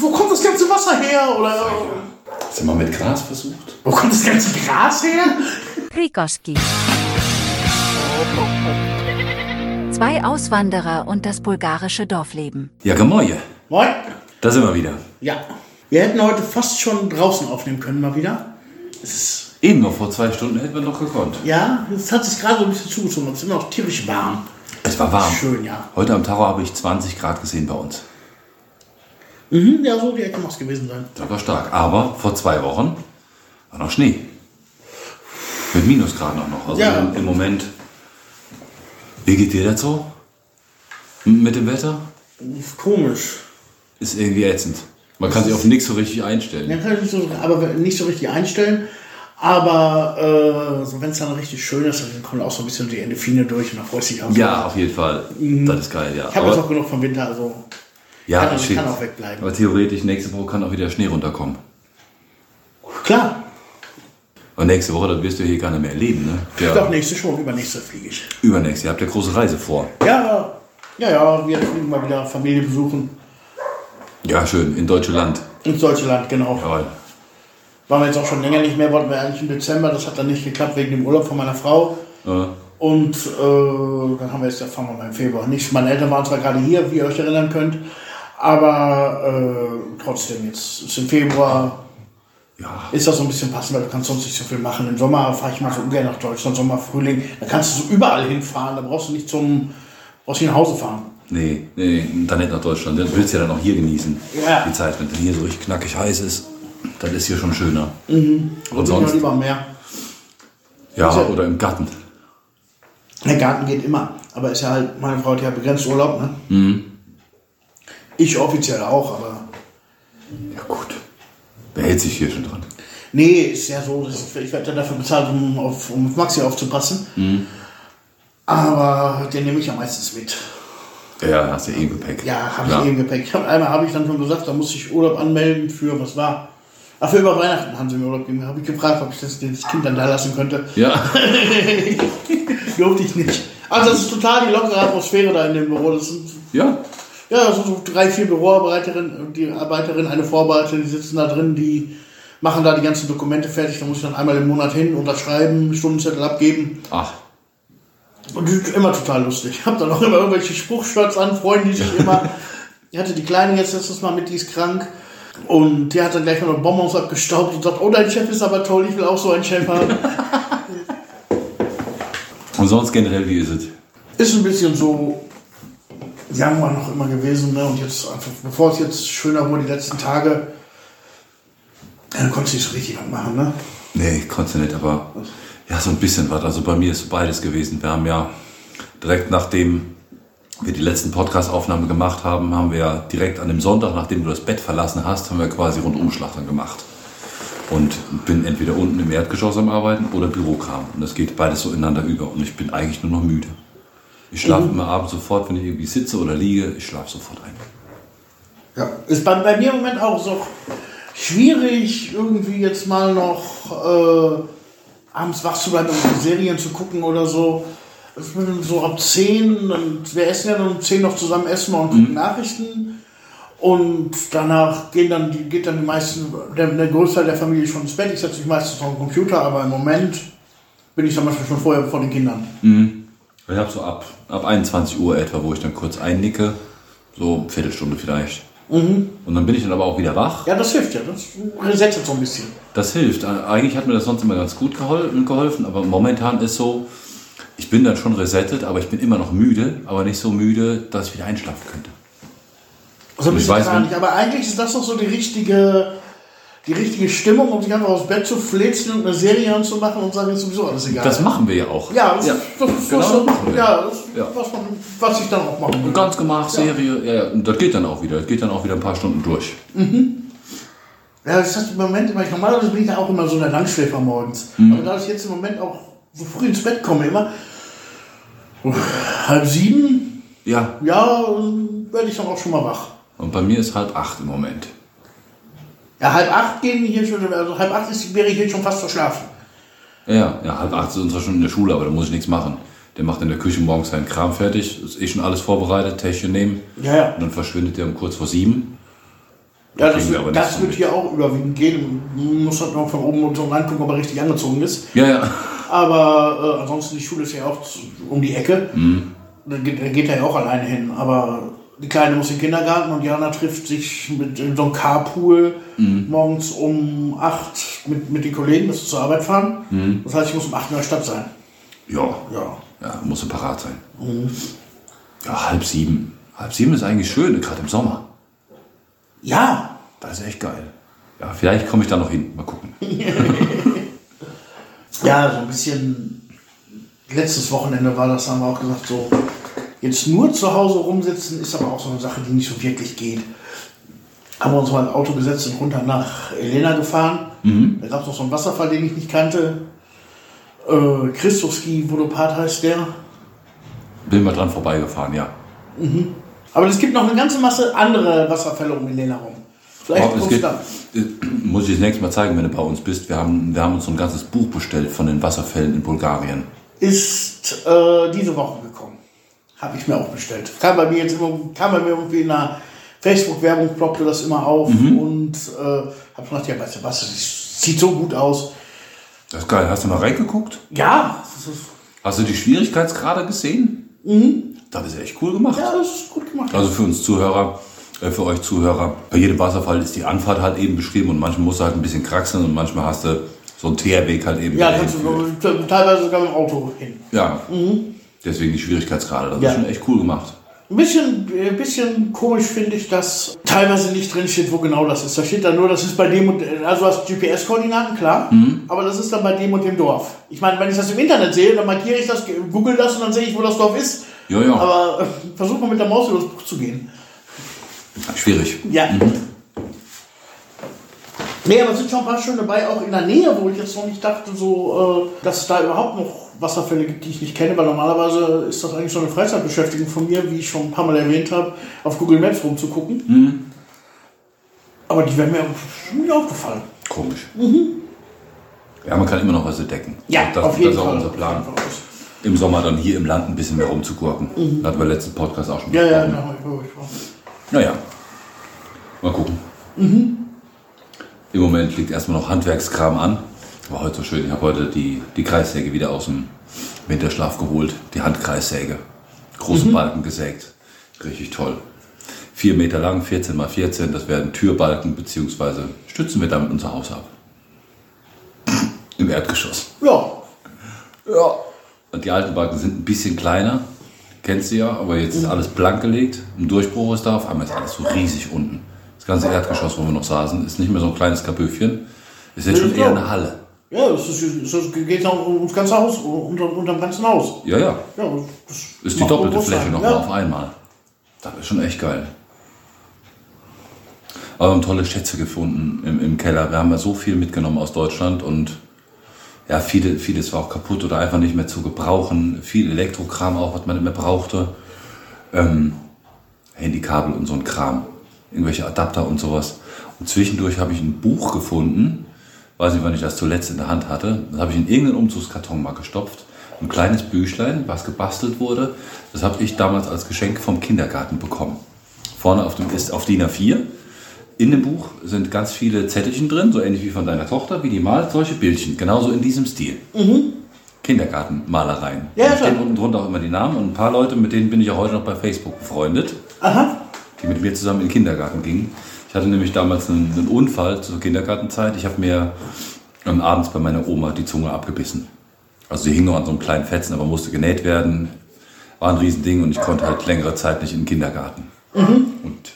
Wo kommt das ganze Wasser her? Oder Hast du mal mit Gras versucht? wo kommt das ganze Gras her? Krikoski. Zwei Auswanderer und das bulgarische Dorfleben. Ja, Gemäue. Moin. Da sind wir wieder. Ja. Wir hätten heute fast schon draußen aufnehmen können, mal wieder. Es ist, Eben noch vor zwei Stunden hätten wir noch gekonnt. ja, es hat sich gerade so ein bisschen zugezogen. Es ist immer noch tierisch warm. Es war warm. Schön, ja. Heute am Tower habe ich 20 Grad gesehen bei uns. Mhm, ja, so die Ecke muss es gewesen sein. Das war stark. Aber vor zwei Wochen war noch Schnee. Mit Minusgraden auch noch. Also Ja. im, Moment. Wie geht dir das so? Mit dem Wetter? Ist komisch. Ist irgendwie ätzend. Man kann sich auf nichts so richtig einstellen. Ja, kann ich nicht so, aber nicht so richtig einstellen. Aber äh, so, wenn es dann richtig schön ist, dann kommt auch so ein bisschen die Endorphine durch und dann freut sich auch. so. Ja, auf jeden Fall. Das ist geil, ja. Ich habe jetzt auch genug vom Winter, also ja, kann, das kann auch wegbleiben. Aber theoretisch nächste Woche kann auch wieder Schnee runterkommen. Klar, Und nächste Woche, das wirst du hier gar nicht mehr erleben, ne? doch Ja, nächste schon, übernächste fliege ich. übernächst. Ihr habt ja große Reise vor. Ja, ja, ja, wir fliegen mal wieder Familie besuchen. Ja, schön. In Deutschland. Ins deutsche Land, genau. Jawohl. Waren wir jetzt auch schon länger nicht mehr, wollten wir eigentlich im Dezember, das hat dann nicht geklappt wegen dem Urlaub von meiner Frau. Äh, Und äh, dann haben wir jetzt, ja, fahren wir mal im Februar. Nicht, meine Eltern waren zwar gerade hier, wie ihr euch erinnern könnt, aber äh, trotzdem, jetzt ist im Februar, ja. ist das so ein bisschen passend, weil du kannst sonst nicht so viel machen. Im Sommer fahre ich mal so ungern nach Deutschland, Sommer, Frühling, da kannst du so überall hinfahren, da brauchst du nicht zum, brauchst nicht nach Hause fahren. Nee, nee, dann nicht nach Deutschland. Dann willst du ja dann auch hier genießen. Ja. Die Zeit, wenn es hier so richtig knackig heiß ist, dann ist hier schon schöner. Und Und ich sonst? lieber am Meer. Ja, Also- oder im Garten. Der Garten geht immer, aber ist ja halt, meine Frau hat ja begrenzt Urlaub, ne? Mhm. Ich offiziell auch, aber Ja, gut. Wer hält sich hier schon dran? nee, ist ja so, dass ich, ich werde dafür bezahlt, um auf, um auf Maxi aufzupassen. Aber den nehme ich ja meistens mit. Ja, hast ja eh Gepäck. Ja, habe ich eben Gepäck. Ich hab, einmal habe ich dann schon gesagt, da muss ich Urlaub anmelden für, was war? Ach, für über Weihnachten haben sie mir Urlaub gegeben. Habe ich gefragt, ob ich das, das Kind dann da lassen könnte. Ja, Durfte ich nicht. Also das ist total die lockere Atmosphäre da in dem Büro. Das sind ja. Ja, sind so drei, vier Büroarbeiterinnen, die Arbeiterin, eine Vorarbeiterin, die sitzen da drin, die machen da die ganzen Dokumente fertig. Da muss ich dann einmal im Monat hin, unterschreiben, Stundenzettel abgeben. Ach, Und das ist immer total lustig. Ich habe dann auch immer irgendwelche Spruchshirts an, freuen die sich immer. Ich hatte die Kleine jetzt letztes Mal mit, die ist krank. Und die hat dann gleich mal noch Bonbons abgestaubt und sagt, oh, dein Chef ist aber toll, ich will auch so einen Chef haben. und sonst generell, wie ist es? ist ein bisschen so Januar noch immer gewesen, ne? Und jetzt einfach, bevor es jetzt schöner wurde, die letzten Tage, dann konntest du nicht so richtig was machen, ne? Nee, konnte nicht, aber ja, so ein bisschen was. Also bei mir ist beides gewesen. Wir haben ja direkt nachdem wir die letzten Podcast-Aufnahmen gemacht haben, haben wir ja direkt an dem Sonntag, nachdem du das Bett verlassen hast, haben wir quasi Rundumschlag dann gemacht. Und bin entweder unten im Erdgeschoss am Arbeiten oder Bürokram. Und das geht beides so ineinander über. Und ich bin eigentlich nur noch müde. Ich schlafe immer abends sofort, wenn ich irgendwie sitze oder liege, ich schlafe sofort ein. Ja. Ist bei, bei mir im Moment auch so schwierig, irgendwie jetzt mal noch äh, abends wach zu bleiben und Serien zu gucken oder so. Ich bin so ab 10, und wir essen ja dann um 10 noch zusammen essen und gucken Nachrichten. Und danach gehen dann die, geht dann die meisten, der, der Großteil der Familie schon ins Bett. Ich setze mich meistens auf den Computer, aber im Moment bin ich zum Beispiel schon vorher vor den Kindern. Ich habe so ab, ab 21 Uhr etwa, wo ich dann kurz einnicke. So eine Viertelstunde vielleicht. Und dann bin ich dann aber auch wieder wach. Ja, das hilft ja. Das resettet so ein bisschen. Das hilft. Eigentlich hat mir das sonst immer ganz gut gehol- geholfen, aber momentan ist so, ich bin dann schon resettet, aber ich bin immer noch müde, aber nicht so müde, dass ich wieder einschlafen könnte. So ein Ich weiß, gar nicht. Aber eigentlich ist das doch so die richtige, die richtige Stimmung, um sich einfach aus Bett zu flitzen und eine Serie anzumachen und sagen, ist sowieso alles egal. Das machen wir ja auch. ja, das, das ist genau was, das machen wir. ja, das, Ja. Was, man, was ich dann auch machen Und will. ganz gemacht, Serie, ja. ja, und das geht dann auch wieder. Das geht dann auch wieder ein paar Stunden durch. Ja, das ist im Moment immer, ich, normalerweise bin ich ja auch immer so der Langschläfer morgens. Mhm. Aber da ich jetzt im Moment auch so früh ins Bett komme, immer uh, halb sieben, Ja, ja, werde ich dann auch schon mal wach. und bei mir ist halb acht im Moment. Ja, halb acht gehen hier schon, also halb acht ist, wäre ich hier schon fast verschlafen. Ja, ja, halb acht ist unser schon in der Schule, aber da muss ich nichts machen. Der macht in der Küche morgens seinen Kram fertig, ist eh schon alles vorbereitet, Täschchen nehmen. Ja, ja. Und dann verschwindet der um kurz vor sieben. Ja, das, wir wird, das wird hier auch überwiegend gehen. Man muss halt noch von oben und so angucken, ob er richtig angezogen ist. Ja, ja. Aber äh, ansonsten, die Schule ist ja auch um die Ecke. Mhm. Da, geht, da geht er ja auch alleine hin. Aber die Kleine muss in den Kindergarten und Jana trifft sich mit in so einem Carpool Mhm. morgens um 8 mit, mit den Kollegen, dass sie zur Arbeit fahren. Mhm. Das heißt, ich muss um 8 in der Stadt sein. Ja, Ja. ja muss parat sein. Ja, halb sieben. Halb sieben ist eigentlich schön, gerade im Sommer. Ja, Das ist echt geil. Ja, vielleicht komme ich da noch hin. Mal gucken. Ja, so ein bisschen. Letztes Wochenende war das, haben wir auch gesagt, so. Jetzt nur zu Hause rumsitzen ist aber auch so eine Sache, die nicht so wirklich geht. Haben wir uns mal ins Auto gesetzt und runter nach Elena gefahren. Da gab es noch so einen Wasserfall, den ich nicht kannte. Äh, Christowski Vodopad heißt der. Bin mal dran vorbeigefahren, ja. Aber es gibt noch eine ganze Masse andere Wasserfälle um Elena rum. Vielleicht du geht, äh, muss ich das nächste Mal zeigen, wenn du bei uns bist. Wir haben, wir haben uns so ein ganzes Buch bestellt von den Wasserfällen in Bulgarien. ist äh, diese Woche gekommen. Habe ich mir auch bestellt. Kam bei mir jetzt immer, kam bei mir irgendwie in einer Facebook-Werbung, ploppte das immer auf und äh, habe gedacht, ja, weißt du was, das sieht so gut aus. Das ist geil. Hast du mal reingeguckt? Ja, Hast du die Schwierigkeitsgrade gesehen? Mhm. Das ist echt cool gemacht. ja, das ist gut gemacht. Also für uns Zuhörer, äh, für euch Zuhörer, bei jedem Wasserfall ist die Anfahrt halt eben beschrieben und manchmal musst du halt ein bisschen kraxeln und manchmal hast du so einen Teerweg halt eben. Ja, kannst du teilweise sogar mit dem Auto hin. Ja. Deswegen die Schwierigkeitsgrade. Das Ja. ist schon echt cool gemacht. Ein bisschen, ein bisschen komisch finde ich, dass teilweise nicht drin steht, wo genau das ist. Da steht dann nur, das ist bei dem und, also du hast GPS-Koordinaten, klar, aber das ist dann bei dem und dem Dorf. Ich meine, wenn ich das im Internet sehe, dann markiere ich das, google das und dann sehe ich, wo das Dorf ist. Ja, ja. Aber äh, versuch mal mit der Maus über das Buch zu gehen. Schwierig. Ja. Nee, aber es sind schon ein paar schöne dabei, auch in der Nähe, wo ich jetzt noch nicht dachte, so, äh, dass es da überhaupt noch Wasserfälle gibt, die ich nicht kenne, weil normalerweise ist das eigentlich so eine Freizeitbeschäftigung von mir, wie ich schon ein paar Mal erwähnt habe, auf Google Maps rumzugucken. Aber die wären mir nicht aufgefallen. Komisch. Ja, man kann immer noch was entdecken. Ja, das, auf jeden das ist auch unser Plan. Im Sommer dann hier im Land ein bisschen mehr rumzugurken. Hatten wir letzten Podcast auch schon Mhm. Ja, ja, genau. Naja, mal gucken. Im Moment liegt erstmal noch Handwerkskram an. War heute so schön. Ich habe heute die, die Kreissäge wieder aus dem Winterschlaf geholt. Die Handkreissäge. Große Balken gesägt. Richtig toll. Vier Meter lang, 14 mal 14. Das werden Türbalken, beziehungsweise stützen wir damit unser Haus ab. Im Erdgeschoss. Ja, Ja. Und die alten Balken sind ein bisschen kleiner. Kennst du ja, aber jetzt ist alles blank gelegt. Ein Durchbruch ist da. Auf einmal ist alles so riesig unten. Das ganze Erdgeschoss, wo wir noch saßen, ist nicht mehr so ein kleines Kapöfchen. Ist jetzt schon eher eine Halle. Ja, das, ist, das geht ums ganze Haus, unter, unterm ganzen Haus. Ja, ja. Ja, das Ist die doppelte. Fläche nochmal ja. auf einmal. Das ist schon echt geil. Aber wir haben tolle Schätze gefunden im, im Keller. Wir haben ja so viel mitgenommen aus Deutschland und ja, viele, vieles war auch kaputt oder einfach nicht mehr zu gebrauchen. Viel Elektrokram auch, was man nicht mehr brauchte. Ähm, Handykabel und so ein Kram. Irgendwelche Adapter und sowas. Und zwischendurch habe ich ein Buch gefunden. Weiß nicht, wann ich das zuletzt in der Hand hatte. Das habe ich in irgendeinen Umzugskarton mal gestopft. Ein kleines Büchlein, was gebastelt wurde. Das habe ich damals als Geschenk vom Kindergarten bekommen. Vorne auf dem ist auf DIN A4. In dem Buch sind ganz viele Zettelchen drin, so ähnlich wie von deiner Tochter, wie die malt, solche Bildchen. Genauso in diesem Stil. Kindergartenmalereien. Mhm. Ja, da stehen unten drunter auch immer die Namen und ein paar Leute, mit denen bin ich auch heute noch bei Facebook befreundet, Aha. die mit mir zusammen in den Kindergarten gingen. Ich hatte nämlich damals einen, einen Unfall zur Kindergartenzeit. Ich habe mir ähm, abends bei meiner Oma die Zunge abgebissen. Also sie hing noch an so einem kleinen Fetzen, aber musste genäht werden. War ein Riesending und ich konnte halt längere Zeit nicht in den Kindergarten. Und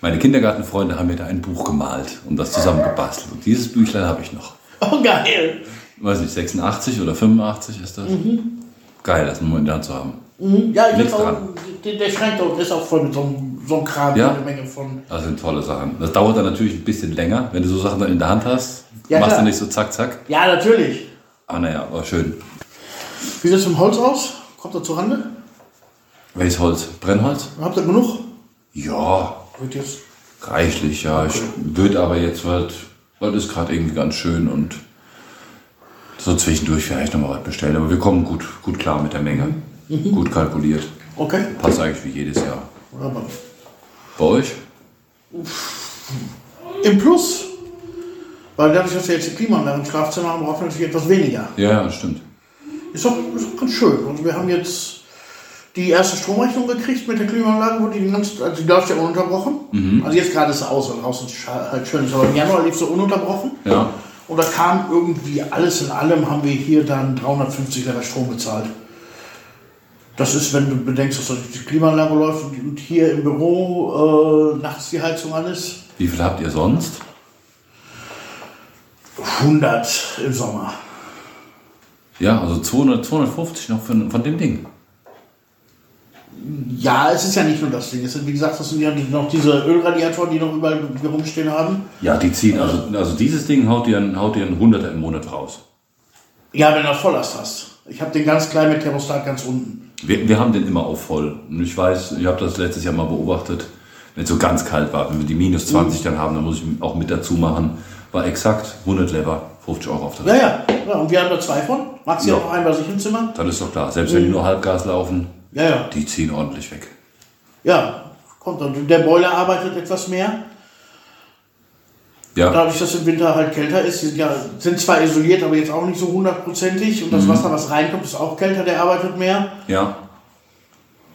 meine Kindergartenfreunde haben mir da ein Buch gemalt und das zusammengebastelt. Und dieses Büchlein habe ich noch. Oh, geil. Weiß nicht, 86 oder 85 ist das. Geil, das nur in der Hand zu haben. Mhm. Ja, ich Nichts hab auch, dran. Der, der Schrank dort ist auch voll mit so einem, so einem Kram, Ja. eine Menge von. Das sind tolle Sachen. Das dauert dann natürlich ein bisschen länger, wenn du so Sachen dann in der Hand hast. Ja, machst klar. du nicht so zack, zack. Ja, natürlich. Ah, naja, aber schön. Wie sieht es im Holz aus? Kommt er zur Rande? Welches Holz? Brennholz? Habt ihr genug? Ja, Wird jetzt. reichlich, ja. Ich würde aber jetzt, weil weil das ist gerade irgendwie ganz schön und so zwischendurch vielleicht nochmal was bestellen. Aber wir kommen gut, gut klar mit der Menge. Gut kalkuliert. Okay. Passt eigentlich wie jedes Jahr. Wunderbar. Bei euch? im Plus. Weil dadurch, dass wir jetzt die Klimaanlage im Schlafzimmer haben, brauchen wir natürlich etwas weniger. Ja, stimmt. Ist doch, ist doch ganz schön. Und wir haben jetzt die erste Stromrechnung gekriegt mit der Klimaanlage, wo die den ganzen, also die läuft ja ununterbrochen. Also jetzt gerade ist es aus, weil draußen ist halt schön aber im Januar lief sie ununterbrochen. Ja. Und da kam irgendwie alles in allem, haben wir hier dann 350 Liter Strom bezahlt. Das ist, wenn du bedenkst, dass die Klimaanlage läuft und hier im Büro äh, nachts die Heizung an ist. Wie viel habt ihr sonst? 100 im Sommer. Ja, also 200, 250 noch von, von dem Ding. Ja, es ist ja nicht nur das Ding. Es sind, wie gesagt, das sind ja noch diese Ölradiatoren, die noch überall hier rumstehen haben. Ja, die ziehen, also, also dieses Ding haut dir, haut dir einen Hunderter im Monat raus. Ja, wenn du Volllast hast. Ich habe den ganz klein mit Thermostat ganz unten. Wir, wir haben den immer auf voll. Und ich weiß, ich habe das letztes Jahr mal beobachtet, wenn es so ganz kalt war, wenn wir die minus 20 dann haben, dann muss ich auch mit dazu machen. War exakt 100 Lever, 50 Euro auf der Ja, ja. ja und wir haben da zwei von. Maxi Ja. hat noch einen bei sich im Zimmer. Dann ist doch klar, selbst wenn die nur Halbgas laufen, Ja, ja. die ziehen ordentlich weg. Ja, kommt dann. Der Boiler arbeitet etwas mehr. Ja, Dadurch, dass im Winter halt kälter ist, sind, ja, sind zwar isoliert, aber jetzt auch nicht so hundertprozentig. Und das Mhm. Wasser, was reinkommt, ist auch kälter, der arbeitet mehr. ja.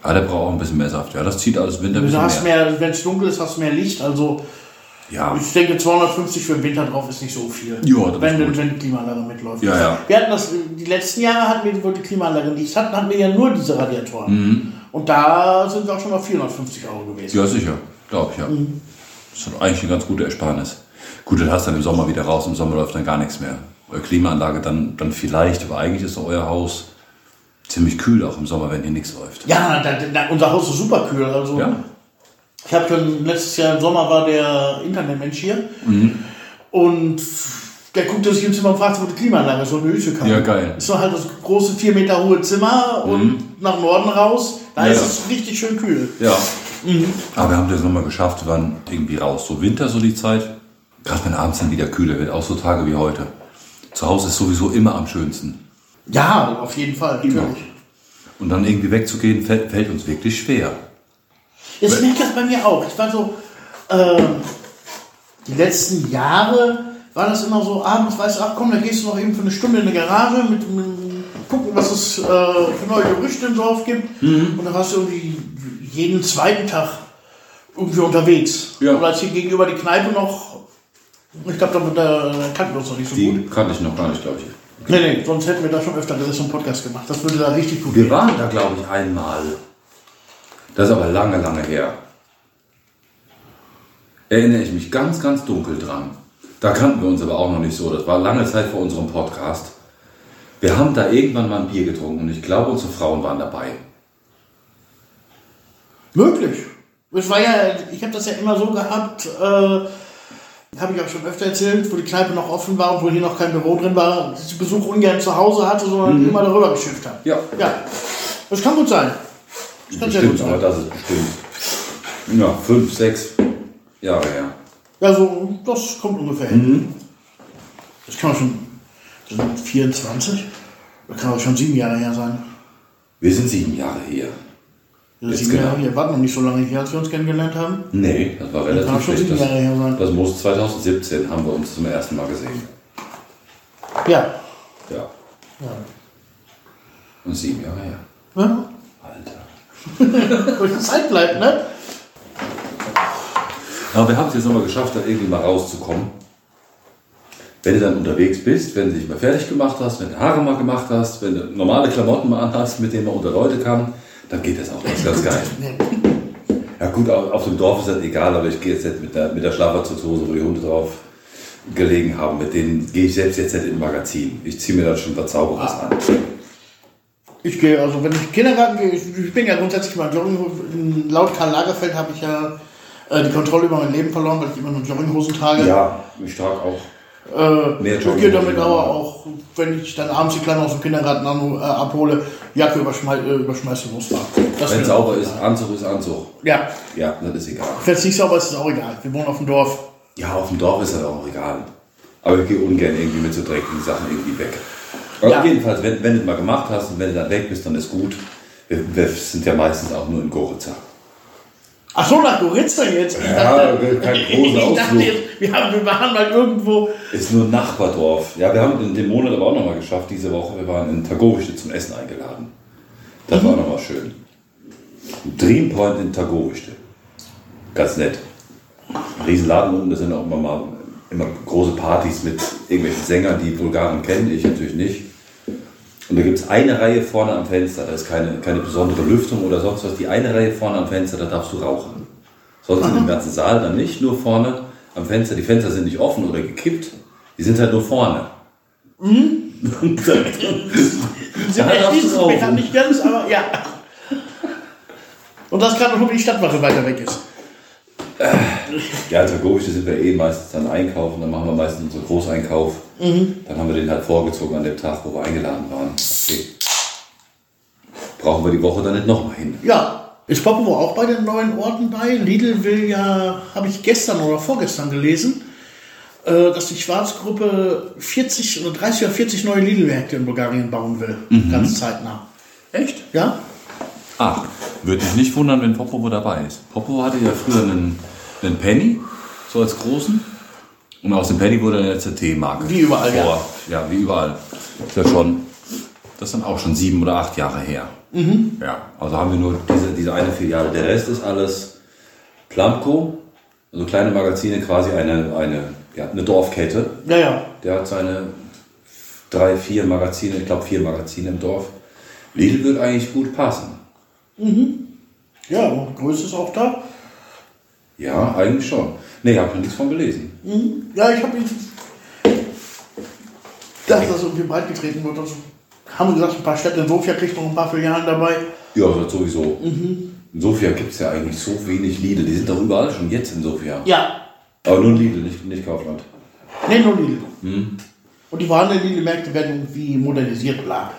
Ah, der braucht auch ein bisschen mehr Saft. Ja, das zieht alles Winter ein Du bisschen hast mehr. mehr, wenn es dunkel ist, hast du mehr Licht. Also Ja, ich denke, 250 für den Winter drauf ist nicht so viel. Ja, wenn, gut. wenn die Klimaanlage mitläuft. Ja, ja. Wir hatten das, die letzten Jahre hatten wir, wo die Klimaanlage nicht hatten, hatten wir ja nur diese Radiatoren. Und da sind wir auch schon mal 450 Euro gewesen. Mhm. ja sicher, glaube ich, ja. Das ist eigentlich eine ganz gute Ersparnis. Gut, dann hast du dann im Sommer wieder raus, im Sommer läuft dann gar nichts mehr. Eure Klimaanlage dann, dann vielleicht, aber eigentlich ist doch euer Haus ziemlich kühl auch im Sommer, wenn hier nichts läuft. Ja, da, da, unser Haus ist super kühl. Also Ja. ich habe schon letztes Jahr im Sommer war der Internetmensch hier Mhm. und der guckte sich im Zimmer und fragte, wo die Klimaanlage ist, so eine Hütte kam. Ja, geil. War halt das große vier Meter hohe Zimmer und nach Norden raus, da Ja, ist ja. es richtig schön kühl. Ja. Aber wir haben das nochmal geschafft, wir waren irgendwie raus. So Winter, so die Zeit. Gerade wenn abends dann wieder kühler wird, auch so Tage wie heute. Zu Hause ist sowieso immer am schönsten. Ja, auf jeden Fall, natürlich. Und dann irgendwie wegzugehen, fällt, fällt uns wirklich schwer. Jetzt merke ich das bei mir auch. Ich war so, ähm, die letzten Jahre war das immer so, abends weißt du, ach komm, da gehst du noch eben für eine Stunde in die Garage mit, mit gucken, was es äh, für neue Gerüchte im Dorf gibt. Mhm. Und dann warst du irgendwie jeden zweiten Tag irgendwie unterwegs. Ja. Und als hier gegenüber die Kneipe noch, ich glaube, da, da kannten wir uns noch nicht so gut. Die kannte ich noch gar nicht, glaube ich. Nee, nee, sonst hätten wir da schon öfter gesessen und Podcast gemacht. Das würde da richtig gut Wir gehen. waren da, glaube ich, einmal. Das ist aber lange, lange her. Erinnere ich mich ganz, ganz dunkel dran. Da kannten wir uns aber auch noch nicht so. Das war lange Zeit vor unserem Podcast. Wir haben da irgendwann mal ein Bier getrunken und ich glaube, unsere Frauen waren dabei. Möglich. Es war ja, ich habe das ja immer so gehabt, äh, habe ich auch schon öfter erzählt, wo die Kneipe noch offen war und wo hier noch kein Büro drin war, ich Besuch ungern zu Hause hatte, sondern immer darüber geschifft habe. Ja. Ja. Das kann gut sein. Das kann sehr gut Bestimmt, aber sein. das ist bestimmt. Ja, fünf, sechs Jahre her. Ja, so, das kommt ungefähr hin. Das kann auch schon, das sind 24, das kann auch schon sieben Jahre her sein. Wir sind sieben Jahre her. Jetzt sieben genau. Jahre her, warten noch nicht so lange her, als wir uns kennengelernt haben. Nee, das war relativ Jahre her Das, das muss 2017 haben wir uns zum ersten Mal gesehen. Ja. Ja. ja. Und sieben Jahre her. ja. Alter. Die Zeit bleibt, ne? Aber wir haben es jetzt nochmal geschafft, da irgendwie mal rauszukommen. Wenn du dann unterwegs bist, wenn du dich mal fertig gemacht hast, wenn du Haare mal gemacht hast, wenn du normale Klamotten mal anhast, mit denen man unter Leute kann, dann geht das auch. Das ist ganz geil. Ja gut, auf auf dem Dorf ist das egal, aber ich gehe jetzt nicht mit der, mit der Schlafanzugshose, wo die Hunde drauf gelegen haben, mit denen gehe ich selbst jetzt nicht in Magazin. Ich ziehe mir dann schon was an. Ich gehe, also wenn ich Kindergarten gehe, ich, ich bin ja grundsätzlich mal Joggen. in- Laut Karl Lagerfeld habe ich ja äh, die Kontrolle über mein Leben verloren, weil ich immer nur Jogginghosen trage. Ja, ich trage auch. Äh, Mehr ich gehe damit aber auch, wenn ich dann abends die Kleinen aus dem Kindergarten an, äh, abhole, Jacke überschmei äh, überschmeiße und losfahre. Das Wenn es sauber ist. Anzug ist Anzug. Ja, Ja, das ist egal. wenn es nicht sauber ist, ist es auch egal. Wir wohnen auf dem Dorf. Ja, auf dem Dorf ist das auch egal. Aber ich gehe ungern irgendwie mit so dreckigen Sachen irgendwie weg. Aber Ja. jedenfalls, wenn, wenn du es mal gemacht hast und wenn du dann weg bist, dann ist gut. Wir, wir sind ja meistens auch nur in Goritza. Ach so, nach Goritza jetzt. Ich Ja, kein großer ich dachte Ausflug. jetzt, wir, haben, wir waren mal irgendwo. Ist nur ein Nachbardorf. Ja, wir haben den, den Monat aber auch nochmal geschafft diese Woche. Wir waren in Tagowichte zum Essen eingeladen. Das war nochmal schön. Dream Point in Tagowichte. Ganz nett. Riesenladen unten, da sind auch immer mal immer große Partys mit irgendwelchen Sängern, die Bulgaren kennen, ich natürlich nicht. Und da gibt es eine Reihe vorne am Fenster, da ist keine, keine besondere Lüftung oder sonst was. Die eine Reihe vorne am Fenster, da darfst du rauchen. Sonst im ganzen Saal dann nicht, nur vorne am Fenster. Die Fenster sind nicht offen oder gekippt, die sind halt nur vorne. Dann, Sind da darfst du rauchen. nicht ganz, aber ja. Und das gerade noch, wo die Stadtwache weiter weg ist. Ja, Tagowichte sind wir eh meistens dann einkaufen, dann machen wir meistens unseren Großeinkauf. Dann haben wir den halt vorgezogen an dem Tag, wo wir eingeladen waren. Okay. Brauchen wir die Woche dann nicht nochmal hin. Ja. Ist Popovo auch bei den neuen Orten bei? Lidl will ja, habe ich gestern oder vorgestern gelesen, äh, dass die Schwarzgruppe 40 oder 30 oder 40 neue Lidl-Märkte in Bulgarien bauen will. Ganz zeitnah. Echt? Ja? Ah, würde mich nicht wundern, wenn Popovo dabei ist. Popovo hatte ja früher einen, einen Penny, so als großen. Und aus dem Penny wurde dann jetzt eine T-Marke. Wie überall, ja. Vor- Ja, wie überall. Ist ja schon, das ist dann auch schon sieben oder acht Jahre her. Mhm. Ja, also haben wir nur diese, diese eine Filiale. Der Rest ist alles Plamco, also kleine Magazine, quasi eine, eine, ja, eine Dorfkette. Ja, ja. Der hat seine drei, vier Magazine, ich glaube vier Magazine im Dorf. Lidl wird eigentlich gut passen. Ja, und Größe ist auch da. Ja, eigentlich schon. Nee, habe noch nichts von gelesen. Ja, ich habe mich. dass das irgendwie breit getreten wird. Also, haben gesagt, ein paar Städte in Sofia kriegt noch ein paar Filialen dabei. Ja, das sowieso. In Sofia gibt es ja eigentlich so wenig Lidl. Die sind doch überall schon jetzt in Sofia. Ja, Aber nur Lidl, nicht, nicht Kaufland. nee, nur Lidl. Und die vorhandenen Lidl-Märkte werden irgendwie modernisiert, bla.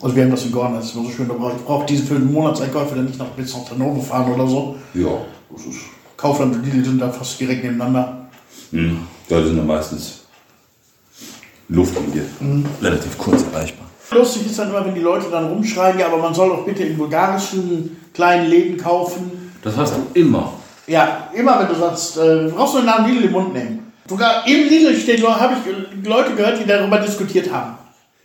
Also wir haben das in Gorn, das ist immer so schön. da Ich brauche diese für den Monatseinkäufe dann nicht nach bis nach Hannover fahren oder so. Ja. Das ist, Kaufland und Lidl sind da fast direkt nebeneinander. Hm. Da sind dann meistens Luftlinie. Relativ kurz erreichbar. Lustig ist dann immer, wenn die Leute dann rumschreien, ja, aber man soll doch bitte in bulgarischen kleinen Läden kaufen. Das hast du immer. Ja, immer wenn du sagst, äh, brauchst du den Namen Lidl im Mund nehmen. Sogar im Lidl stehen, habe ich Leute gehört, die darüber diskutiert haben.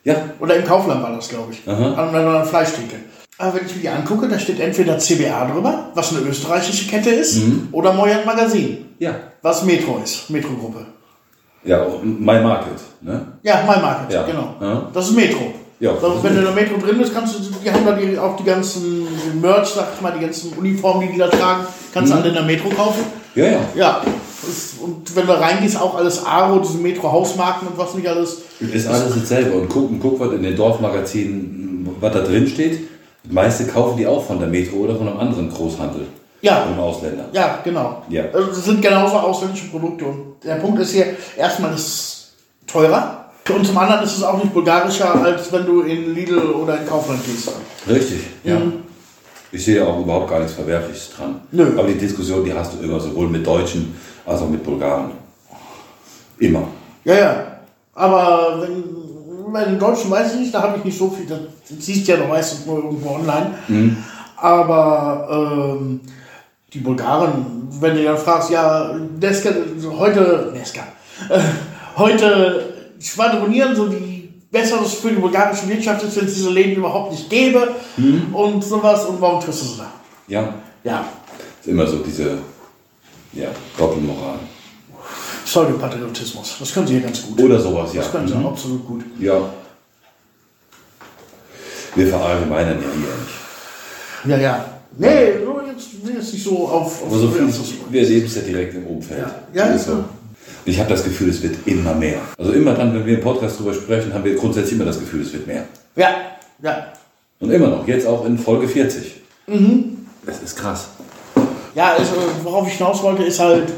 Ja. Oder im Kaufland war das, glaube ich. Aha. An einer Fleischtheke. Aber wenn ich mir die angucke, da steht entweder CBA drüber, was eine österreichische Kette ist, oder Moyant Magazin, Ja. was Metro ist, Metro-Gruppe. Ja, My Market. Ne? Ja, My Market, Ja. genau. Ja. Das ist Metro. Ja, Also, ist wenn du in der Metro drin bist, kannst du, die haben da die, auch die ganzen Merch, sag ich mal, die ganzen Uniformen, die die da tragen, kannst du alle in der Metro kaufen. Ja, ja. Ja, und wenn du reingehst, auch alles Aro, diese Metro-Hausmarken und was nicht alles. Ist alles dasselbe. Und guck, guck was in den Dorfmagazinen, was da drin steht. Die meiste kaufen die auch von der Metro oder von einem anderen Großhandel. Ja. Von einem Ausländer. Ja, genau. Ja. Also das sind genauso ausländische Produkte. Und der Punkt ist hier, erstmal ist es teurer. Und zum anderen ist es auch nicht bulgarischer, als wenn du in Lidl oder in Kaufland gehst. Richtig, ja. Ich sehe auch überhaupt gar nichts Verwerfliches dran. Nö. Aber die Diskussion, die hast du immer, sowohl mit Deutschen als auch mit Bulgaren. Immer. Ja, ja. Aber wenn, bei den Deutschen weiß ich nicht, da habe ich nicht so viel. Das siehst du ja noch meistens nur irgendwo online. Aber ähm, die Bulgaren, wenn du dann fragst, ja, Neska, heute, Neska, äh, heute schwadronieren so die Besseres für die bulgarische Wirtschaft ist, wenn es diese Läden überhaupt nicht gäbe und sowas. Und warum tust du es da? Ja. Ja, Ist immer so diese ja, Doppelmoral. Pseudopatriotismus. Das können sie hier ganz gut. Oder sowas, ja. Das können sie absolut gut. Ja. Wir verallgemeinern ja hier nicht. Ja, ja. Nee, so jetzt, jetzt nicht so auf. auf so viel, wir erleben es ja direkt im Umfeld. Ja, ja, ist so. ja. Und ich habe das Gefühl, es wird immer mehr. Also immer dann, wenn wir im Podcast drüber sprechen, haben wir grundsätzlich immer das Gefühl, es wird mehr. Ja, ja. Und immer noch, jetzt auch in Folge 40. Mhm. Das ist krass. Ja, also, worauf ich hinaus wollte, ist halt,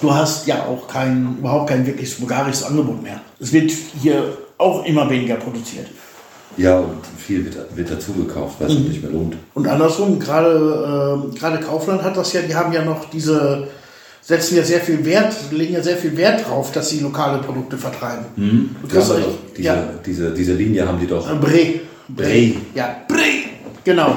du hast ja auch kein, überhaupt kein wirkliches bulgarisches Angebot mehr. Es wird hier auch immer weniger produziert. Ja, und viel wird, wird dazu gekauft, was sich nicht mehr lohnt. Und andersrum, gerade ähm, gerade Kaufland hat das ja, die haben ja noch diese, setzen ja sehr viel Wert, legen ja sehr viel Wert drauf, dass sie lokale Produkte vertreiben. Du Ja, doch, diese, ja, diese, diese Linie haben die doch. äh, Bre. Bre. Ja, Bre. Genau.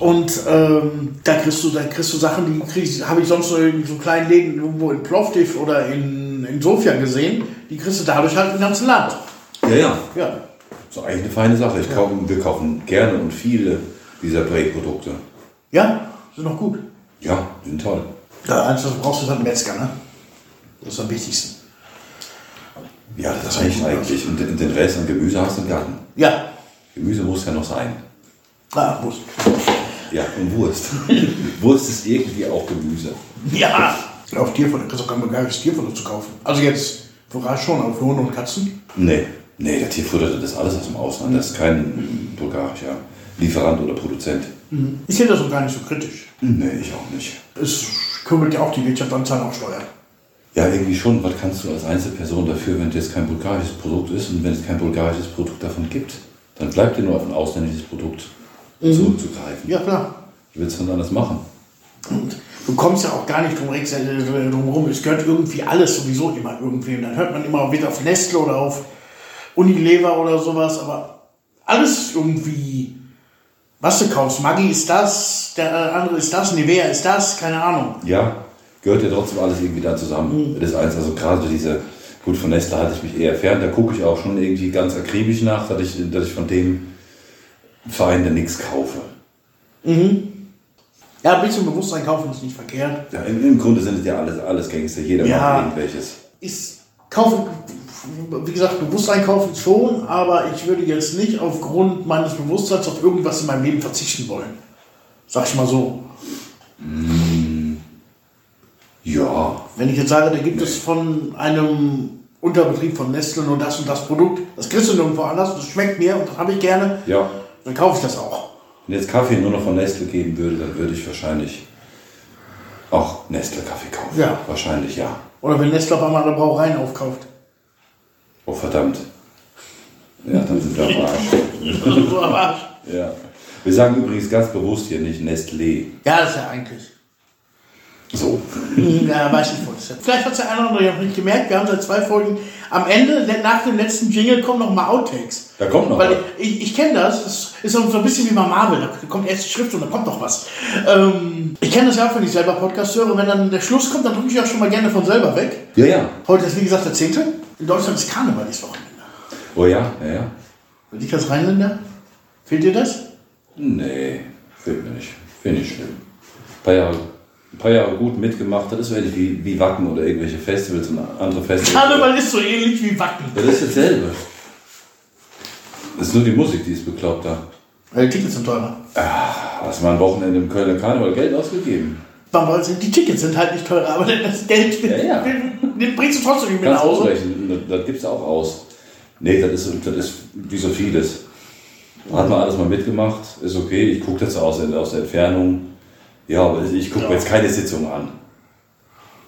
Und ähm, da kriegst du, da kriegst du Sachen, die kriegst, habe ich sonst so in so kleinen Läden irgendwo in Plovdiv oder in, in Sofia gesehen. Die kriegst du dadurch halt im ganzen Land. Ja, ja. Ja. So eigentlich eine feine Sache. Ich kaufe, wir kaufen gerne und viele dieser Break-Produkte. Ja, sind noch gut. Ja, sind toll. Ja, eins, was du brauchst, ist halt ein Metzger, ne? Das ist am wichtigsten. Ja, das reicht eigentlich. Und den Rest an Gemüse hast du im Garten. Ja. Gemüse muss ja noch sein. Ah, muss. Ja, und Wurst. Wurst ist irgendwie auch Gemüse. Ja. Auf Tierfutter kannst du auch kein bulgarisches Tierfutter zu kaufen. Also jetzt, Vorrat schon, aber für Hunde und Katzen. Nee, nee, der Tierfutter, das ist alles aus dem Ausland. Das ist kein bulgarischer Lieferant oder Produzent. Ich sehe das auch gar nicht so kritisch. Nee, ich auch nicht. Es kümmert ja auch die Wirtschaft an Zahlen auch Steuern. Ja, irgendwie schon. Was kannst du als Einzelperson dafür, wenn das kein bulgarisches Produkt ist und wenn es kein bulgarisches Produkt davon gibt? Dann bleibt dir nur auf ein ausländisches Produkt zurückzugreifen. Ja, klar. Wie willst du denn anders machen? Und du kommst ja auch gar nicht drum, äh, drum rum. Es gehört irgendwie alles sowieso immer irgendwie. Und dann hört man immer wieder auf Nestle oder auf Unilever oder sowas. Aber alles irgendwie, was du kaufst. Maggi ist das, der äh, andere ist das, Nivea ist das, keine Ahnung. Ja, gehört ja trotzdem alles irgendwie da zusammen. Das ist eins, also gerade diese, gut, von Nestle halte ich mich eher fern, da gucke ich auch schon irgendwie ganz akribisch nach, dass ich, dass ich von dem Verein nichts kaufe. Ja, ein bisschen Bewusstsein kaufen ist nicht verkehrt. Ja, im, Im Grunde sind es ja alles, alles Gangster, jeder Ja. macht irgendwelches. Ist kaufen, wie gesagt, Bewusstsein kaufen schon, aber ich würde jetzt nicht aufgrund meines Bewusstseins auf irgendwas in meinem Leben verzichten wollen. Sag ich mal so. Ja, Wenn ich jetzt sage, da gibt es von einem Unterbetrieb von Nestle nur das und das Produkt, das kriegst du nirgendwo anders, das schmeckt mir und das habe ich gerne, ja. Dann kaufe ich das auch. Wenn jetzt Kaffee nur noch von Nestle geben würde, dann würde ich wahrscheinlich auch Nestle-Kaffee kaufen. Ja. Wahrscheinlich ja. Oder wenn Nestle auf einmal eine Brauereien aufkauft. Oh verdammt. Ja, dann sind wir am Arsch. so am Arsch. Ja. Wir sagen übrigens ganz bewusst hier nicht Nestlé. Ja, das ist ja eigentlich. So. Ja, weiß ich wohl. Vielleicht hat es der eine oder andere noch nicht gemerkt. Wir haben seit zwei Folgen am Ende, nach dem letzten Jingle, kommen noch mal Outtakes. Da kommt noch Weil was. ich, ich kenne das, das ist so ein bisschen wie bei Marvel, da kommt erst die Schrift und dann kommt noch was. Ähm, ich kenne das ja auch, wenn ich selber Podcast höre. Wenn dann der Schluss kommt, dann drücke ich auch schon mal gerne von selber weg. Ja, ja. Heute ist wie gesagt der 10. In Deutschland ist Karneval dieses Wochenende. Oh ja, ja, ja. Für dich als Rheinländer, fehlt dir das? Nee, fehlt mir nicht. Finde ich schlimm. Ein paar Jahre, ein paar Jahre gut mitgemacht. Das ist so ähnlich wie, wie Wacken oder irgendwelche Festivals und andere Festivals. Karneval ist so ähnlich wie Wacken. Ja, das ist dasselbe. Das ist nur die Musik, die ist bekloppt da. Weil die Tickets sind teurer. Hast du mal ein Wochenende im Kölner Karneval Geld ausgegeben? Sind- Die Tickets sind halt nicht teurer, aber das Geld Ja, ja. den bringst du trotzdem nicht mit nach Kannst Hause. das gibt es auch aus. Nee, das ist, das ist wie so vieles. Hat man alles mal mitgemacht, ist okay. Ich gucke das aus, aus der Entfernung. Ja, aber ich gucke mir jetzt keine Sitzung an.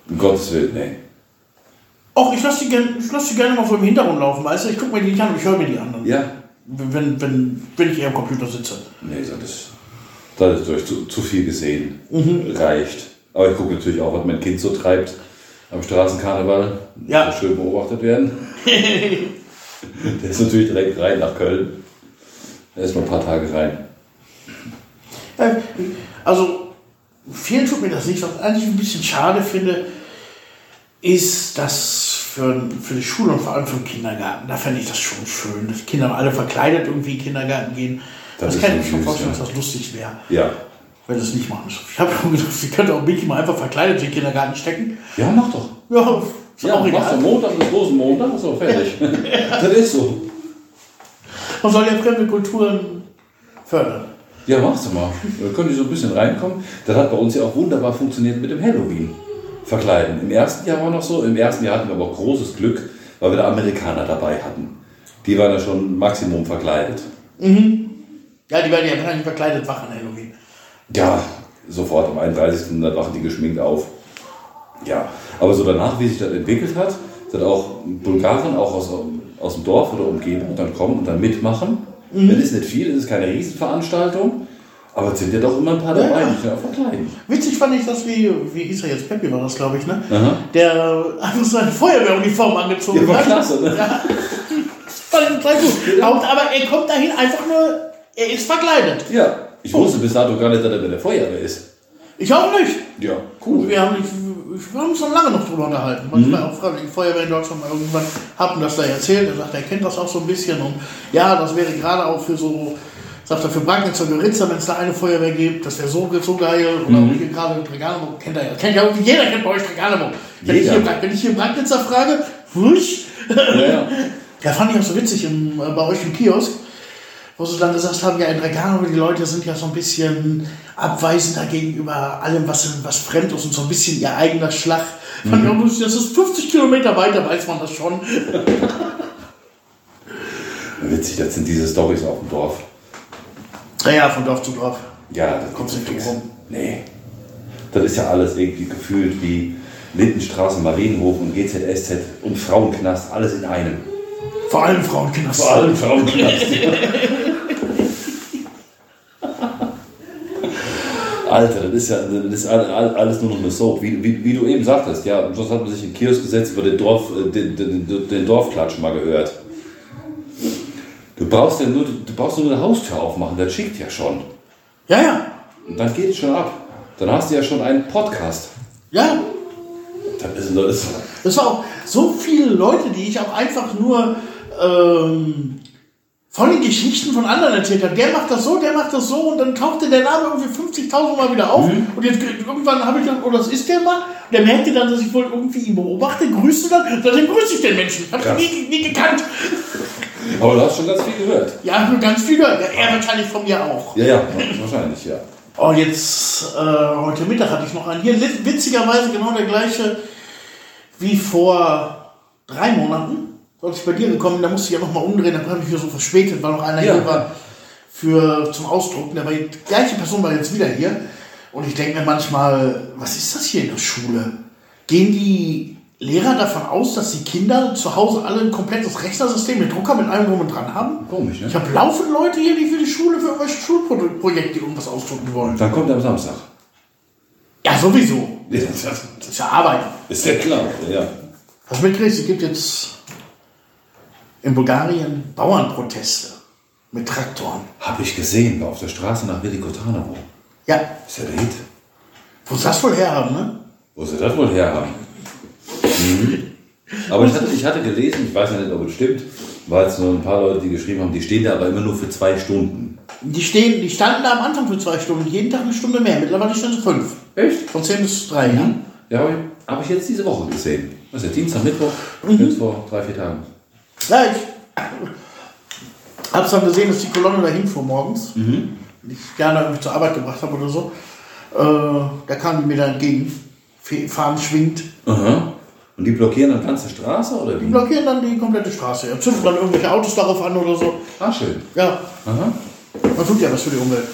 Um Gottes Willen, nee. Och, ich lasse die, gern- ich lass die gerne mal so im Hintergrund laufen, weißt du? Ich gucke mir die nicht an, aber ich höre mir die anderen. Ja, Wenn, wenn, wenn ich eher am Computer sitze. nee, das ist, das ist durch zu, zu viel gesehen. Mhm. Reicht. Aber ich gucke natürlich auch, was mein Kind so treibt am Straßenkarneval. Ja. Muss schön beobachtet werden. Der ist natürlich direkt rein nach Köln. Erstmal ein paar Tage rein. Äh, Also, vielen tut mir das nicht. Was ich eigentlich ein bisschen schade finde, ist, dass für, für die Schule und vor allem für den Kindergarten, da fände ich das schon schön, dass Kinder alle verkleidet irgendwie in den Kindergarten gehen. Das Das, kann ich schon mir schon vorstellen, ja. dass das lustig wäre, Ja. wenn es nicht machen. Ich habe schon gedacht, sie könnte auch Mickey mal einfach verkleidet in den Kindergarten stecken. Ja, mach doch. Ja, ist Ja, auch machst egal. du Montag bis großen Montag, ist auch fertig. das ist so. Man soll ja fremde Kulturen fördern. Ja, machst du mal. Da können die so ein bisschen reinkommen. Das hat bei uns ja auch wunderbar funktioniert mit dem Halloween. Verkleiden. Im ersten Jahr war noch so. Im ersten Jahr hatten wir aber auch großes Glück, weil wir da Amerikaner dabei hatten. Die waren ja schon Maximum verkleidet. Ja, die werden ja wahrscheinlich verkleidet wach an Halloween. Ja, sofort am 31. Da wachen die geschminkt auf. Ja, aber so danach, wie sich das entwickelt hat, dass auch Bulgaren auch aus, aus dem Dorf oder Umgebung dann kommen und dann mitmachen. Das ist nicht viel, es ist keine Riesenveranstaltung, aber es sind ja doch immer ein paar dabei, Ja. die sich auch verkleiden. Witzig fand ich das, wie, wie hieß er jetzt? Peppi war das, glaube ich, ne? Aha. Der einfach seine Feuerwehruniform angezogen Ja, war hat. klasse, ne? Ja. Das fand ich total gut. Und, aber er kommt dahin einfach nur, er ist verkleidet. Ja, Ich wusste bis dato gar nicht, dass er bei der Feuerwehr ist. Ich auch nicht. Ja, Wir haben, wir haben uns noch lange noch drüber unterhalten. Manchmal auch gerade die Feuerwehr in Deutschland mal irgendwann haben das da erzählt. Er sagt, er kennt das auch so ein bisschen. Und ja, das wäre gerade auch für so, sagt er, für Bragnitzer Geritzer, wenn es da eine Feuerwehr gibt, das wäre so, so geil. Oder auch hier gerade Regalemburg, kennt er ja. Kennt ja irgendwie jeder kennt bei euch Regalemburg. Wenn, ich hier, wenn ich hier Bragnitzer frage, wusch, Ja, ja. ja, fand ich auch so witzig im, äh, bei euch im Kiosk, wo sie dann gesagt haben, ja, in Regano, die Leute sind ja so ein bisschen abweisender gegenüber allem, was, was fremd ist und so ein bisschen ihr eigener Schlag. Fand ich das ist 50 Kilometer weiter, weiß man das schon. Witzig, das sind diese Stories auf dem Dorf. Naja, von Dorf zu Dorf. Ja, da Kommst nicht drum rum. Nee. Das ist ja alles irgendwie gefühlt wie Lindenstraße, Marienhof und GZSZ und Frauenknast, alles in einem. Vor allem Frauenknast. Frauenknast. Alter, das ist ja das ist all- all- alles nur noch eine Soap. Wie, wie, wie du eben sagtest, ja, sonst hat man sich in Kiosk gesetzt, über den, Dorf, äh, den, den, den Dorfklatsch mal gehört. Du brauchst ja nur, du brauchst nur eine Haustür aufmachen, das schickt ja schon. Ja, ja. Und dann geht es schon ab. Dann hast du ja schon einen Podcast. Ja, Das ist, das Das war auch so viele Leute, die ich auch einfach nur ähm, von den Geschichten von anderen erzählt habe. Der macht das so, der macht das so und dann tauchte der Name irgendwie 50.000 Mal wieder auf. Und jetzt irgendwann habe ich dann, oh, das ist der mal. Und der merkte dann, dass ich wohl irgendwie ihn beobachte, grüßte dann, und dann grüße ich den Menschen. Hab Krass. ich nie, nie gekannt. aber du hast schon ganz viel gehört. Ja, nur ganz viel gehört. Er wahrscheinlich von mir auch. Ja, ja, wahrscheinlich, ja. Oh, jetzt, äh, heute Mittag hatte ich noch einen. Hier, witzigerweise genau der gleiche wie vor drei Monaten. Als ich bei dir gekommen da musste ich ja nochmal umdrehen, dann habe ich hier so verspätet, weil noch einer Ja. hier war für, zum Ausdrucken. War, die gleiche Person war jetzt wieder hier. Und ich denke mir manchmal, was ist das hier in der Schule? Gehen die Lehrer davon aus, dass die Kinder zu Hause alle ein komplettes Rechnersystem mit Drucker mit allem drum und dran haben? Komisch, ne? Ich habe laufend Leute hier, die für die Schule, für irgendwelche Schulprojekte irgendwas ausdrucken wollen. Dann kommt er am Samstag. Ja, sowieso. Ja, Das ist ja Arbeit. Ist ja klar, ja. Was mitkriegst, es gibt jetzt in Bulgarien Bauernproteste mit Traktoren. Habe ich gesehen, war auf der Straße nach Velikotanovo. Ja, Ist ja der Hit. wo sie das wohl herhaben, ne? Wo sie das wohl herhaben? Mhm. Aber ich hatte, ich hatte gelesen, ich weiß ja nicht, ob es stimmt, weil es nur ein paar Leute, die geschrieben haben, die stehen da aber immer nur für zwei Stunden. Die, stehen, die standen da am Anfang für zwei Stunden, jeden Tag eine Stunde mehr. Mittlerweile stehen sie fünf. Echt? Von zehn bis drei, ja. Ja, habe ich, hab ich jetzt diese Woche gesehen. Was ist der Dienstag, Mittwoch? Jetzt vor drei, vier Tagen. Ja, ich hab's dann gesehen, dass die Kolonne dahin fuhr morgens. Die ich gerne irgendwie zur Arbeit gebracht habe oder so. Äh, da kamen die mir da entgegen. Fahren schwingt. Aha. Und die blockieren dann ganze Straße oder Die wie? blockieren dann die komplette Straße. Ja, zünden dann irgendwelche Autos darauf an oder so. Ah, schön. Ja, Aha. man tut ja was für die Umwelt.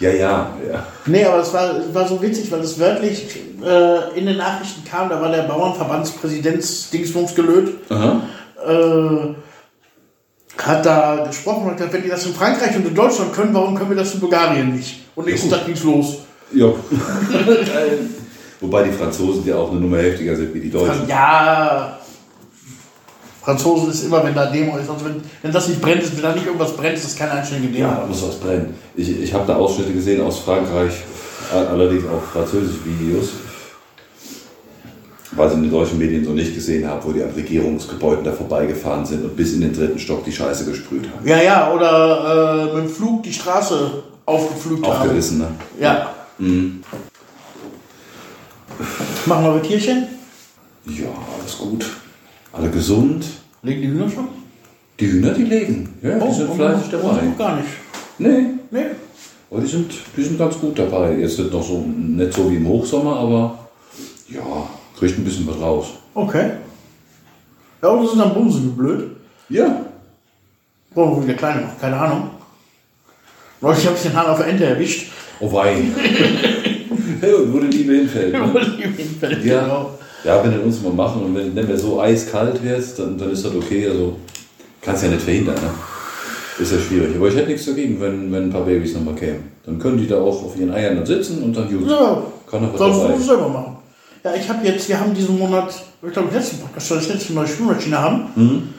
Ja, ja, ja. Nee, aber es war, war so witzig, weil es wörtlich äh, in den Nachrichten kam, da war der Bauernverbandspräsident Dingsbums gelöt, Aha. Äh, hat da gesprochen und hat gesagt, wenn die das in Frankreich und in Deutschland können, warum können wir das in Bulgarien nicht? Und nächsten Tag ging's los. Ja. Wobei die Franzosen ja auch eine Nummer heftiger sind wie die Deutschen. Ja, Franzosen ist immer, wenn da Demo ist, also wenn, wenn das nicht brennt, wenn da nicht irgendwas brennt, ist das keine einständige Demo. Ja, da muss was brennen. Ich, ich habe da Ausschnitte gesehen aus Frankreich, allerdings auch französische Videos, weil ich in den deutschen Medien so nicht gesehen habe, wo die an Regierungsgebäuden da vorbeigefahren sind und bis in den dritten Stock die Scheiße gesprüht haben. Ja, ja, oder äh, mit dem Flug die Straße aufgepflügt haben. Aufgerissen, ne? Ja. Machen wir ein Tierchen? Ja, alles gut. Alle gesund. Legen die Hühner schon? Die Hühner, die legen. Ja, die sind und- fleißig und dabei. noch gar nicht. Nee, Nee. aber die sind, die sind ganz gut dabei. Jetzt wird noch so, nicht so wie im Hochsommer, aber ja, kriegt ein bisschen was raus. Okay. Ja, oder sind dann Bumsen blöd? Ja, Brauchen wir wieder kleine machen, keine Ahnung. Neulich habe ich den Hahn auf der Ente erwischt. oh wei. hey, und wo die Liebe hinfällt. Ne? Ja, Genau. ja, wenn du uns mal machen und wenn, wenn wir so eiskalt wirst, dann, dann ist das okay. Also kannst ja nicht verhindern, ne? Ist ja schwierig. Aber ich hätte nichts dagegen, wenn, wenn ein paar Babys nochmal kämen. Dann können die da auch auf ihren Eiern dann sitzen und dann gut. Ja, Kann noch was sonst dabei. musst du selber machen. Ja, ich habe jetzt, wir haben diesen Monat, ich glaube, letzten Podcast, jetzt eine neue Spülmaschine haben. Mhm.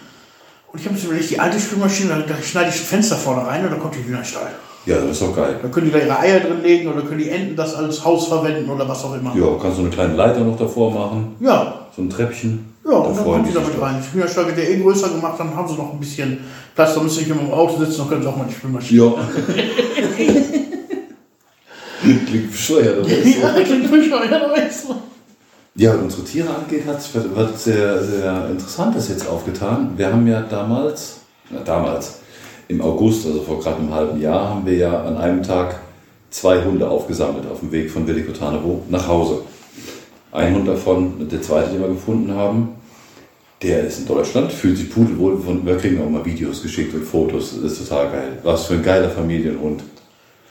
Und ich habe mir überlegt, die alte Spülmaschine, da, schneide ich ein Fenster vorne rein und da kommt die Hühnerstall. Ja, das ist doch geil. Da können die da ihre Eier drin legen oder können die Enten das als Haus verwenden oder was auch immer. Ja, kannst du eine kleine Leiter noch davor machen, Ja, so ein Treppchen. ja da und dann kommen die damit rein. Die Hühnerstall wird ja eh größer gemacht, dann haben sie noch ein bisschen Platz. Da müssen sie nicht immer im Auto sitzen, dann können sie auch mal die Spülmaschine. Ja. Klingt bescheuert, aber ist so. Ja, klingt bescheuert, aber ist so. Ja, was unsere Tiere angeht, hat sich was sehr, sehr Interessantes jetzt aufgetan. Wir haben ja damals, na damals, im August, also vor gerade einem halben Jahr, haben wir ja an einem Tag zwei Hunde aufgesammelt auf dem Weg von Velikotanovo nach Hause. Ein Hund davon, der zweite, den wir gefunden haben, der ist in Deutschland, fühlt sich pudelwohl. Von, wir kriegen auch mal Videos geschickt und Fotos, das ist total geil. Was für ein geiler Familienhund.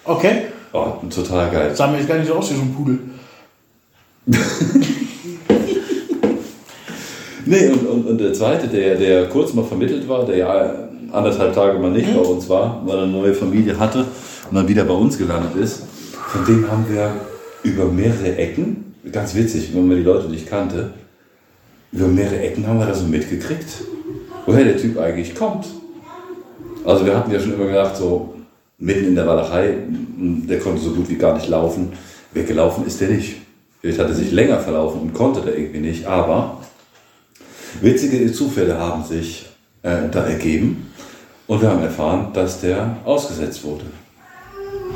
Okay, Oh, total geil. sah mir jetzt gar nicht so aus wie so ein Pudel. Nee, und, und, und der zweite, der, der kurz mal vermittelt war, der ja anderthalb Tage mal nicht bei uns war, weil er eine neue Familie hatte und dann wieder bei uns gelandet ist, von dem haben wir über mehrere Ecken, ganz witzig, wenn man die Leute nicht kannte, über mehrere Ecken haben wir da so mitgekriegt, woher der Typ eigentlich kommt. Also wir hatten ja schon immer gedacht, so mitten in der Walachei, der konnte so gut wie gar nicht laufen. Weggelaufen ist der nicht. Vielleicht hat er sich länger verlaufen und konnte der irgendwie nicht, aber Witzige Zufälle haben sich äh, da ergeben und wir haben erfahren, dass der ausgesetzt wurde.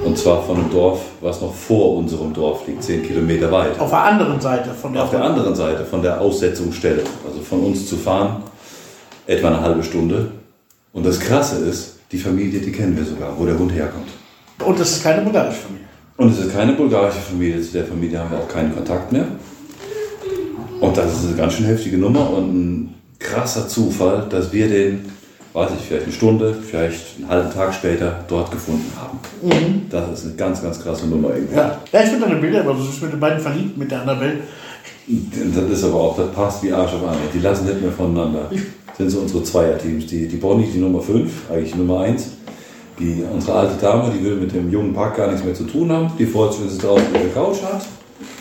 Und zwar von einem Dorf, was noch vor unserem Dorf liegt, zehn Kilometer weit. Auf der anderen Seite von der Auf der anderen Seite von der Aussetzungsstelle, also von uns zu fahren, etwa eine halbe Stunde. Und das Krasse ist, die Familie, die kennen wir sogar, wo der Hund herkommt. Und das ist keine bulgarische Familie. Und es ist keine bulgarische Familie, zu der Familie haben wir auch keinen Kontakt mehr. Und das ist eine ganz schön heftige Nummer und ein krasser Zufall, dass wir den, weiß ich, vielleicht eine Stunde, vielleicht einen halben Tag später dort gefunden haben. Das ist eine ganz, ganz krasse Nummer irgendwie. Ja, ja ich finde deine Bilder aber so süß mit den beiden verliebt mit der Annabelle. Das ist aber auch, das passt wie Arsch auf einmal. Die lassen nicht mehr voneinander. Das sind so unsere Zweierteams. Die, die Bonnie, die Nummer 5, eigentlich Nummer 1. Die, unsere alte Dame, die will mit dem jungen Pack gar nichts mehr zu tun haben. Die freut sich, wenn sie draußen ihre Couch hat.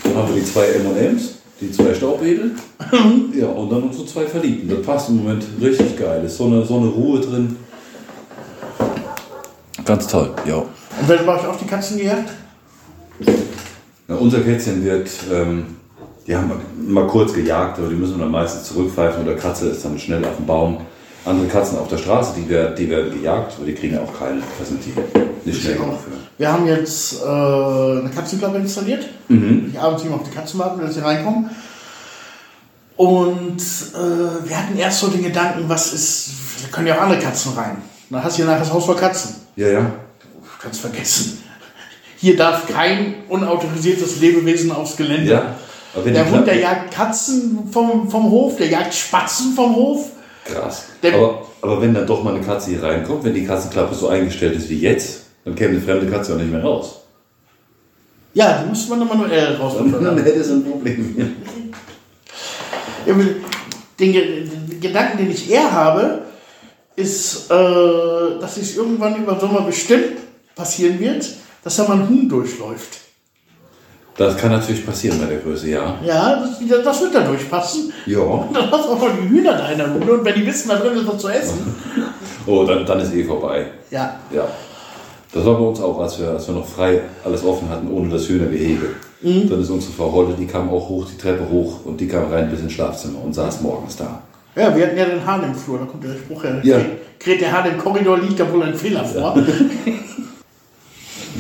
Dann haben wir die zwei M&M's, die zwei Staubwedel. ja, und dann unsere zwei Verliebten. Das passt im Moment richtig geil. Ist so eine, so eine Ruhe drin. Ganz toll, ja. Und wer bei euch auch die Katzen gejagt? Na, unser Kätzchen wird, ähm, die haben wir mal kurz gejagt, aber die müssen wir dann meistens zurückpfeifen oder Katze ist dann schnell auf dem Baum. Andere Katzen auf der Straße, die, werden- die werden gejagt, aber die kriegen auch keine präsentiert. Nicht schnell genug für. Wir haben jetzt äh, eine Katzenklappe installiert. Ich abends immer auf die Katzen warten, dass sie reinkommen. Und äh, wir hatten erst so den Gedanken, was ist, da können ja auch andere Katzen rein. Dann hast du ja nachher das Haus voll Katzen. Ja, ja. Du kannst vergessen. Hier darf kein unautorisiertes Lebewesen aufs Gelände. Ja. Wenn Der Hund, der jagt Katzen vom, vom Hof, der jagt Spatzen vom Hof. Krass. Aber, aber wenn dann doch mal eine Katze hier reinkommt, wenn die Katzenklappe so eingestellt ist wie jetzt, dann käme eine fremde Katze auch nicht mehr raus. Ja, die muss man dann manuell rausbefördern. Dann hätte es ein Problem. Den, den Gedanken, den ich eher habe, ist, äh, dass es irgendwann über Sommer bestimmt passieren wird, dass da mal ein Huhn durchläuft. Das kann natürlich passieren bei der Größe, ja. Ja, das, das wird da durchpassen. Ja. Und dann hast du auch mal die Hühner da in der Bude und wenn die wissen, da drin ist was zu essen. Oh, dann, dann ist eh vorbei. Ja. Ja. Das war bei uns auch, als wir, als wir noch frei alles offen hatten, ohne das Hühnergehege. Dann ist unsere Frau Holle, die kam auch hoch, die Treppe hoch und die kam rein bis ins Schlafzimmer und saß morgens da. Ja, wir hatten ja den Hahn im Flur, da kommt der Spruch her. Ja. Kräht der Hahn im Korridor, liegt da wohl ein Fehler vor.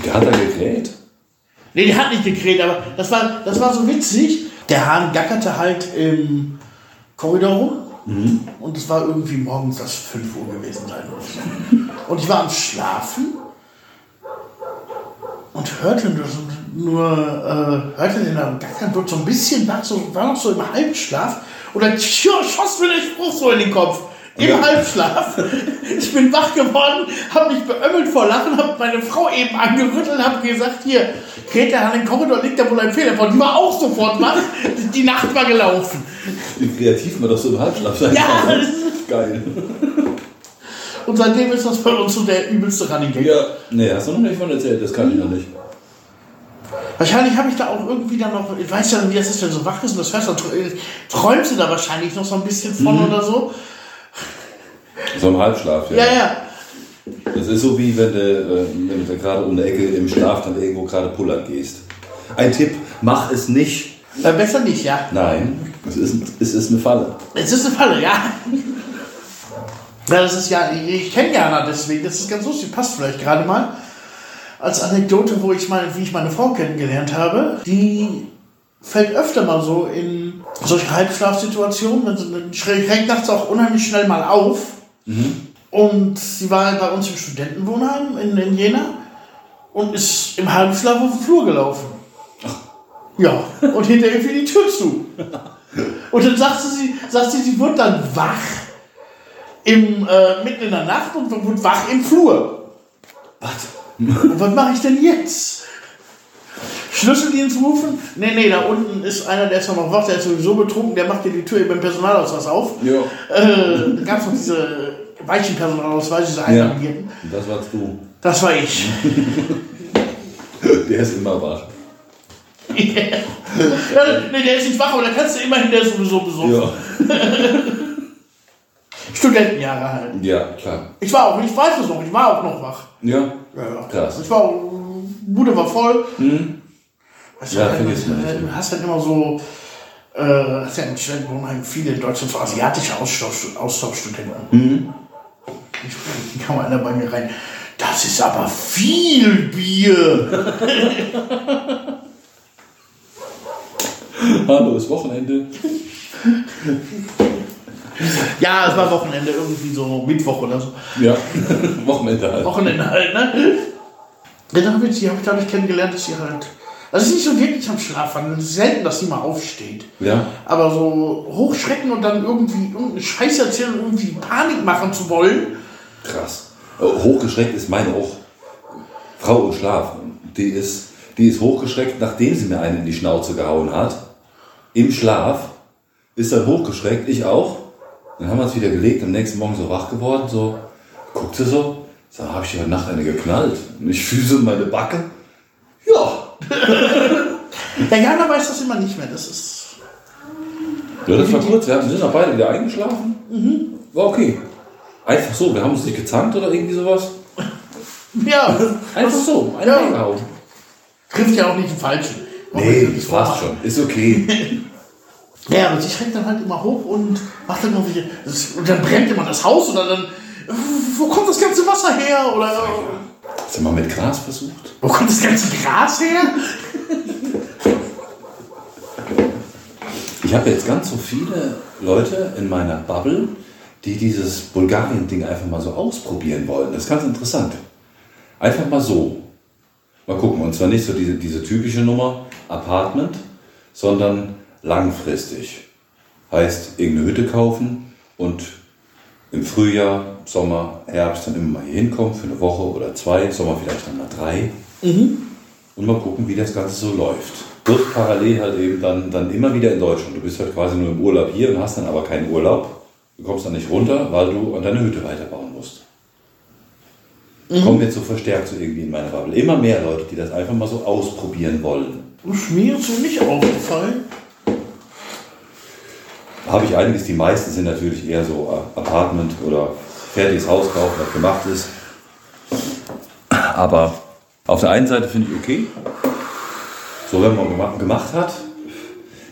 Der hat da gekräht. Nee, der hat nicht gekräht, aber das war, das war so witzig. Der Hahn gackerte halt im Korridor rum. Und es war irgendwie morgens das 5 Uhr gewesen sein oder so. Und ich war am Schlafen und hörte nur, äh, hörte den da gackern, wurde so ein bisschen wach, so, war noch so im Halbschlaf. Und dann schoss mir der Spruch so in den Kopf. Im Ja. Halbschlaf. Ich bin wach geworden, habe mich beömmelt vor Lachen, habe meine Frau eben angerüttelt, habe gesagt, hier, Greta an den Korridor liegt da wohl ein Fehler vor. Die war auch sofort wach. Die Nacht war gelaufen. Wie kreativ man doch so im Halbschlaf sein Ja, kann. das ist- Geil. Und seitdem ist das bei uns so der übelste Running Gag. Ja. Nee, hast du noch nicht von erzählt, das kann ich noch nicht. Wahrscheinlich habe ich da auch irgendwie dann noch, ich weiß ja, wie das ist, wenn du so wach ist und das hörst, dann tr- träumst du da wahrscheinlich noch so ein bisschen von oder so. So im Halbschlaf, ja. Ja, ja. Das ist so wie wenn du, äh, wenn du gerade um die Ecke im Schlaf dann irgendwo gerade pullern gehst. Ein Tipp, mach es nicht. Äh, besser nicht, ja. Nein, es ist, es ist eine Falle. Es ist eine Falle, ja. Ja, das ist ja, ich, kenne Jana deswegen, das ist ganz lustig, passt vielleicht gerade mal. Als Anekdote, wo ich meine, wie ich meine Frau kennengelernt habe, die fällt öfter mal so in solche Halbschlafsituationen, wenn sie schräg nachts auch unheimlich schnell mal auf. Und sie war halt bei uns im Studentenwohnheim in, in Jena und ist im Halbschlaf auf den Flur gelaufen. Ja, und hinterher fiel die Tür zu. Und dann sagte sie, sagte sie, sie wird dann wach im, äh, mitten in der Nacht und wird wach im Flur. Was? Und was mache ich denn jetzt? Schlüsseldienst rufen? Nee, nee, da unten ist einer, der ist noch wach, der ist sowieso betrunken, der macht dir die Tür eben im Personalausweis auf. Ja. Äh, da gab es noch diese weichen Personalausweise, diese einrangierten. Und das warst du. Das war ich. Der ist immer wach. ja, nee, der ist nicht wach, aber da kannst du immerhin, der ist sowieso besoffen. Ja. Studentenjahre halt. Ja, klar. Ich war auch, ich weiß es noch, ich war auch noch wach. Ja. Ja, ja. Krass. Ich war, Bude war voll. Weißt du, Ja, halt, vergiss man nicht. äh, Du hast dann immer so, äh, hast ja in Studentenwohnheim viele in Deutschland so asiatische Austausch, Austauschstudenten. Mhm. Ich kam einer bei mir rein. Das ist aber viel Bier. Hallo, ist Wochenende. Ja, es war Wochenende, irgendwie so Mittwoch oder so. Ja. Wochenende halt. Wochenende halt, ne? Dann habe ich, die habe ich dadurch kennengelernt, dass sie halt. Also, sie ist nicht so wirklich am Schlafen. Es ist selten, dass sie mal aufsteht. Ja. Aber so hochschrecken und dann irgendwie irgendeinen Scheiß erzählen und irgendwie Panik machen zu wollen. Krass. Äh, Hochgeschreckt ist meine auch Frau im Schlaf. Die ist, die ist hochgeschreckt, nachdem sie mir einen in die Schnauze gehauen hat. Im Schlaf. Ist dann hochgeschreckt, ich auch. Dann haben wir uns wieder gelegt, am nächsten Morgen so wach geworden, so, guckt sie so, sag, habe ich heute Nacht eine geknallt? Und ich fühle so meine Backe. Ja. Der Jana weiß das immer nicht mehr. Das ist. Ja, das war kurz. Wir sind auch beide wieder eingeschlafen. War okay. Einfach so, wir haben uns nicht gezankt oder irgendwie sowas. Ja, Einfach so, eine Ja. reingehauen. trifft ja auch nicht den Falschen. Nee, das war's schon. Ist okay. Ja, aber sie schreckt dann halt immer hoch und macht dann irgendwelche. das- Und dann brennt immer das Haus oder dann. Wo kommt das ganze Wasser her? Oder. Hast du mal mit Gras versucht? Wo kommt das ganze Gras her? Ich habe jetzt ganz so viele Leute in meiner Bubble, die dieses Bulgarien-Ding einfach mal so ausprobieren wollen. Das ist ganz interessant. Einfach mal so. Mal gucken. Und zwar nicht so diese, diese typische Nummer Apartment, sondern langfristig. Heißt, irgendeine Hütte kaufen und im Frühjahr, Sommer, Herbst dann immer mal hier hinkommen für eine Woche oder zwei, Sommer vielleicht dann mal drei. Und mal gucken, wie das Ganze so läuft. Wird parallel halt eben dann, dann immer wieder in Deutschland. Du bist halt quasi nur im Urlaub hier und hast dann aber keinen Urlaub. Du kommst dann nicht runter, weil du an deine Hütte weiterbauen musst. Kommen jetzt so verstärkt so irgendwie in meine Bubble. Immer mehr Leute, die das einfach mal so ausprobieren wollen. Ist mir so nicht aufgefallen. Habe ich einiges, die meisten sind natürlich eher so Apartment oder fertiges Haus kaufen, was gemacht ist. Aber auf der einen Seite finde ich okay, so wenn man gema- gemacht hat,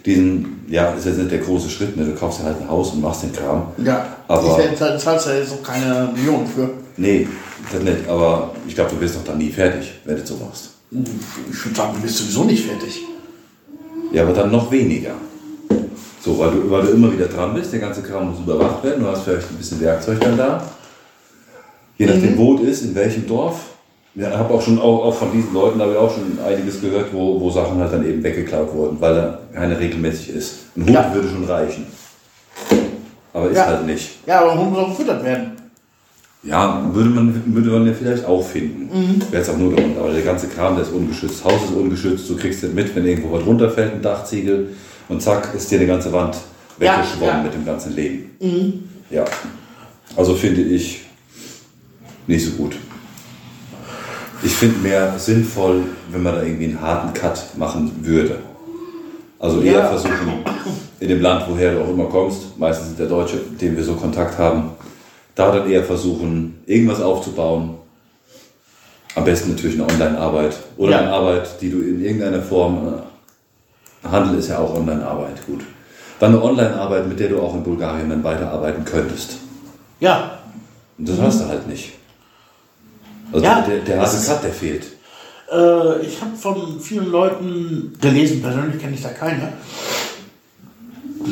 diesen, ja, ist jetzt nicht der große Schritt, ne? du kaufst dir halt ein Haus und machst den Kram. Ja, Aber- ich zahl- zahlst ja jetzt auch keine Millionen für. Nee, das nicht, aber ich glaube, du wirst doch dann nie fertig, wenn du so machst. Ich würde sagen, du bist sowieso nicht fertig. Ja, aber dann noch weniger. So, weil du, weil du immer wieder dran bist, der ganze Kram muss überwacht werden, du hast vielleicht ein bisschen Werkzeug dann da. Je nachdem, wo es ist, in welchem Dorf. Ja, ich habe auch schon auch, auch von diesen Leuten habe ich auch schon einiges gehört, wo, wo Sachen halt dann eben weggeklaut wurden, weil da keine regelmäßig ist. Ein Hund Ja. würde schon reichen. Aber ist Ja. halt nicht. Ja, aber ein Hund muss auch gefüttert werden. Ja, würde man, würde man ja vielleicht auch finden. Wäre es auch nur der Hund. Aber der ganze Kram, der ist ungeschützt. Haus ist ungeschützt. Du kriegst den mit, wenn irgendwo was runterfällt, ein Dachziegel. Und zack, ist dir die ganze Wand Ja, weggeschwommen ja. mit dem ganzen Leben. Ja. Also finde ich nicht so gut. Ich finde mehr sinnvoll, wenn man da irgendwie einen harten Cut machen würde. Also eher Ja. versuchen, in dem Land, woher du auch immer kommst, meistens der Deutsche, mit dem wir so Kontakt haben, da dann eher versuchen, irgendwas aufzubauen. Am besten natürlich eine Online-Arbeit oder Ja. eine Arbeit, die du in irgendeiner Form, äh, Handel ist ja auch Online-Arbeit, gut. Dann eine Online-Arbeit, mit der du auch in Bulgarien dann weiterarbeiten könntest. Ja, Und das hast du halt nicht. Also Ja, der, der ist- Cut, der fehlt. Äh, ich habe von vielen Leuten gelesen, persönlich kenne ich da keine,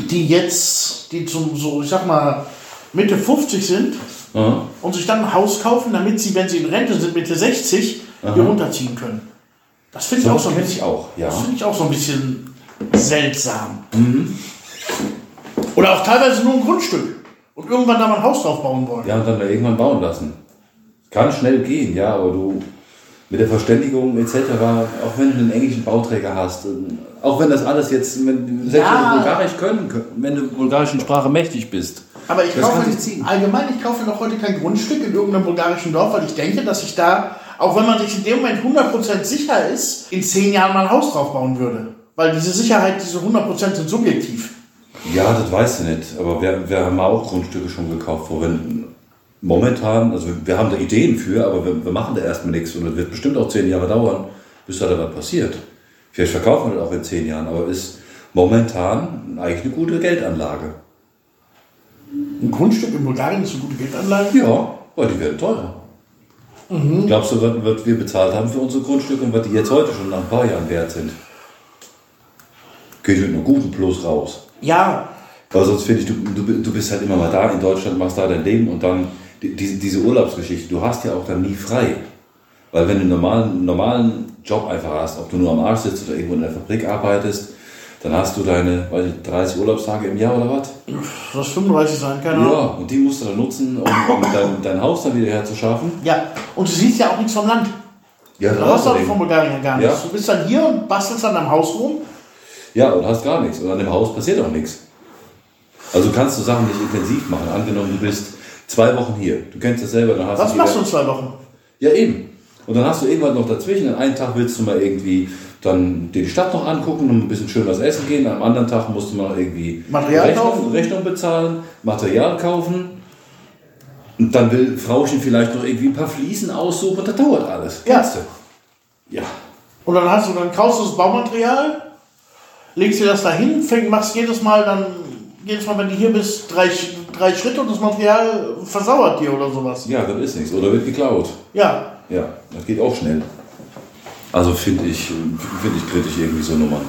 die jetzt, die zum, so, ich sag mal, Mitte 50 sind Aha. und sich dann ein Haus kaufen, damit sie, wenn sie in Rente sind, Mitte 60, hier runterziehen können. Das finde ich So auch so ein ich bisschen, auch, ja. das finde ich auch so ein bisschen seltsam. Oder auch teilweise nur ein Grundstück und irgendwann da mal ein Haus drauf bauen wollen. Ja, und dann da irgendwann bauen lassen. Kann schnell gehen, ja, aber du mit der Verständigung etc., auch wenn du einen englischen Bauträger hast, und auch wenn das alles jetzt, wenn, selbst Ja. wenn du Bulgarisch können, wenn du bulgarischen Sprache mächtig bist. Aber ich kaufe allgemein, ich kaufe noch heute kein Grundstück in irgendeinem bulgarischen Dorf, weil ich denke, dass ich da, auch wenn man sich in dem Moment 100% sicher ist, in 10 Jahren mal ein Haus drauf bauen würde. Weil diese Sicherheit, diese 100% sind subjektiv. Ja, das weißt du nicht, aber wir, wir haben auch Grundstücke schon gekauft, wo wir momentan, also wir haben da Ideen für, aber wir, wir machen da erstmal nichts und es wird bestimmt auch zehn Jahre dauern, bis da was passiert. Vielleicht verkaufen wir das auch in zehn Jahren, aber ist momentan eigentlich eine gute Geldanlage. Ein Grundstück in Bulgarien ist eine gute Geldanlage. Ja, weil die werden teurer. Glaubst du, was, was wir bezahlt haben für unsere Grundstücke und was die jetzt heute schon nach ein paar Jahren wert sind? Ich mit einem guten Plus raus. Ja, Weil sonst finde ich, du, du, du bist halt immer mal da in Deutschland, machst da dein Leben und dann die, diese, diese Urlaubsgeschichte, du hast ja auch dann nie frei. Weil wenn du einen normalen, normalen Job einfach hast, ob du nur am Arsch sitzt oder irgendwo in der Fabrik arbeitest, dann hast du deine weiß ich, 30 Urlaubstage im Jahr oder was? das 35 sein, keine Ahnung. Ja, und die musst du dann nutzen, um, um dein, dein Haus dann wieder herzuschaffen. Ja. und du siehst ja auch nichts vom Land. Ja, Du hast außerdem- von Bulgarien gar nichts. Ja. Du bist dann hier und bastelst an deinem Haus rum. Ja, und hast gar nichts. Und an dem Haus passiert auch nichts. Also kannst du Sachen nicht intensiv machen. Angenommen, du bist zwei Wochen hier. Du kennst das selber. Dann hast Was machst du in zwei Wochen? Ja, eben. Und dann hast du irgendwann noch dazwischen. An einem Tag willst du mal irgendwie dann dir die Stadt noch angucken und ein bisschen schön was essen gehen. Am anderen Tag musst du mal irgendwie Material Rechnung, kaufen. Rechnung bezahlen, Material kaufen. Und dann will Frauchen vielleicht noch irgendwie ein paar Fliesen aussuchen. Das dauert alles. Ja. Kennst du? Ja. Und dann hast du, dann kaufst du das Baumaterial, legst dir das dahin, fäng, machst jedes Mal dann, jedes Mal, wenn du hier bist, drei, drei Schritte und das Material versauert dir oder sowas. Ja, das ist nichts. Oder wird geklaut. Ja. Ja, das geht auch schnell. Also finde ich, finde ich kritisch irgendwie so Nummern.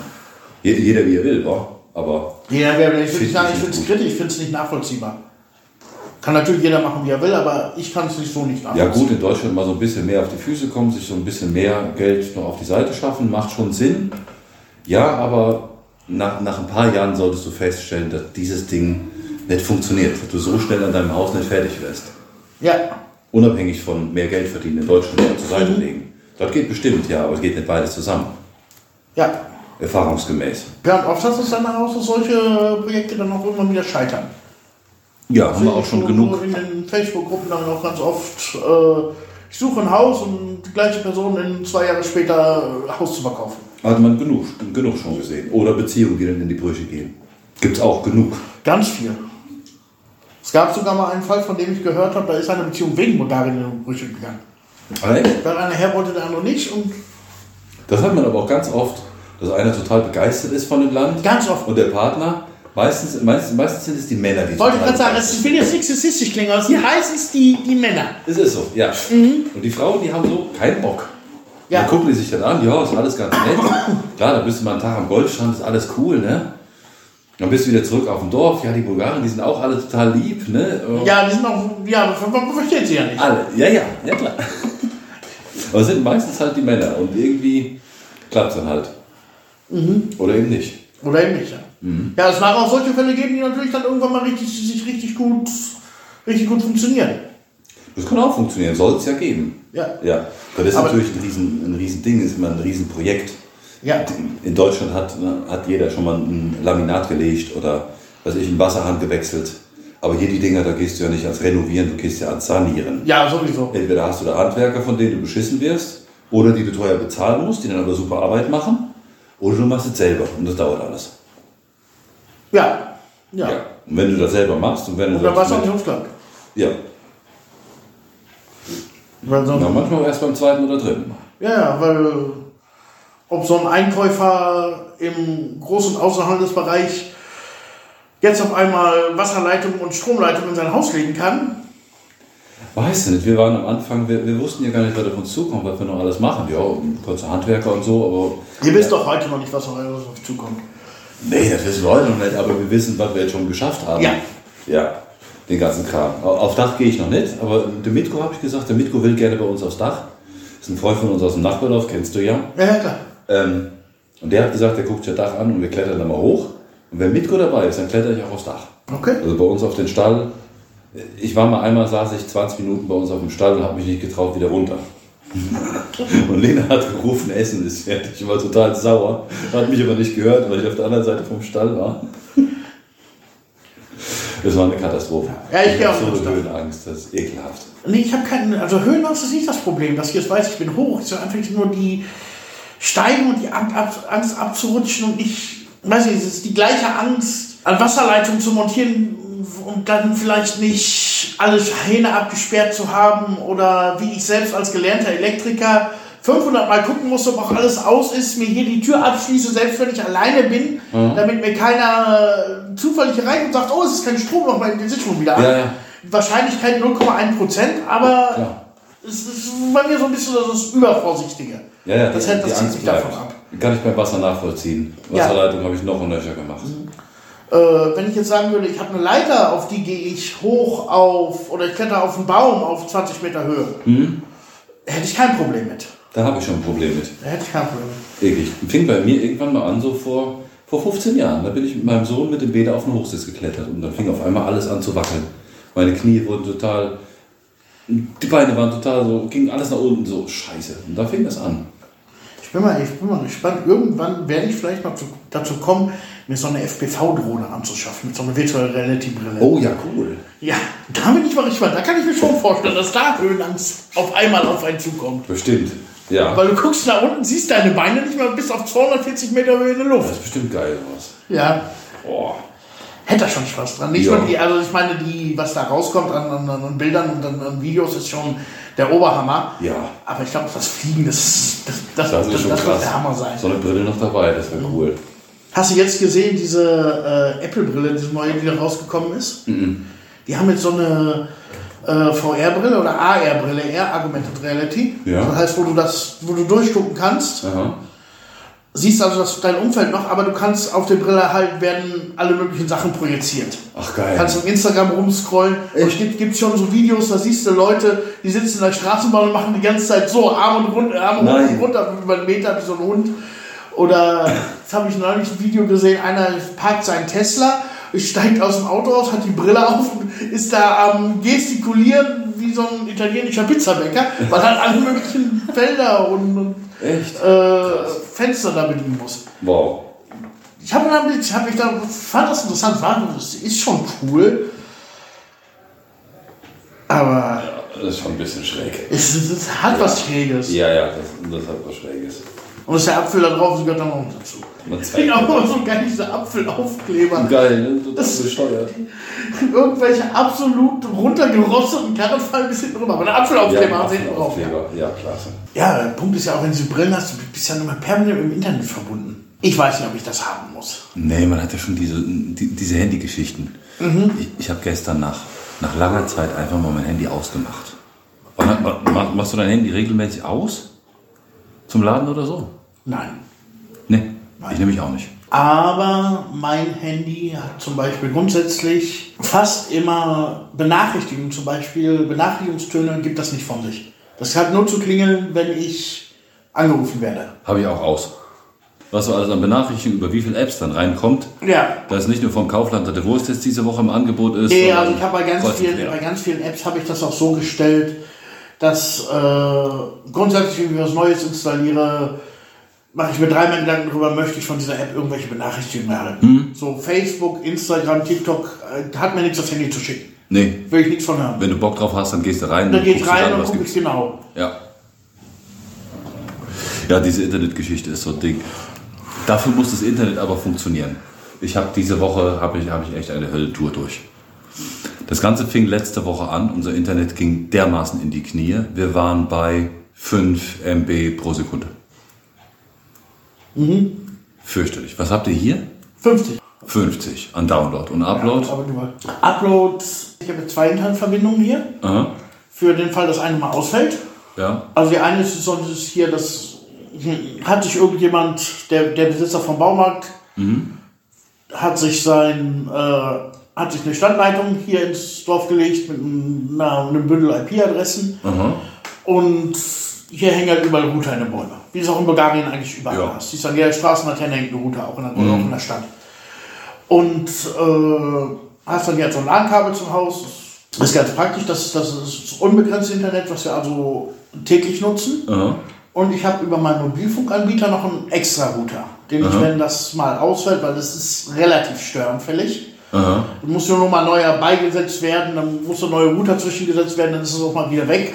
Je- Jeder wie er will, wa? Aber Ja, wer- ich Find finde ich es nicht find's gut. kritisch, ich finde es nicht nachvollziehbar. Kann natürlich jeder machen, wie er will, aber ich kann es nicht so nicht ja nachvollziehen. gut, in Deutschland mal so ein bisschen mehr auf die Füße kommen, sich so ein bisschen mehr Geld noch auf die Seite schaffen, macht schon Sinn. Ja, aber nach, nach ein paar Jahren solltest du feststellen, dass dieses Ding nicht funktioniert, dass du so schnell an deinem Haus nicht fertig wirst. Ja, Unabhängig von mehr Geld verdienen in Deutschland zur Seite legen. Das geht bestimmt, ja, aber es geht nicht beides zusammen. ja. Erfahrungsgemäß. Ja, und oft hast du es dann heraus, dass solche Projekte dann auch irgendwann wieder scheitern. Ja, haben wir auch schon genug. In den Facebook-Gruppen dann auch ganz oft, äh, ich suche ein Haus und die gleiche Person in zwei Jahre später äh, Haus zu verkaufen. Hat man genug, genug schon gesehen. Oder Beziehungen, die dann in die Brüche gehen. Gibt's auch genug. Ganz viel. Es gab sogar mal einen Fall, von dem ich gehört habe, da ist eine Beziehung wegen Bulgarien in die Brüche gegangen. Weil einer her wollte, der andere nicht und Das hat man aber auch ganz oft, dass einer total begeistert ist von dem Land ganz oft. und der Partner. Meistens, meistens, meistens sind es die Männer, die Wollte ich gerade sagen, es will jetzt nicht sexistisch klingen, aber es sind meistens die, die Männer. Es ist so, ja. Und die Frauen, die haben so keinen Bock. Ja. Dann gucken die sich dann an, ja, ist alles ganz nett. Klar, dann bist du mal einen Tag am Goldstrand, ist alles cool, ne? Dann bist du wieder zurück auf dem Dorf. Ja, die Bulgaren, die sind auch alle total lieb, ne? Ja, die sind auch, ja, man versteht sie ja nicht. Alle, ja, ja, ja klar. Aber es sind meistens halt die Männer und irgendwie klappt es dann halt. Oder eben nicht. Oder eben nicht, ja. Ja, es mag auch solche Fälle geben, die natürlich dann irgendwann mal richtig, sich richtig gut, richtig gut funktionieren. Das kann auch funktionieren, soll es ja geben. Ja. Ja, das ist Aber- natürlich ein riesen, ein riesen Ding, ist immer ein Riesenprojekt. Ja. In Deutschland hat, hat jeder schon mal ein Laminat gelegt oder was ich, einen Wasserhahn gewechselt. Aber hier die Dinger, da gehst du ja nicht als renovieren, du gehst ja als sanieren. Ja, sowieso. Entweder hast du da Handwerker, von denen du beschissen wirst, oder die du teuer bezahlen musst, die dann aber super Arbeit machen, oder du machst es selber und das dauert alles. Ja. Ja. Ja. Und wenn du das selber machst und wenn du Und es auch mit- nicht. Ja. Weil sonst, Na, manchmal erst beim zweiten oder dritten ja, ja, weil ob so ein Einkäufer im Groß- und Außenhandelsbereich jetzt auf einmal Wasserleitung und Stromleitung in sein Haus legen kann, Weißt du nicht, wir waren am Anfang, wir, wir wussten ja gar nicht, was auf uns zukommt, was wir noch alles machen. Ja, kurze Handwerker und so, aber. ihr wisst doch heute noch nicht, was auf euch zukommt. Nee, das wissen wir heute noch nicht, aber wir wissen, was wir jetzt schon geschafft haben. Ja. Ja, den ganzen Kram. Au- Auf Dach gehe ich noch nicht, aber der Mitko habe ich gesagt, der Mitko will gerne bei uns aufs Dach. Das ist ein Freund von uns aus dem Nachbardorf, kennst du ja. Ja, ja, klar. Ähm, und der hat gesagt, der guckt sich das Dach an und wir klettern da mal hoch. Und wenn Mitko dabei ist, dann kletter ich auch aufs Dach. Okay. Also bei uns auf den Stall. Ich war mal einmal, saß ich 20 Minuten bei uns auf dem Stall und habe mich nicht getraut, wieder runter. Und Lena hat gerufen, Essen ist fertig. Ich war total sauer, hat mich aber nicht gehört, weil ich auf der anderen Seite vom Stall war. Das war eine Katastrophe. Ja, ich gehe hab auch so eine. Höhenangst, das ist ekelhaft. Nee, ich habe keinen, also Höhenangst ist nicht das Problem, dass ich jetzt weiß, ich bin hoch. Es ist einfach nur die Steigen und die Angst abzurutschen und ich, weiß nicht, es ist die gleiche Angst, an Wasserleitung zu montieren und dann vielleicht nicht alle Hähne abgesperrt zu haben oder wie ich selbst als gelernter Elektriker 500 Mal gucken muss, ob auch alles aus ist, mir hier die Tür abschließe, selbst wenn ich alleine bin, damit mir keiner äh, zufällig hier reinkommt und sagt, oh, es ist kein Strom, noch mal die Sicherung wieder an. Ja, ja. Wahrscheinlichkeit 0,1 Prozent, aber Klar. es ist bei mir so ein bisschen das Übervorsichtige. Ja, ja, das hält das zieht mich bleibt. davon ab. Kann ich beim Wasser nachvollziehen. Ja. Wasserleitung habe ich noch und nöcher gemacht. Äh, wenn ich jetzt sagen würde, ich habe eine Leiter, auf die gehe ich hoch auf, oder ich kletter auf einen Baum auf 20 Meter Höhe, Mhm. hätte ich kein Problem mit. Da habe ich schon ein Problem mit. Da hätte ich kein Problem. Eklig. Fing bei mir irgendwann mal an, so vor, vor 15 Jahren. Da bin ich mit meinem Sohn mit dem Bäder auf den Hochsitz geklettert und dann fing auf einmal alles an zu wackeln. Meine Knie wurden total, die Beine waren total so, ging alles nach unten so, scheiße. Und da fing das an. Ich bin mal, ich bin mal gespannt. Irgendwann werde ich vielleicht mal zu, dazu kommen, mir so eine FPV-Drohne anzuschaffen, mit so einer Virtual Reality-Brille. Oh ja, cool. Ja, da bin ich mal gespannt. Da kann ich mir schon vorstellen, dass da Höhenangst auf einmal auf einen zukommt. Bestimmt. Ja. Weil du guckst nach unten, siehst deine Beine nicht mehr bis auf 240 Meter Höhe in der Das Luft. ist bestimmt geil was. Ja, Boah. hätte da schon Spaß dran. Nicht Ja. nur die, also ich meine, die, was da rauskommt an, an, an Bildern und an, an Videos, ist schon der Oberhammer. Ja. Aber ich glaube, das Fliegen, das, das, das, Das das, das wird der Hammer sein. So eine Brille noch dabei, das wäre cool. Hast du jetzt gesehen, diese äh, Apple-Brille, diese neue, die da rausgekommen ist? Die haben jetzt so eine äh, VR-Brille oder AR-Brille, Air Augmented Reality. Ja. Das heißt, wo du das, wo du durchgucken kannst. Aha. Siehst also das, dein Umfeld noch, aber du kannst auf der Brille halt werden alle möglichen Sachen projiziert. Ach geil. Kannst auf Instagram rumscrollen. Es gibt, gibt schon so Videos, da siehst du Leute, die sitzen in der Straßenbahn und machen die ganze Zeit so Arme und runter, Arme Nein. und runter über einen Meter wie so ein Hund. Oder jetzt habe ich neulich ein Video gesehen, einer parkt seinen Tesla, steigt aus dem Auto aus, hat die Brille auf und ist da am gestikulieren wie so ein italienischer Pizzabäcker, weil er alle möglichen Felder und, und äh, Fenster da bedienen muss. Wow. Ich habe hab mich dann, fand das interessant, war, das ist schon cool. Aber Das ist schon ein bisschen schräg. es, es, hat was Schräges. Ja, ja, das, das hat was Schräges. Und ist der Apfel da drauf, gehört dann noch dazu. Man Ich zeigt finde auch immer so geil, diese Apfelaufkleber. Geil, ne? Total Das- bescheuert. Irgendwelche absolut runtergerosteten Karren fallen bis hinten rüber. Aber eine Apfelaufkleber haben sie hinten drauf. Ja. Aufkleber. Ja, klasse. ja, der Punkt ist ja auch, wenn du Brillen hast, du bist ja immer permanent im Internet verbunden. Ich weiß nicht, ob ich das haben muss. Nee, man hat ja schon diese, die, diese Handygeschichten. Ich, ich habe gestern nach, nach langer Zeit einfach mal mein Handy ausgemacht. Machst du dein Handy regelmäßig aus? Zum Laden oder so? Nein. Nee, ich nehme mich auch nicht. Aber mein Handy hat zum Beispiel grundsätzlich fast immer Benachrichtigungen, zum Beispiel Benachrichtigungstöne gibt das nicht von sich. Das hat nur zu klingeln, wenn ich angerufen werde. Habe ich auch aus. Was so alles an Benachrichtigungen über wie viele Apps dann reinkommt, Ja. da ist nicht nur vom Kaufland der Wurst jetzt diese Woche im Angebot ist. Nee, also ich habe bei ganz vielen, bei ganz vielen Apps habe ich das auch so gestellt, dass äh, grundsätzlich, wenn ich was Neues installiere, mache ich mir dreimal Gedanken darüber, möchte ich von dieser App irgendwelche Benachrichtigungen erhalten. So Facebook, Instagram, TikTok, äh, hat mir nichts das Handy zu schicken. Nee, Will ich nichts von hören. wenn du Bock drauf hast, dann gehst du rein. Dann guckst dir rein an, und ich genau. Ja. Ja, diese Internetgeschichte ist so ein Ding. Dafür muss das Internet aber funktionieren. Ich habe diese Woche habe ich, hab ich echt eine Höllentour durch. Das Ganze fing letzte Woche an. Unser Internet ging dermaßen in die Knie. Wir waren bei 5 MB pro Sekunde. Fürchterlich. Was habt ihr hier? 50. 50 an Download und Upload. Nur Upload, ich habe jetzt zwei Internetverbindungen hier. Aha. Für den Fall, dass eine mal ausfällt. Ja. Also die eine ist, sonst ist hier, das hm, hat sich irgendjemand, der, der Besitzer vom Baumarkt, hat sich sein, äh, hat sich eine Standleitung hier ins Dorf gelegt mit einem, einem Bündel IP-Adressen. Und hier hängen halt überall Router in den Bäumen. Wie es auch in Bulgarien eigentlich überall Ja. ist. Siehst du an jeder Straßenlaterne hängt ein Router, auch in der, auch in der Stadt. Und äh, hast dann jetzt so ein LAN-Kabel zum Haus. Das ist ganz praktisch, das, das ist das unbegrenzte Internet, was wir also täglich nutzen. Aha. Und ich habe über meinen Mobilfunkanbieter noch einen extra Router, den ich, wenn das mal ausfällt, weil das ist relativ störanfällig. Aha. Dann muss nur noch mal neuer beigesetzt werden, dann muss ein neuer Router zwischengesetzt werden, dann ist es auch mal wieder weg.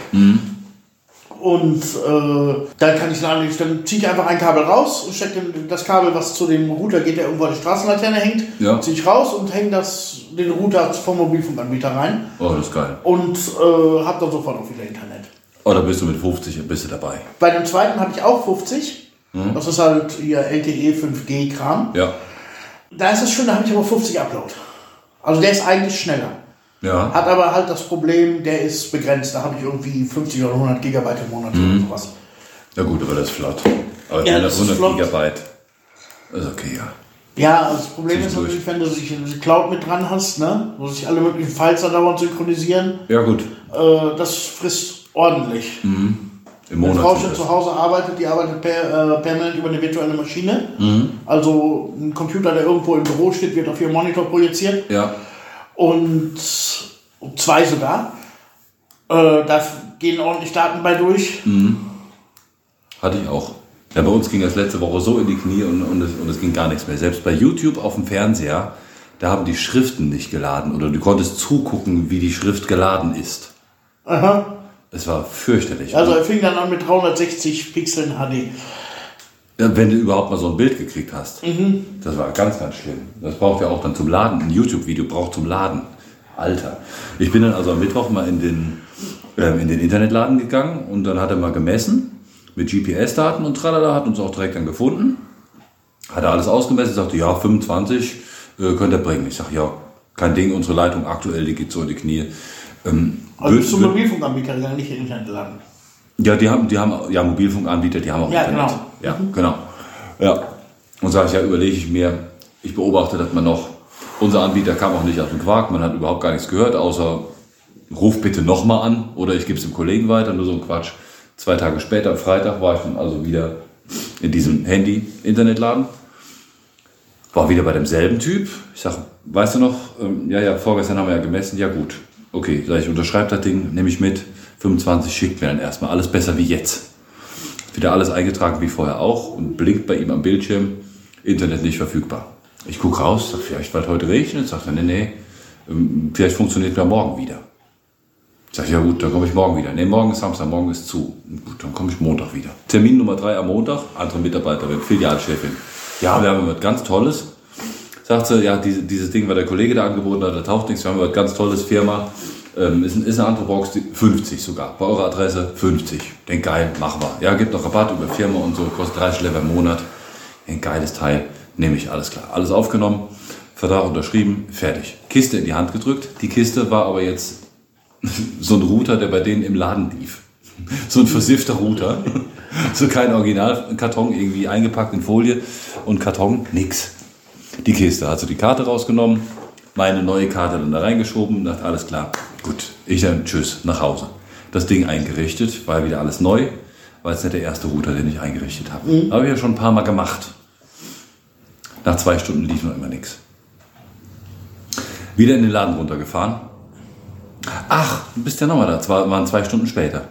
Und äh, dann kann ich sagen, dann ziehe ich einfach ein Kabel raus und stecke das Kabel, was zu dem Router geht, der irgendwo an die Straßenlaterne hängt, Ja. ziehe ich raus und hänge das, den Router vom Mobilfunkanbieter rein Oh, das ist geil. und äh, habe dann sofort auch wieder Internet. Oh, da bist du mit 50 bist du dabei. Bei dem zweiten habe ich auch 50. Das ist halt hier LTE 5G-Kram. Ja. Da ist es schön, da habe ich aber 50 Upload. Also der ist eigentlich schneller. Ja. Hat aber halt das Problem, der ist begrenzt. Da habe ich irgendwie 50 oder 100 Gigabyte im Monat oder sowas. Ja gut, aber das ist flott. Aber Ja, 100, das ist 100 flott. Gigabyte. Ist okay, ja. Ja, also das Problem ist natürlich, wenn du sich in die Cloud mit dran hast, ne, wo sich alle möglichen Files da dauernd synchronisieren, Ja gut. äh, das frisst ordentlich. Im Meine Monat. Frau sind schon zu Hause arbeitet, die arbeitet per, äh, permanent über eine virtuelle Maschine. Also ein Computer, der irgendwo im Büro steht, wird auf ihren Monitor projiziert. Ja. Und zwei sogar. Äh, da gehen ordentlich Daten bei durch. Hatte ich auch. Ja, bei uns ging das letzte Woche so in die Knie und, und, es, und es ging gar nichts mehr. Selbst bei YouTube auf dem Fernseher, da haben die Schriften nicht geladen oder du konntest zugucken, wie die Schrift geladen ist. Aha. Es war fürchterlich. Also er fing dann an mit 360 Pixeln HD. Wenn du überhaupt mal so ein Bild gekriegt hast. Das war ganz, ganz schlimm. Das braucht ja auch dann zum Laden. Ein YouTube-Video braucht zum Laden. Alter. Ich bin dann also am Mittwoch mal in den, ähm, in den Internetladen gegangen und dann hat er mal gemessen mit GPS-Daten und tralala, hat uns auch direkt dann gefunden. Hat er alles ausgemessen, sagte, ja, 25 äh, könnt ihr bringen. Ich sag, ja, kein Ding, unsere Leitung aktuell, die geht so in die Knie. Ähm, Also würd- zum würd- Mobilfunkanbieter gegangen, nicht in den Internetladen. Ja, die haben, die haben ja Mobilfunkanbieter, die haben auch Ja, Internet. genau. Ja, genau. Ja. Und sage ich, ja, überlege ich mir, ich beobachte, dass man noch, unser Anbieter kam auch nicht aus dem Quark, man hat überhaupt gar nichts gehört, außer ruf bitte nochmal an oder ich gebe es dem Kollegen weiter, nur so ein Quatsch. Zwei Tage später, am Freitag, war ich dann also wieder in diesem Handy-Internetladen. War wieder bei demselben Typ. Ich sag, weißt du noch, ähm, ja, ja, vorgestern haben wir ja gemessen, ja gut. Okay, sag ich, unterschreib das Ding, nehme ich mit, 25 schickt mir dann erstmal, alles besser wie jetzt. Wieder alles eingetragen wie vorher auch und blinkt bei ihm am Bildschirm, Internet nicht verfügbar. Ich gucke raus, sag, vielleicht weil heute regnet, sagt er, nee, nee, ähm, vielleicht funktioniert ja morgen wieder. Ich, ja gut, dann komme ich morgen wieder. Nee, morgen ist Samstag, morgen ist zu. Gut, dann komme ich Montag wieder. Termin Nummer drei am Montag, andere Mitarbeiterin, Filialchefin. Ja, wir haben was ganz Tolles. Sagt sie, ja, diese, dieses Ding, was der Kollege da angeboten hat, da taucht nichts, wir haben was ganz Tolles, Firma. Ähm, ist, ist eine andere Box, die, 50 sogar. Bei eurer Adresse 50. Denk geil, machen wir. Ja, gibt noch Rabatt über Firma und so, kostet 30 Lever im Monat. Ein geiles Teil, nehme ich, alles klar. Alles aufgenommen, Vertrag unterschrieben, fertig. Kiste in die Hand gedrückt. Die Kiste war aber jetzt so ein Router, der bei denen im Laden lief. So ein versiffter Router. So kein Originalkarton irgendwie eingepackt in Folie und Karton, nix. Die Kiste, also die Karte rausgenommen, meine neue Karte dann da reingeschoben, dachte, alles klar, gut, ich dann tschüss, nach Hause. Das Ding eingerichtet, war wieder alles neu, war jetzt nicht der erste Router, den ich eingerichtet habe. Habe ich ja schon ein paar Mal gemacht. Nach zwei Stunden lief noch immer nichts. Wieder in den Laden runtergefahren, Ach, du bist ja nochmal da. Es war, waren zwei Stunden später.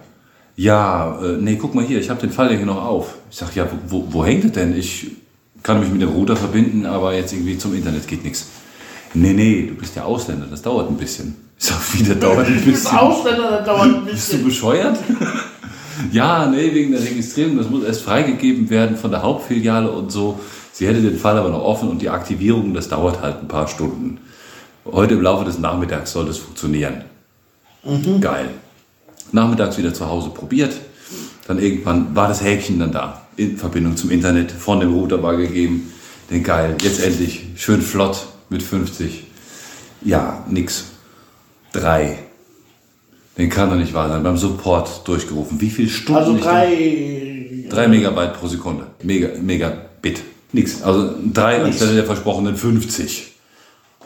Ja, äh, nee, guck mal hier, ich habe den Fall ja hier noch auf. Ich sag, ja, wo, wo, wo hängt es denn? Ich kann mich mit dem Router verbinden, aber jetzt irgendwie zum Internet geht nichts. Nee, nee, du bist ja Ausländer, das dauert ein bisschen. Ich sag, wie, das dauert ein Das bisschen. Ausländer, das dauert ein Bist du bisschen. bescheuert? ja, nee, wegen der Registrierung, das muss erst freigegeben werden von der Hauptfiliale und so. Sie hätte den Fall aber noch offen und die Aktivierung, das dauert halt ein paar Stunden. Heute im Laufe des Nachmittags soll das funktionieren. Geil. Nachmittags wieder zu Hause probiert. Dann irgendwann war das Häkchen dann da. In Verbindung zum Internet von dem Router war gegeben. Den geil. Jetzt endlich schön flott mit 50. Ja, nix. Drei. Den kann doch nicht wahr sein. Beim Support durchgerufen. Wie viele Stunden? Also drei. 3 Megabyte pro Sekunde. Mega, Megabit. Nix. Also 3 Nix. anstelle der versprochenen 50.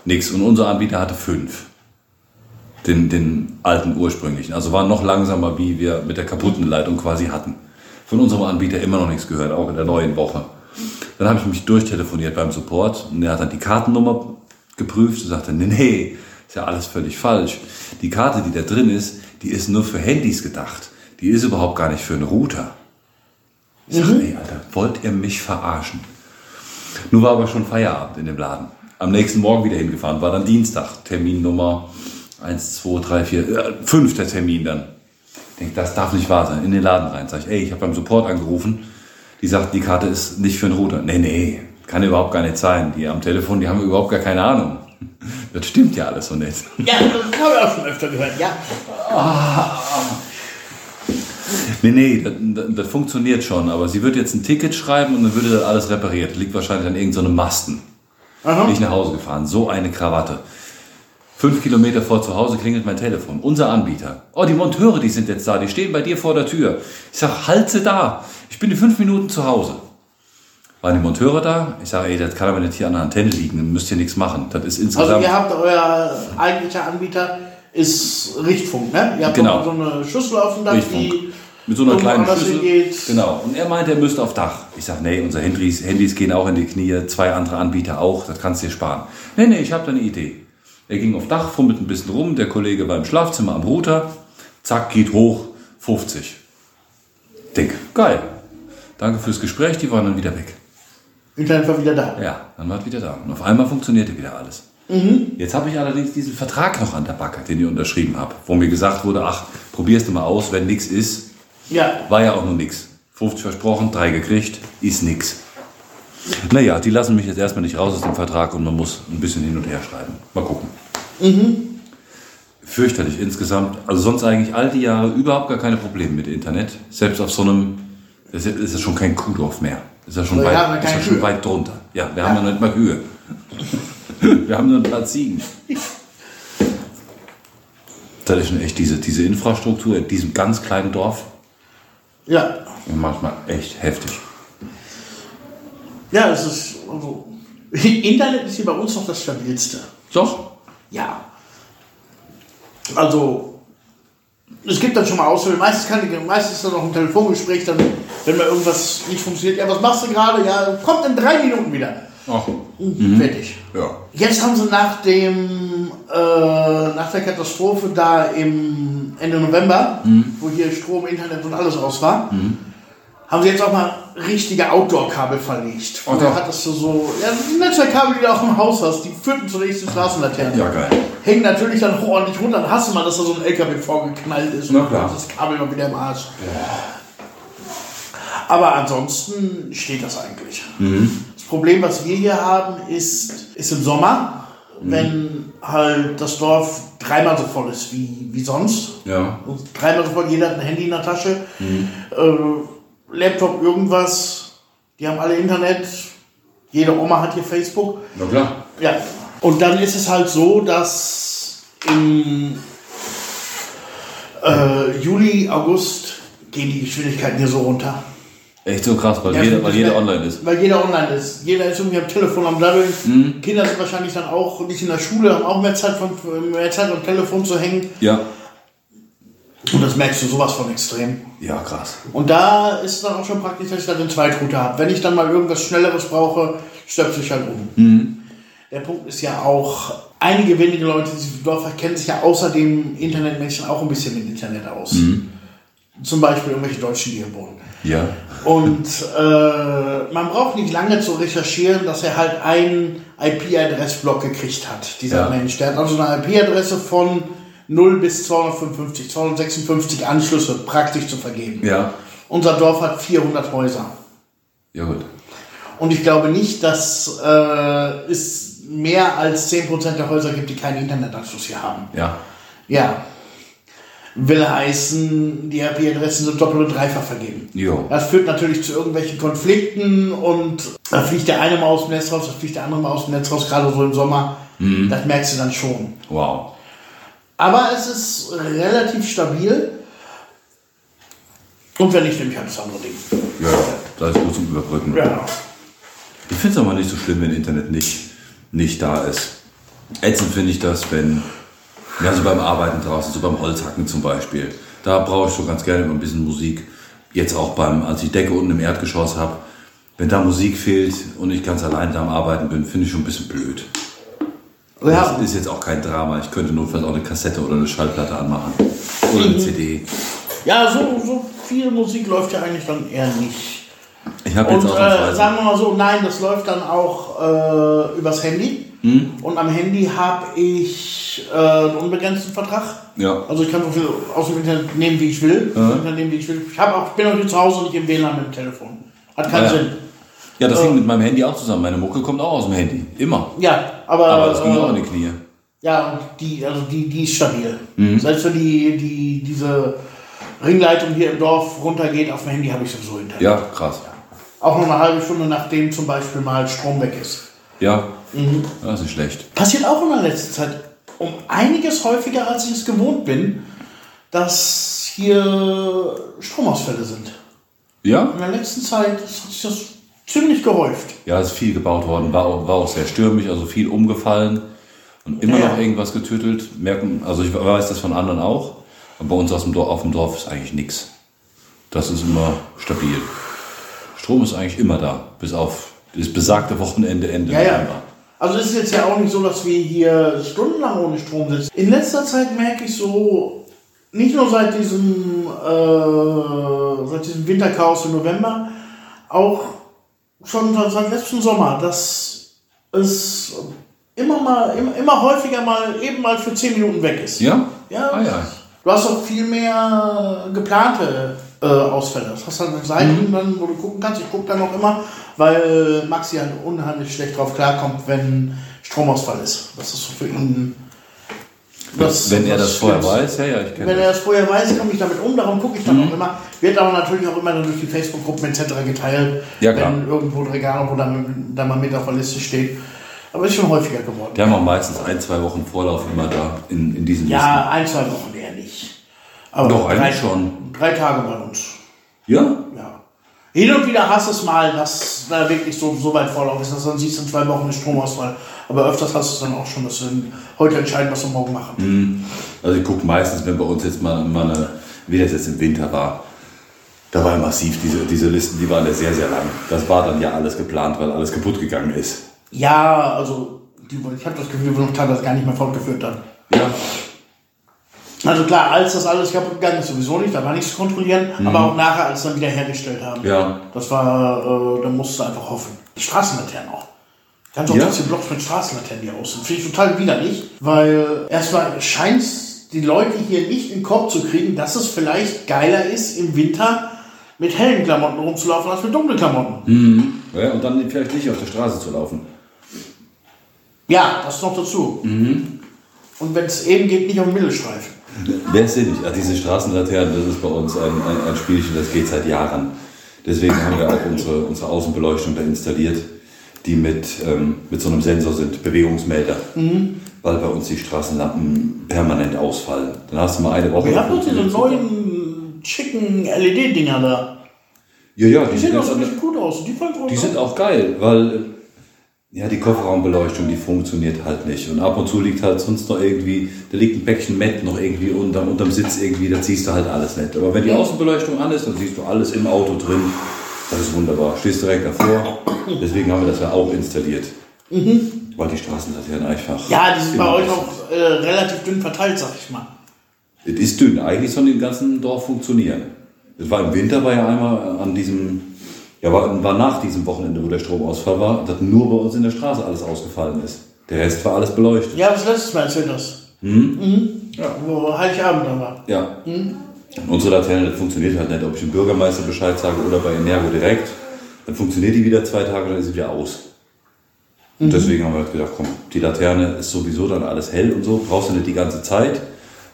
Nix. Und unser Anbieter hatte 5. Den, den alten ursprünglichen. Also war noch langsamer, wie wir mit der kaputten Leitung quasi hatten. Von unserem Anbieter immer noch nichts gehört, auch in der neuen Woche. Dann habe ich mich durchtelefoniert beim Support und der hat dann die Kartennummer geprüft und sagte, nee, nee, ist ja alles völlig falsch. Die Karte, die da drin ist, die ist nur für Handys gedacht. Die ist überhaupt gar nicht für einen Router. Ich sag, ey, Alter, wollt ihr mich verarschen? Nun war aber schon Feierabend in dem Laden. Am nächsten Morgen wieder hingefahren, war dann Dienstag, Termin Nummer 1, 2, 3, 4, äh, 5 der Termin dann. Ich denke, das darf nicht wahr sein. In den Laden rein. Sag ich, ey, ich habe beim Support angerufen. Die sagt, die Karte ist nicht für einen Router. Nee, nee, kann überhaupt gar nicht sein. Die am Telefon, die haben überhaupt gar keine Ahnung. Das stimmt ja alles so nicht. Ja, das habe ich auch schon öfter gehört, ja. Nee, nee, das, das, funktioniert schon, aber sie wird jetzt ein Ticket schreiben und dann würde das alles repariert. Liegt wahrscheinlich an irgendeinem Masten. Aha. Bin ich nach Hause gefahren. So eine Krawatte. Fünf Kilometer vor zu Hause klingelt mein Telefon. Unser Anbieter. Oh, die Monteure, die sind jetzt da. Die stehen bei dir vor der Tür. Ich sag, halt sie da. Ich bin in fünf Minuten zu Hause. Waren die Monteure da? Ich sage, ey, das kann aber nicht hier an der Antenne liegen. Dann müsst ihr nichts machen. Das ist Also insgesamt... ihr habt euer eigentlicher Anbieter ist Richtfunk, ne? Ihr habt Genau. so eine Schüssel auf dem Dach, Richtfunk. die Mit so einer kleinen Schüssel. hingeht. Genau. Und er meinte, er müsste auf Dach. Ich sag, nee, unsere Handys, Handys gehen auch in die Knie, zwei andere Anbieter auch, das kannst du dir sparen. Nee, nee, ich habe da eine Idee. Er ging auf Dach, fummelt ein bisschen rum, der Kollege war im Schlafzimmer am Router, zack, geht hoch, 50. Dick, geil. Danke fürs Gespräch, die waren dann wieder weg. Internet war wieder da. Ja, dann war es wieder da. Und auf einmal funktionierte wieder alles. Jetzt habe ich allerdings diesen Vertrag noch an der Backe, den ich unterschrieben habe, wo mir gesagt wurde, ach, probierst du mal aus, wenn nichts ist, Ja. war ja auch nur nix. 50 versprochen, 3 gekriegt, ist nix. Naja, die lassen mich jetzt erstmal nicht raus aus dem Vertrag und man muss ein bisschen hin und her schreiben. Mal gucken. Fürchterlich insgesamt. Also sonst eigentlich all die Jahre überhaupt gar keine Probleme mit Internet. Selbst auf so einem, das ist schon kein Kuhdorf mehr. Ist ja schon, Wir weit, ja ja schon weit drunter. Ja, wir haben ja nicht mal Kühe. wir haben nur ein paar Ziegen. Das ist schon echt diese, diese Infrastruktur in diesem ganz kleinen Dorf. Ja. Manchmal echt heftig. Ja, es ist. Also, Internet ist hier bei uns noch das stabilste. Doch. Ja. Also, es gibt dann schon mal Ausfälle. Meistens, kann, meistens ist dann noch ein Telefongespräch, dann, wenn mal irgendwas nicht funktioniert. Ja, was machst du gerade? Ja, kommt in drei Minuten wieder. Ach. Fertig. Ja. Jetzt haben sie nach dem äh, nach der Katastrophe da im Ende November, wo hier Strom, Internet und alles aus war, haben sie jetzt auch mal richtige Outdoor-Kabel verlegt. Vorher doch. hattest du so ja, die Netzwerkkabel, die du auch im Haus hast, die führten zur nächsten Straßenlaterne. Ja, geil. Hängen natürlich dann ordentlich runter. Dann hast du mal, dass da so ein LKW vorgeknallt ist Na und klar. das Kabel mal wieder im Arsch. Aber ansonsten steht das eigentlich. Mhm. Das Problem, was wir hier haben, ist, ist im Sommer, Mhm. wenn halt das Dorf dreimal so voll ist wie, wie sonst. Ja. Und Dreimal so voll, jeder hat ein Handy in der Tasche, Mhm. äh, Laptop, irgendwas. Die haben alle Internet. Jede Oma hat hier Facebook. Na klar. Ja. Und dann ist es halt so, dass im äh, Juli, August gehen die Geschwindigkeiten hier so runter. Echt so krass, weil, Ja, jeder, weil jeder online ist. Weil jeder online ist. Jeder ist irgendwie am Telefon am Daddeln. Mhm. Kinder sind wahrscheinlich dann auch nicht in der Schule, haben auch mehr Zeit, vom, mehr Zeit am Telefon zu hängen. Ja. Und das merkst du sowas von extrem. Ja, krass. Und da ist es dann auch schon praktisch, dass ich dann den Zweitrouter habe. Wenn ich dann mal irgendwas Schnelleres brauche, stöpsel ich halt um. Der Punkt ist ja auch, einige wenige Leute in diesem Dorf kennen sich ja außer dem Internetmenschen auch ein bisschen mit Internet aus. Zum Beispiel irgendwelche Deutschen, die hier wohnen. Ja. Und äh, man braucht nicht lange zu recherchieren, dass er halt einen IP-Adressblock gekriegt hat, dieser Ja. Mensch. Der hat also eine IP-Adresse von 0 bis 255, 256 Anschlüsse praktisch zu vergeben. Ja. Unser Dorf hat 400 Häuser. Ja, gut. Und ich glaube nicht, dass äh, es mehr als 10% der Häuser gibt, die keinen Internetanschluss hier haben. Ja. Ja. Will heißen, die IP-Adressen sind doppelt und dreifach vergeben. Jo. Das führt natürlich zu irgendwelchen Konflikten und da fliegt der eine mal aus dem Netz raus, da fliegt der andere mal aus dem Netz raus, gerade so im Sommer. Das merkst du dann schon. Wow. Aber es ist relativ stabil. Und wenn nicht, nehme ich halt das andere Ding. Ja, das ist gut zum Überbrücken. Ja. Ich finde es aber nicht so schlimm, wenn Internet nicht, nicht da ist. Ätzend finde ich das, wenn, ja, so beim Arbeiten draußen, so beim Holzhacken zum Beispiel. Da brauche ich schon ganz gerne immer ein bisschen Musik. Jetzt auch beim, als ich Decke unten im Erdgeschoss habe. Wenn da Musik fehlt und ich ganz allein da am Arbeiten bin, finde ich schon ein bisschen blöd. Ja, Das ist jetzt auch kein Drama. Ich könnte notfalls auch eine Kassette oder eine Schallplatte anmachen. Oder eine CD. ja so, so viel Musik läuft ja eigentlich dann eher nicht. Ich habe Und jetzt auch äh, sagen wir mal so, nein, das läuft dann auch äh, übers Handy. Hm? Und am Handy habe ich äh, einen unbegrenzten Vertrag. Ja. Also ich kann so viel aus dem Internet nehmen, wie ich will. Internet nehmen, wie ich will. Ich, hab auch, ich bin auch hier zu Hause nicht im WLAN mit dem Telefon. Hat keinen ja. Sinn. Ja, das hängt mit meinem Handy auch zusammen. Meine Mucke kommt auch aus dem Handy. Immer. Ja, aber, Aber das ging äh, auch in die Knie. Ja, und die, also die, die ist stabil. Mhm. Selbst wenn die, die, diese Ringleitung hier im Dorf runtergeht, auf dem Handy habe ich sowieso Internet. Ja, krass. Auch noch eine halbe Stunde, nachdem zum Beispiel mal Strom weg ist. Ja, Mhm. das ist nicht schlecht. Passiert auch in der letzten Zeit um einiges häufiger, als ich es gewohnt bin, dass hier Stromausfälle sind. Ja? In der letzten Zeit hat sich das ziemlich gehäuft. Ja, es ist viel gebaut worden, war auch, war auch sehr stürmisch, also viel umgefallen und immer Ja. noch irgendwas getötet. Merken, also ich weiß das von anderen auch, aber bei uns aus dem Dorf, auf dem Dorf ist eigentlich nichts. Das ist immer stabil. Strom ist eigentlich immer da, bis auf das besagte Wochenende Ende Ja, ja. November. Also es ist jetzt ja auch nicht so, dass wir hier stundenlang ohne Strom sitzen. In letzter Zeit merke ich so, nicht nur seit diesem, äh, seit diesem Winterchaos im November, auch schon seit- letzten Sommer, dass es immer mal, immer, immer häufiger mal eben mal für 10 Minuten weg ist. Ja? Ja, Ah, ja. Du hast auch viel mehr geplante äh, Ausfälle. Das hast halt Seiten, dann, wo du gucken kannst. Ich gucke dann auch immer, weil Maxi halt unheimlich schlecht drauf klarkommt, wenn Stromausfall ist. Das ist so für ihn. Das- Wenn er das vorher weiß, ja, ja, ich kenne Wenn das. er das vorher weiß, komme ich damit um, darum gucke ich dann auch immer. Wird aber natürlich auch immer dann durch die Facebook-Gruppen etc. geteilt, Ja, klar. wenn irgendwo ein Regal, wo dann, dann mal mit auf der Liste steht. Aber ist schon häufiger geworden. Die haben auch meistens ein, zwei Wochen Vorlauf immer da in, in diesen Ja, ein, zwei Wochen eher nicht. Aber Doch, drei, eigentlich schon. Drei Tage bei uns. Listen. Ja? Ja. Hin und wieder hast du es mal, dass da wirklich so, so weit Vorlauf ist, dass du dann siehst, in zwei Wochen ist Stromausfall. Aber öfters hast du es dann auch schon, dass wir heute entscheiden, was wir morgen machen. Also ich gucke meistens, wenn bei uns jetzt mal, mal eine, wie das jetzt im Winter war, da war massiv diese, diese Listen, die waren ja sehr, sehr lang. Das war dann ja alles geplant, weil alles kaputt gegangen ist. Ja, also die, ich habe das Gefühl, die wurden teilweise gar nicht mehr fortgeführt dann. Ja. Also klar, als das alles kaputt gegangen ist, sowieso nicht, da war nichts zu kontrollieren, aber auch nachher, als dann wieder hergestellt haben. Ja. Das war, äh, da musst du einfach hoffen. Die Straßenlaternen auch. Ganz oft Ja? ja? Blocks mit Straßenlaternen hier aus. Finde ich total widerlich, weil erstmal scheint die Leute hier nicht in den Kopf zu kriegen, dass es vielleicht geiler ist, im Winter mit hellen Klamotten rumzulaufen als mit dunklen Klamotten. ja. Und dann vielleicht nicht auf der Straße zu laufen. Ja, das noch dazu. Und wenn es eben geht, nicht auf den Mittelstreifen. Wer denn nicht? Ach, diese Straßenlaternen, das ist bei uns ein, ein, ein Spielchen, das geht seit Jahren. Deswegen haben wir auch unsere, unsere Außenbeleuchtung da installiert, die mit, ähm, mit so einem Sensor sind, Bewegungsmelder. Weil bei uns die Straßenlampen permanent ausfallen. Dann hast du mal eine Woche. Wir haben diese neuen, schicken LED-Dinger da. Ja, ja, die, Die sehen auch anders. gut aus. Die, Die sind auch geil, weil ja, die Kofferraumbeleuchtung, die funktioniert halt nicht. Und ab und zu liegt halt sonst noch irgendwie, da liegt ein Päckchen Met noch irgendwie unterm, unterm Sitz irgendwie, da siehst du halt alles nicht. Aber wenn die Außenbeleuchtung an ist, dann siehst du alles im Auto drin. Das ist wunderbar. Stehst direkt davor. Deswegen haben wir das ja auch installiert. Weil die Straßenlaternen einfach. Ja, die sind bei euch auch äh, relativ dünn verteilt, sag ich mal. Es ist dünn. Eigentlich soll im ganzen Dorf funktionieren. Es war im Winter, war ja einmal an diesem, ja, war, war nach diesem Wochenende, wo der Stromausfall war, dass nur bei uns in der Straße alles ausgefallen ist. Der Rest war alles beleuchtet. Ja, das letztes Mal erzählt das. Mhm. Ja. Wo Heiligabend da war. Ja. Und unsere Laterne, das funktioniert halt nicht. Ob ich dem Bürgermeister Bescheid sage oder bei Energo direkt, dann funktioniert die wieder zwei Tage, dann ist sie wieder aus. Und deswegen haben wir halt gedacht, komm, die Laterne ist sowieso dann alles hell und so, brauchst du nicht die ganze Zeit.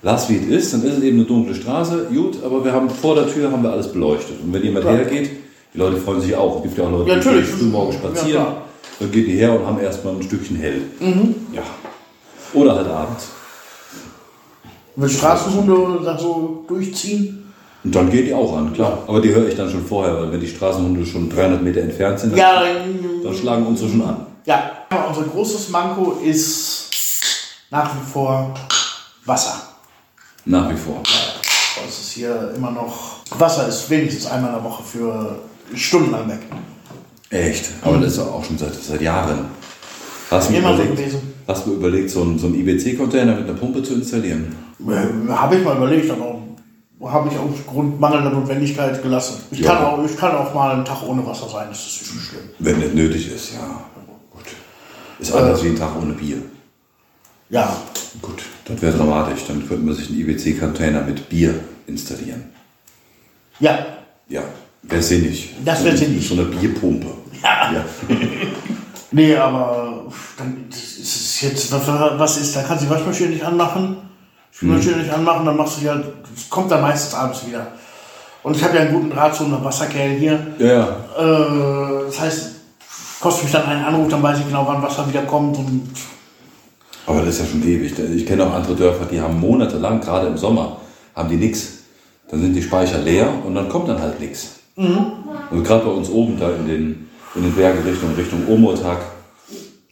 Lass wie es ist, dann ist es eben eine dunkle Straße, gut, aber wir haben vor der Tür haben wir alles beleuchtet. Und wenn jemand Klar. hergeht, die Leute freuen sich auch. Es gibt ja auch Leute, Ja, natürlich. die früh morgen Ja, spazieren. klar. dann gehen die her und haben erstmal ein Stückchen hell. Ja. Oder halt abends. Wenn Straßenhunde da so durchziehen. Und dann gehen die auch an, klar. Aber die höre ich dann schon vorher, weil wenn die Straßenhunde schon 300 Meter entfernt sind, dann, Ja, dann, dann schlagen unsere schon an. ja. Aber unser großes Manko ist nach wie vor Wasser. Nach wie vor. Es ist hier immer noch. Wasser ist wenigstens einmal in der Woche für stundenlang weg. Echt? Aber das ist auch schon seit, seit Jahren. Hast du so überlegt, hast du überlegt so einen, so einen IBC-Container mit einer Pumpe zu installieren? Äh, Habe ich mal überlegt, aber habe ich aufgrund mangelnder Notwendigkeit gelassen. Ich, Ja. kann auch, ich kann auch mal einen Tag ohne Wasser sein, das ist nicht so schlimm. Wenn nicht nötig ist, ja. Gut. Ist anders wie ein Tag ohne Bier. Ja, Gut, das wäre dramatisch. Dann könnte man sich einen IBC-Container mit Bier installieren. ja, Ja, wäre sinnig. Das wär sinnig. So eine Bierpumpe. Ja. Ja. Nee, aber dann ist es jetzt, was, ist, da kannst du die Waschmaschine nicht anmachen, Spülmaschine nicht anmachen, dann machst du ja, das kommt dann meistens abends wieder. Und ich habe ja einen guten Draht zu einem Wasserkerl hier. Ja, ja. Äh, das heißt, kostet mich dann einen Anruf, dann weiß ich genau, wann Wasser wieder kommt. Und Aber das ist ja schon ewig. Ich kenne auch andere Dörfer, die haben monatelang, gerade im Sommer, haben die nichts. Dann sind die Speicher leer und dann kommt dann halt nichts. Und gerade bei uns oben, da in den, in den Bergen Richtung, Richtung Omurtag,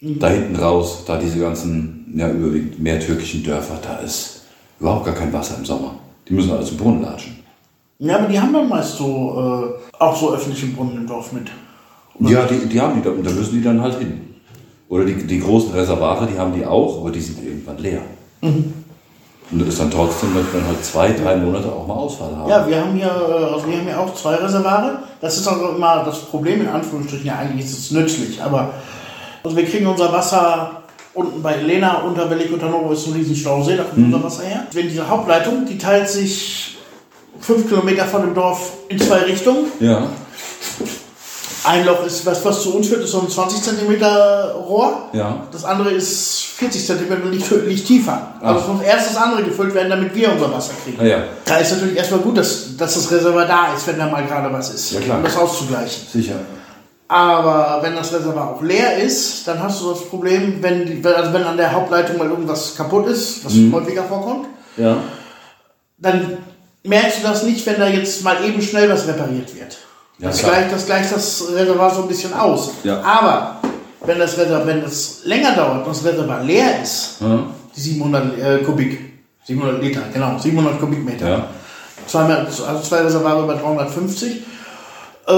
da hinten raus, da diese ganzen, ja, überwiegend mehr türkischen Dörfer, da ist überhaupt gar kein Wasser im Sommer. Die müssen alles im Brunnen latschen. ja, aber die haben dann meist so, äh, auch so öffentliche Brunnen im Dorf mit. Ja, die, die haben die da und da müssen die dann halt hin. Oder die, die großen Reservate, die haben die auch, aber die sind irgendwann leer. Und das ist dann trotzdem, dass wir halt zwei, drei Monate auch mal Ausfall haben. Ja, wir haben hier, äh, also wir haben hier auch zwei Reservare. Das ist auch immer das Problem, in Anführungsstrichen, ja eigentlich ist es nützlich, aber also wir kriegen unser Wasser unten bei Lena, unter Bellig und Hannover ist ein riesen Stausee, da kommt unser Wasser her. Wenn diese Hauptleitung, die teilt sich fünf Kilometer von dem Dorf in zwei Richtungen. Ja. Ein Loch ist, was, was zu uns führt, ist so ein 20 Zentimeter Rohr. Ja. Das andere ist 40 Zentimeter und liegt, liegt tiefer. Also es muss erst das andere gefüllt werden, damit wir unser Wasser kriegen. Ah, ja. Da ist natürlich erstmal gut, dass, dass das Reservoir da ist, wenn da mal gerade was ist, Ja, klar. um das auszugleichen. Sicher. Aber wenn das Reservoir auch leer ist, dann hast du das Problem, wenn, die, also wenn an der Hauptleitung mal irgendwas kaputt ist, was Mhm. häufiger vorkommt, Ja. dann merkst du das nicht, wenn da jetzt mal eben schnell was repariert wird. Das, klar. gleicht, das gleicht das Reservoir so ein bisschen aus. Ja. Aber wenn das Reservoir, wenn es länger dauert und das Reservoir leer ist, Ja. die 700 äh, Kubik, 700 Liter, genau, 700 Kubikmeter, Ja. zweimal, also zwei Reservoire über 350, äh,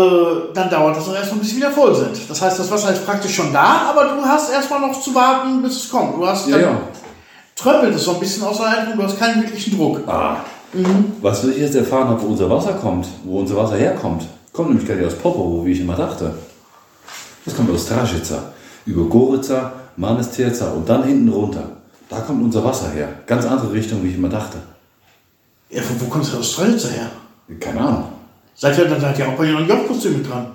dann dauert das auch erstmal, bis sie wieder voll sind. Das heißt, das Wasser ist praktisch schon da, aber du hast erstmal noch zu warten, bis es kommt. Du hast Ja, ja. tröppelt es so ein bisschen aus der Leitung, du hast keinen wirklichen Druck. Ah. Was ich jetzt erfahren habe, wo unser Wasser kommt, wo unser Wasser herkommt, kommt nämlich gar nicht aus Popovo, wie ich immer dachte. Das kommt aus Trajica, über Gorica, Manestierza und dann hinten runter. Da kommt unser Wasser her. Ganz andere Richtung, wie ich immer dachte. Ja, wo, wo kommst du aus Strelitzer her? Keine Ahnung. Seid ihr, dann seid ihr auch bei Job-Kostüm mit dran.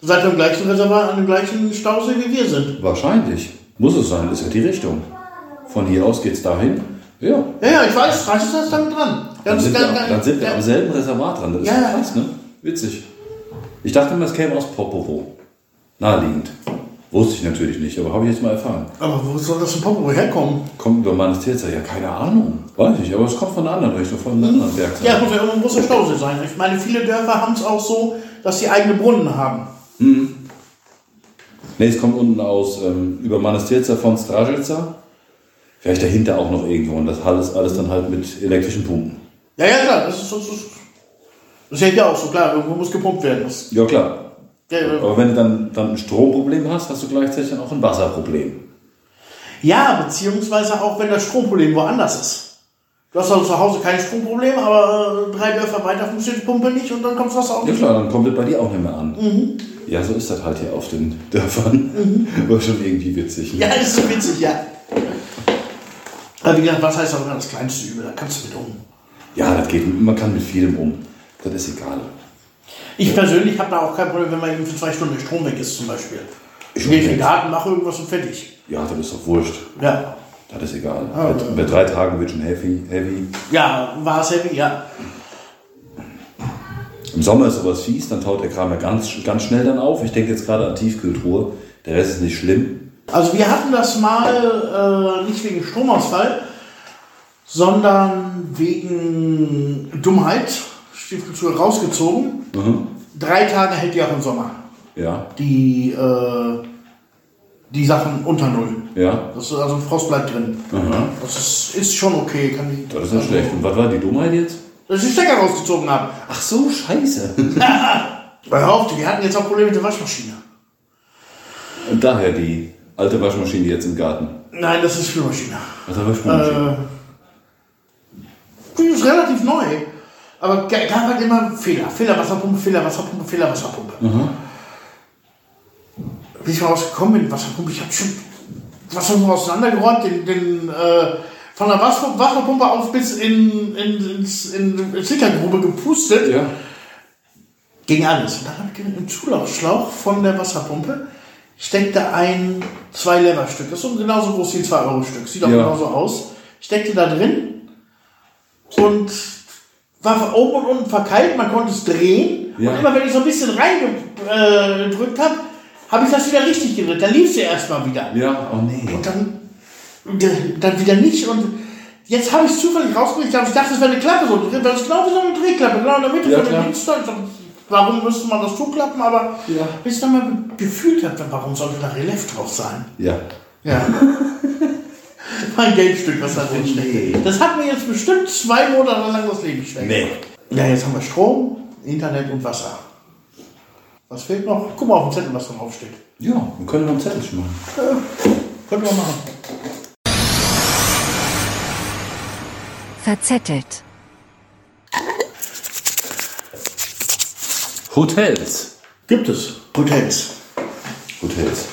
Seid ihr im gleichen Reservoir, an dem gleichen Stausee wie wir sind. Wahrscheinlich. Muss es sein, ist ja die Richtung. Von hier aus geht's dahin. Ja. Ja, ja, ich weiß, Strelitzer ist damit dran. Dann sind, wir, dann sind wir am selben Reservat dran. Das ist ja. krass, ne? Witzig. Ich dachte immer, es käme aus Popovo. Naheliegend. Wusste ich natürlich nicht, aber habe ich jetzt mal erfahren. Aber wo soll das in Popo herkommen? Kommt über Manestierza? Ja, keine Ahnung. Weiß ich, aber es kommt von einer anderen Richtung, von einer anderen Werkseite. Ja, muss ja irgendwo ein großer Stausee sein. Ich meine, viele Dörfer haben es auch so, dass sie eigene Brunnen haben. Nee, es kommt unten aus, ähm, über Manestierza von Strajica. Vielleicht dahinter auch noch irgendwo. Und das alles, alles dann halt mit elektrischen Pumpen. Ja, ja, klar, das ist, das ist, das ist ja auch so, klar, irgendwo muss gepumpt werden. Das, Ja, klar. ja, Aber wenn du dann, dann ein Stromproblem hast, hast du gleichzeitig dann auch ein Wasserproblem. ja, beziehungsweise auch wenn das Stromproblem woanders ist. Du hast also zu Hause kein Stromproblem, aber äh, drei Dörfer weiter funktioniert die Pumpe nicht und dann kommt das Wasser auch Ja nicht. klar, dann kommt es bei dir auch nicht mehr an. Ja, so ist das halt hier auf den Dörfern. War schon irgendwie witzig. Ne? Ja, ist so witzig, ja. Aber wie gesagt, was heißt auch immer das kleinste Übel, da kannst du mit um. ja, das geht. Man kann mit vielem um. Das ist egal. Ich persönlich habe da auch kein Problem, wenn mal eben für zwei Stunden der Strom weg ist zum Beispiel. Ich gehe in den Garten, mache irgendwas und fertig. Ja, das ist doch wurscht. Ja. Das ist egal. Ah, bei, bei drei Tagen wird schon heavy, heavy. Ja, war es heavy, ja. Im Sommer ist sowas fies, dann taut der Kram ja ganz, ganz schnell dann auf. Ich denke jetzt gerade an Tiefkühltruhe. Der Rest ist nicht schlimm. Also wir hatten das mal äh, nicht wegen Stromausfall, sondern wegen Dummheit. Stiefkultur rausgezogen. Drei Tage hält die auch im Sommer. Ja, Die, äh, die Sachen unter Null. ja. Das ist also Frost bleibt drin. Das ist, ist schon okay. Kann ich, Das ist nicht schlecht. Und was war die Dummheit jetzt? Dass ich den Stecker rausgezogen habe. Ach so, scheiße. Weil hör auf, wir hatten jetzt auch Probleme mit der Waschmaschine. Und daher die alte Waschmaschine jetzt im Garten. Nein, das ist Spülmaschine. Was war Waschmaschine? Äh, die ist relativ neu. Aber ga- gab halt immer Fehler. Fehler Wasserpumpe, Fehler Wasserpumpe, Fehler Wasserpumpe. Wie ich mal rausgekommen bin, Wasserpumpe, ich habe schon Wasserpumpe auseinandergeräumt, den, den äh, von der Wasser, Wasserpumpe auf bis in, in, ins, in, in Sickergrube gepustet. ja. Ging alles. Und dann habe ich im Zulaufschlauch von der Wasserpumpe steckte ein 2 Leverstück. Das ist so genauso groß wie ein 2 Euro Stück. Sieht auch Ja. genauso aus. Steckte da drin und war oben und unten verkeilt. Man konnte es drehen. Ja. Und immer wenn ich so ein bisschen reingedrückt habe, habe ich das wieder richtig gedreht. Dann lief sie erstmal wieder. Ja, oh nee. Und dann, dann wieder nicht. Und jetzt habe ich es zufällig rausgekriegt. Ich dachte, es wäre eine Klappe so. Das ist genau wie so eine Drehklappe, genau in der Mitte Ja, von dem. Dienstag. Warum müsste man das zuklappen? Aber Ja. bis ich dann mal gefühlt habe, warum sollte da Relief drauf sein? Ja. Ja. mein Geldstück, was da drin steckt. Das hat mir jetzt bestimmt zwei Monate lang das Leben schwer Nee. Ja, jetzt haben wir Strom, Internet und Wasser. Was fehlt noch? Guck mal auf den Zettel, was da drauf steht. Ja, dann können wir ein Zettelchen machen. Können wir machen. Verzettelt. Hotels. Gibt es. Hotels. Hotels.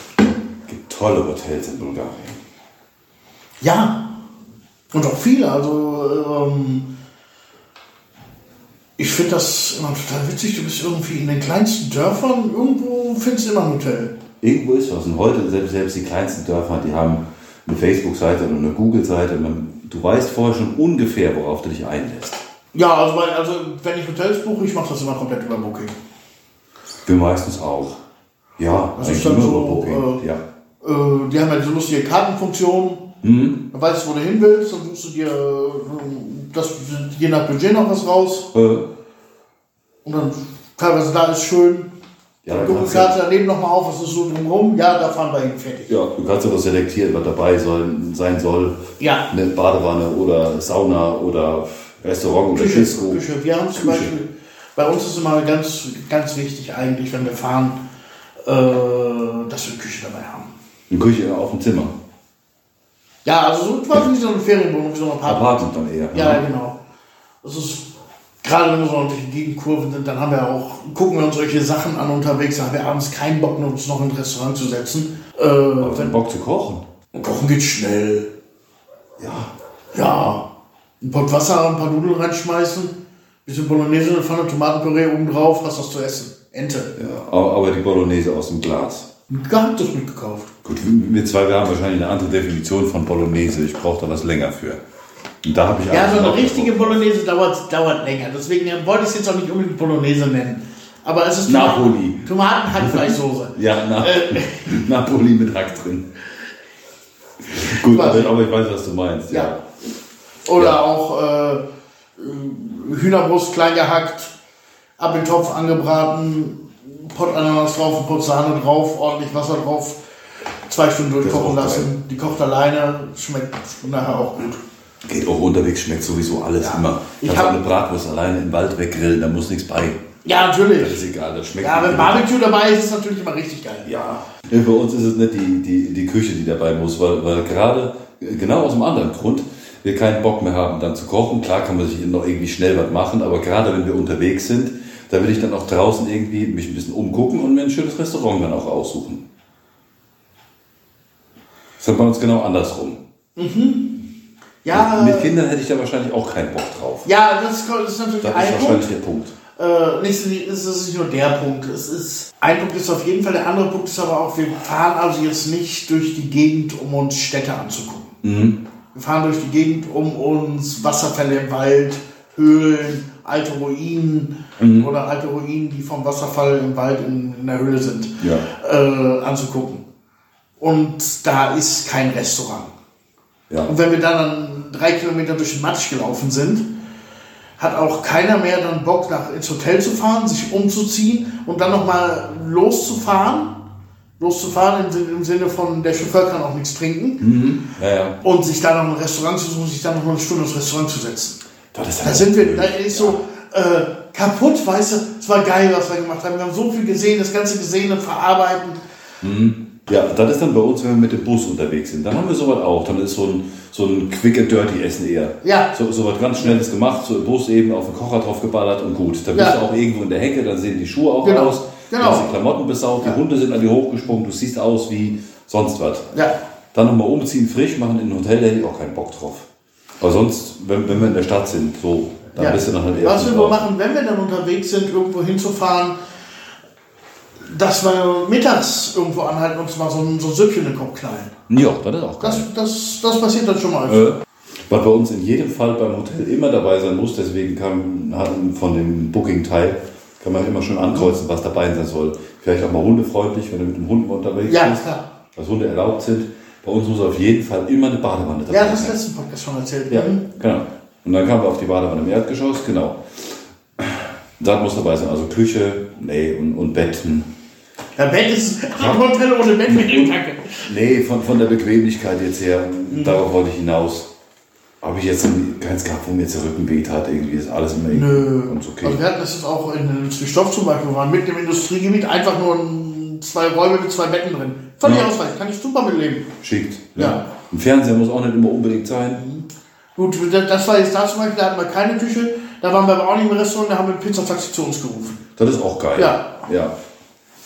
Gibt tolle Hotels in Bulgarien. Ja. Und auch viele. Also, ähm, ich finde das immer total witzig. Du bist irgendwie in den kleinsten Dörfern, irgendwo findest du immer ein Hotel. Irgendwo ist was. Und heute, selbst, selbst die kleinsten Dörfer, die haben eine Facebook-Seite und eine Google-Seite. Du weißt vorher schon ungefähr, worauf du dich einlässt. Ja, also, weil, also wenn ich Hotels buche, ich mache das immer komplett über Booking. Wir meistens auch. Ja, Das eigentlich immer so, über Booking. äh, ja. Äh, die haben ja so lustige Kartenfunktionen. Mhm. Dann weißt du, wo du hin willst, dann suchst du dir äh, das, je nach Budget noch was raus. Äh, Und dann teilweise da ist schön. Ja, dann da gucken Karte daneben nochmal auf, was ist so drumherum. Ja, da fahren wir hin, fertig. ja, du kannst ja noch selektieren, was dabei soll, sein soll. Ja. Eine Badewanne oder Sauna oder Restaurant oder Küche, Disco. Küche. Wir haben zum Küche. Beispiel, bei uns ist immer ganz, ganz wichtig eigentlich, wenn wir fahren, äh, dass wir eine Küche dabei haben. Eine Küche auf dem Zimmer. Ja, also so quasi wie so eine Ferienwohnung, wie so ein Apartment. Apartment dann eher. Ja, genau. Das ist, gerade wenn wir so durch die Gegenkurven sind, dann haben wir auch, gucken wir uns solche Sachen an unterwegs, dann haben wir abends keinen Bock, uns noch in ein Restaurant zu setzen. Äh, Aber wenn Bock zu kochen. kochen geht schnell. Ja. Ja. Ein Pot Wasser, ein paar Nudeln reinschmeißen, bisschen Bolognese, eine Pfanne Tomatenpüree oben drauf, hast was zu essen. Ente. ja. Aber die Bolognese aus dem Glas. Gehabtes mitgekauft. Gut, wir zwei wir haben wahrscheinlich eine andere Definition von Bolognese. Ich brauche da was länger für. Und da habe ich Ja, so eine richtige Bolognese dauert, dauert länger. Deswegen wollte ich es jetzt auch nicht unbedingt Bolognese nennen. Aber es ist Napoli. Tomaten-Hackfleischsoße. Ja, na, Äh. Napoli mit Hack drin. Gut, aber, aber ich weiß, was du meinst. Ja. Ja. Oder Ja. auch äh, Hühnerbrust klein gehackt, ab in den Topf angebraten, Pott Ananas drauf, ein Pott Sahne drauf, ordentlich Wasser drauf, zwei Stunden durchkochen Das lassen. Die kocht alleine, schmeckt nachher auch gut. Geht auch unterwegs, schmeckt sowieso alles immer. Ich habe eine Bratwurst alleine im Wald weggrillen, da muss nichts bei. Ja, Das natürlich. ist egal, das schmeckt Ja, wenn. Barbecue dabei ist, ist es natürlich immer richtig geil. Ja. Ja, Bei uns ist es nicht die, die, die Küche, die dabei muss, weil, weil gerade, äh, genau aus einem anderen Grund, wir keinen Bock mehr haben, dann zu kochen. Klar kann man sich noch irgendwie schnell was machen, aber gerade wenn wir unterwegs sind, da will ich dann auch draußen irgendwie mich ein bisschen umgucken und mir ein schönes Restaurant dann auch aussuchen. Das ist bei uns genau andersrum. Ja, Mit Kindern hätte ich da wahrscheinlich auch keinen Bock drauf. ja das ist natürlich Das ist ein wahrscheinlich Punkt. der Punkt. Äh, nicht, es ist nicht nur der Punkt. Es ist, ein Punkt ist auf jeden Fall, der andere Punkt ist aber auch, wir fahren also jetzt nicht durch die Gegend, um uns Städte anzugucken. Wir fahren durch die Gegend, um uns Wasserfälle im Wald, Höhlen, alte Ruinen oder alte Ruinen, die vom Wasserfall im Wald in, in der Höhle sind, Ja. äh, anzugucken. Und da ist kein Restaurant. Ja. Und wenn wir dann drei Kilometer durch den Matsch gelaufen sind, hat auch keiner mehr dann Bock, nach, ins Hotel zu fahren, sich umzuziehen und dann nochmal loszufahren. Loszufahren im, im Sinne von, der Chauffeur kann auch nichts trinken. Ja, ja. Und sich dann noch ein Restaurant zu suchen, sich dann noch mal eine Stunde ins Restaurant zu setzen. Das ist Da sind wir, da ist so äh, kaputt, weißt du, es war geil, was wir gemacht haben. Wir haben so viel gesehen, das ganze Gesehene verarbeiten. Ja, das ist dann bei uns, wenn wir mit dem Bus unterwegs sind. Dann haben wir sowas auch. Dann ist so ein, so ein quick and dirty Essen eher. Ja. So, so was ganz Schnelles gemacht, so im Bus eben auf den Kocher drauf geballert und gut. Dann bist Ja. du auch irgendwo in der Hecke, dann sehen die Schuhe auch Genau. aus. Genau. Hast die Klamotten besaut, Ja. die Hunde sind an dir hochgesprungen, du siehst aus wie sonst was. Ja, Dann nochmal umziehen, frisch machen in ein Hotel, da hätte ich auch keinen Bock drauf. Aber sonst, wenn, wenn wir in der Stadt sind, so, dann ja. bist du dann halt eher Was wir nur machen, wenn wir dann unterwegs sind, irgendwo hinzufahren, dass wir mittags irgendwo anhalten und uns mal so ein, so ein Süppchen in den Kopf knallen. Ja, das ist auch geil. Das, das, das passiert dann schon mal. Äh, was bei uns in jedem Fall beim Hotel immer dabei sein muss, deswegen kann von dem Booking-Teil kann man immer schon ankreuzen, was dabei sein soll. Vielleicht auch mal hundefreundlich, wenn du mit dem Hund unterwegs Ja, bist, klar. dass Hunde erlaubt sind. Bei uns muss auf jeden Fall immer eine Badewanne dabei Ja, das sein. letzten Podcast schon erzählt. Ja, Mhm. genau. Und dann kamen wir auf die Badewanne im Erdgeschoss, genau. Da muss dabei sein, also Küche, nee, und, und Betten. Ja, Bett ist ein Hotel ohne Bett mit dem Kacke. Nee, von, von der Bequemlichkeit jetzt her, darauf wollte ich hinaus. Habe ich jetzt keins gehabt, wo mir jetzt der Rücken weht hat, irgendwie ist alles immer Nö. ganz okay. Also wir hatten das jetzt auch in in Zwistoff zum Beispiel, wir waren mitten im Industriegebiet, einfach nur zwei Räume mit zwei Betten drin. Völlig Ja. ausreichend, kann ich super mitleben. Schickt. Ja. Ein Fernseher muss auch nicht immer unbedingt sein. Gut, das war jetzt da zum Beispiel, da hatten wir keine Küche, da waren wir aber auch nicht im Restaurant, da haben wir ein Pizzataxi zu uns gerufen. Das ist auch geil. Ja. Ja.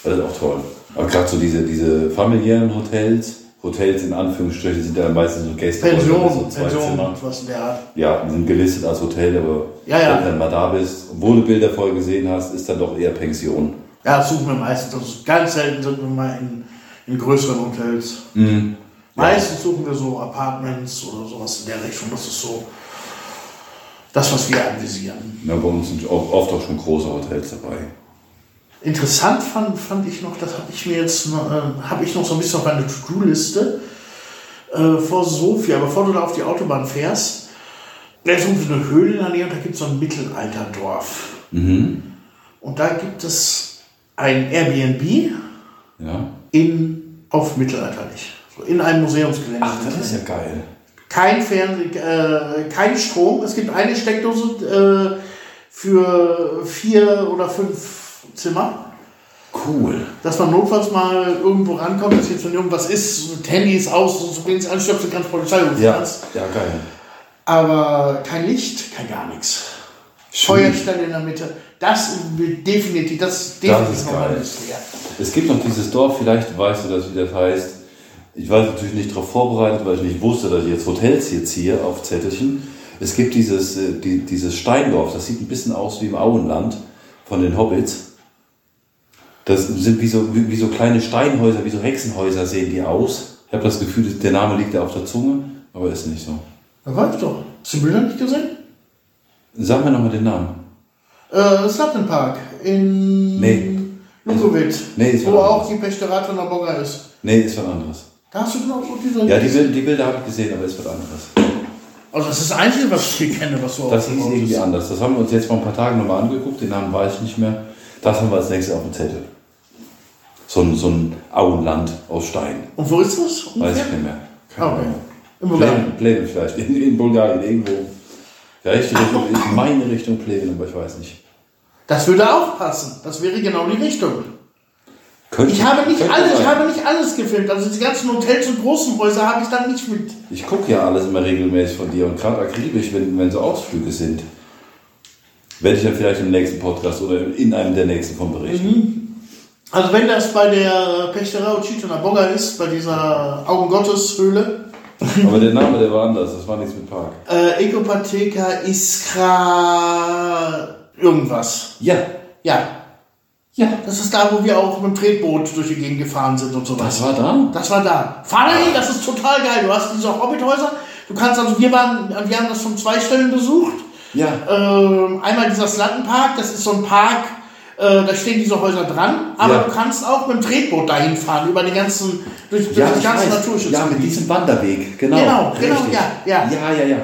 Das ist auch toll. Aber gerade so diese, diese familiären Hotels, Hotels in Anführungsstrichen sind ja meistens so Gäste. Pension, so zwei Pension, Zimmer. was in der Art. Ja, die sind gelistet als Hotel, aber Ja, ja. wenn du dann mal da bist, obwohl du Bilder vorher gesehen hast, ist dann doch eher Pension. Ja, das suchen wir meistens. Also ganz selten sind wir mal in, in größeren Hotels. Mhm. Meistens suchen wir so Apartments oder sowas in der Richtung. Das ist so das, was wir anvisieren. Ja, bei uns sind oft auch schon große Hotels dabei. Interessant fand, fand ich noch, das habe ich mir jetzt noch, äh, habe ich noch so ein bisschen auf meine To-Do-Liste äh, vor Sofia, bevor du da auf die Autobahn fährst. Da ist irgendwie eine Höhle in der Nähe und da gibt es so ein Mittelalterdorf. Und da gibt es ein Airbnb Ja. In, auf mittelalterlich. So in einem Museumsgelände. Ach, das ist ja geil. kein Fernsehen, äh, kein Strom. Es gibt eine Steckdose äh, für vier oder fünf Zimmer, Cool. dass man notfalls mal irgendwo rankommt, dass jetzt wenn irgendwas ist, das Handy ist aus, so wenn es anstöpseln kannst, Polizei rufen Ja, kannst. ja, geil. Aber kein Licht, kein gar nichts. Feuerstelle in der Mitte. Das definitiv, das ist definitiv ist noch geil. wert. Es gibt noch dieses Dorf, vielleicht weißt du das, wie das heißt. Ich war natürlich nicht darauf vorbereitet, weil ich nicht wusste, dass ich jetzt Hotels hier ziehe auf Zettelchen. Es gibt dieses, äh, die, dieses Steindorf, das sieht ein bisschen aus wie im Auenland von den Hobbits. Das sind wie so, wie, wie so kleine Steinhäuser, wie so Hexenhäuser sehen die aus. Ich habe das Gefühl, der Name liegt ja auf der Zunge, aber ist nicht so. Da war ich doch. Hast du Bilder nicht gesehen? Sag mir nochmal den Namen. Äh, Slapton Park in Nee. Lukowitz, Nee, ist wo auch die Pächterat von der Bogger ist. Nee, ist was anderes. Da hast du genau so diese. Ja, die, Bild- die Bilder habe ich gesehen, aber ist was anderes. also das ist das Einzige, was ich hier kenne, was so Das aufgebaut irgendwie ist. anders. Das haben wir uns jetzt vor ein paar Tagen nochmal angeguckt, den Namen weiß ich nicht mehr. Das haben wir als nächstes auf dem Zettel. So ein, so ein Auenland aus Stein. Und wo ist das? Weiß ungefähr? ich nicht mehr. Ah, Okay. In Bulgarien. Plänen vielleicht. In, in Bulgarien irgendwo. Richtung, in meine Richtung Plänen, aber ich weiß nicht. Das würde auch passen. Das wäre genau die Richtung. Könnte, Ich habe nicht alles, ich habe nicht alles gefilmt. Also die ganzen Hotels und großen Häuser habe ich dann nicht mit. Ich gucke ja alles immer regelmäßig von dir und gerade akribisch, wenn, wenn so Ausflüge sind. Werde ich dann vielleicht im nächsten Podcast oder in einem der nächsten von berichten. Also wenn das bei der Pächterei Uchitona Bogger ist, bei dieser Augengotteshöhle, Aber der Name, der war anders. Das war nichts mit Park. äh, Ekopatheka Iskra irgendwas. Ja. Ja, Ja. das ist da, wo wir auch mit dem Tretboot durch die Gegend gefahren sind und sowas. Das war da? Das war da. Finally, das ist total geil. Du hast diese Hobbithäuser. Du kannst also, wir waren, wir haben das von zwei Stellen besucht. Ja. Ähm, einmal dieser Slattenpark, das ist so ein Park, äh, da stehen diese Häuser dran, aber Ja. du kannst auch mit dem Tretboot dahin fahren, über den ganzen, durch, durch das ich ganze weiß. Naturschutzgebiet. Ja, mit diesem Wanderweg, genau. Genau, genau, Richtig. ja, ja. Ja, ja, ja.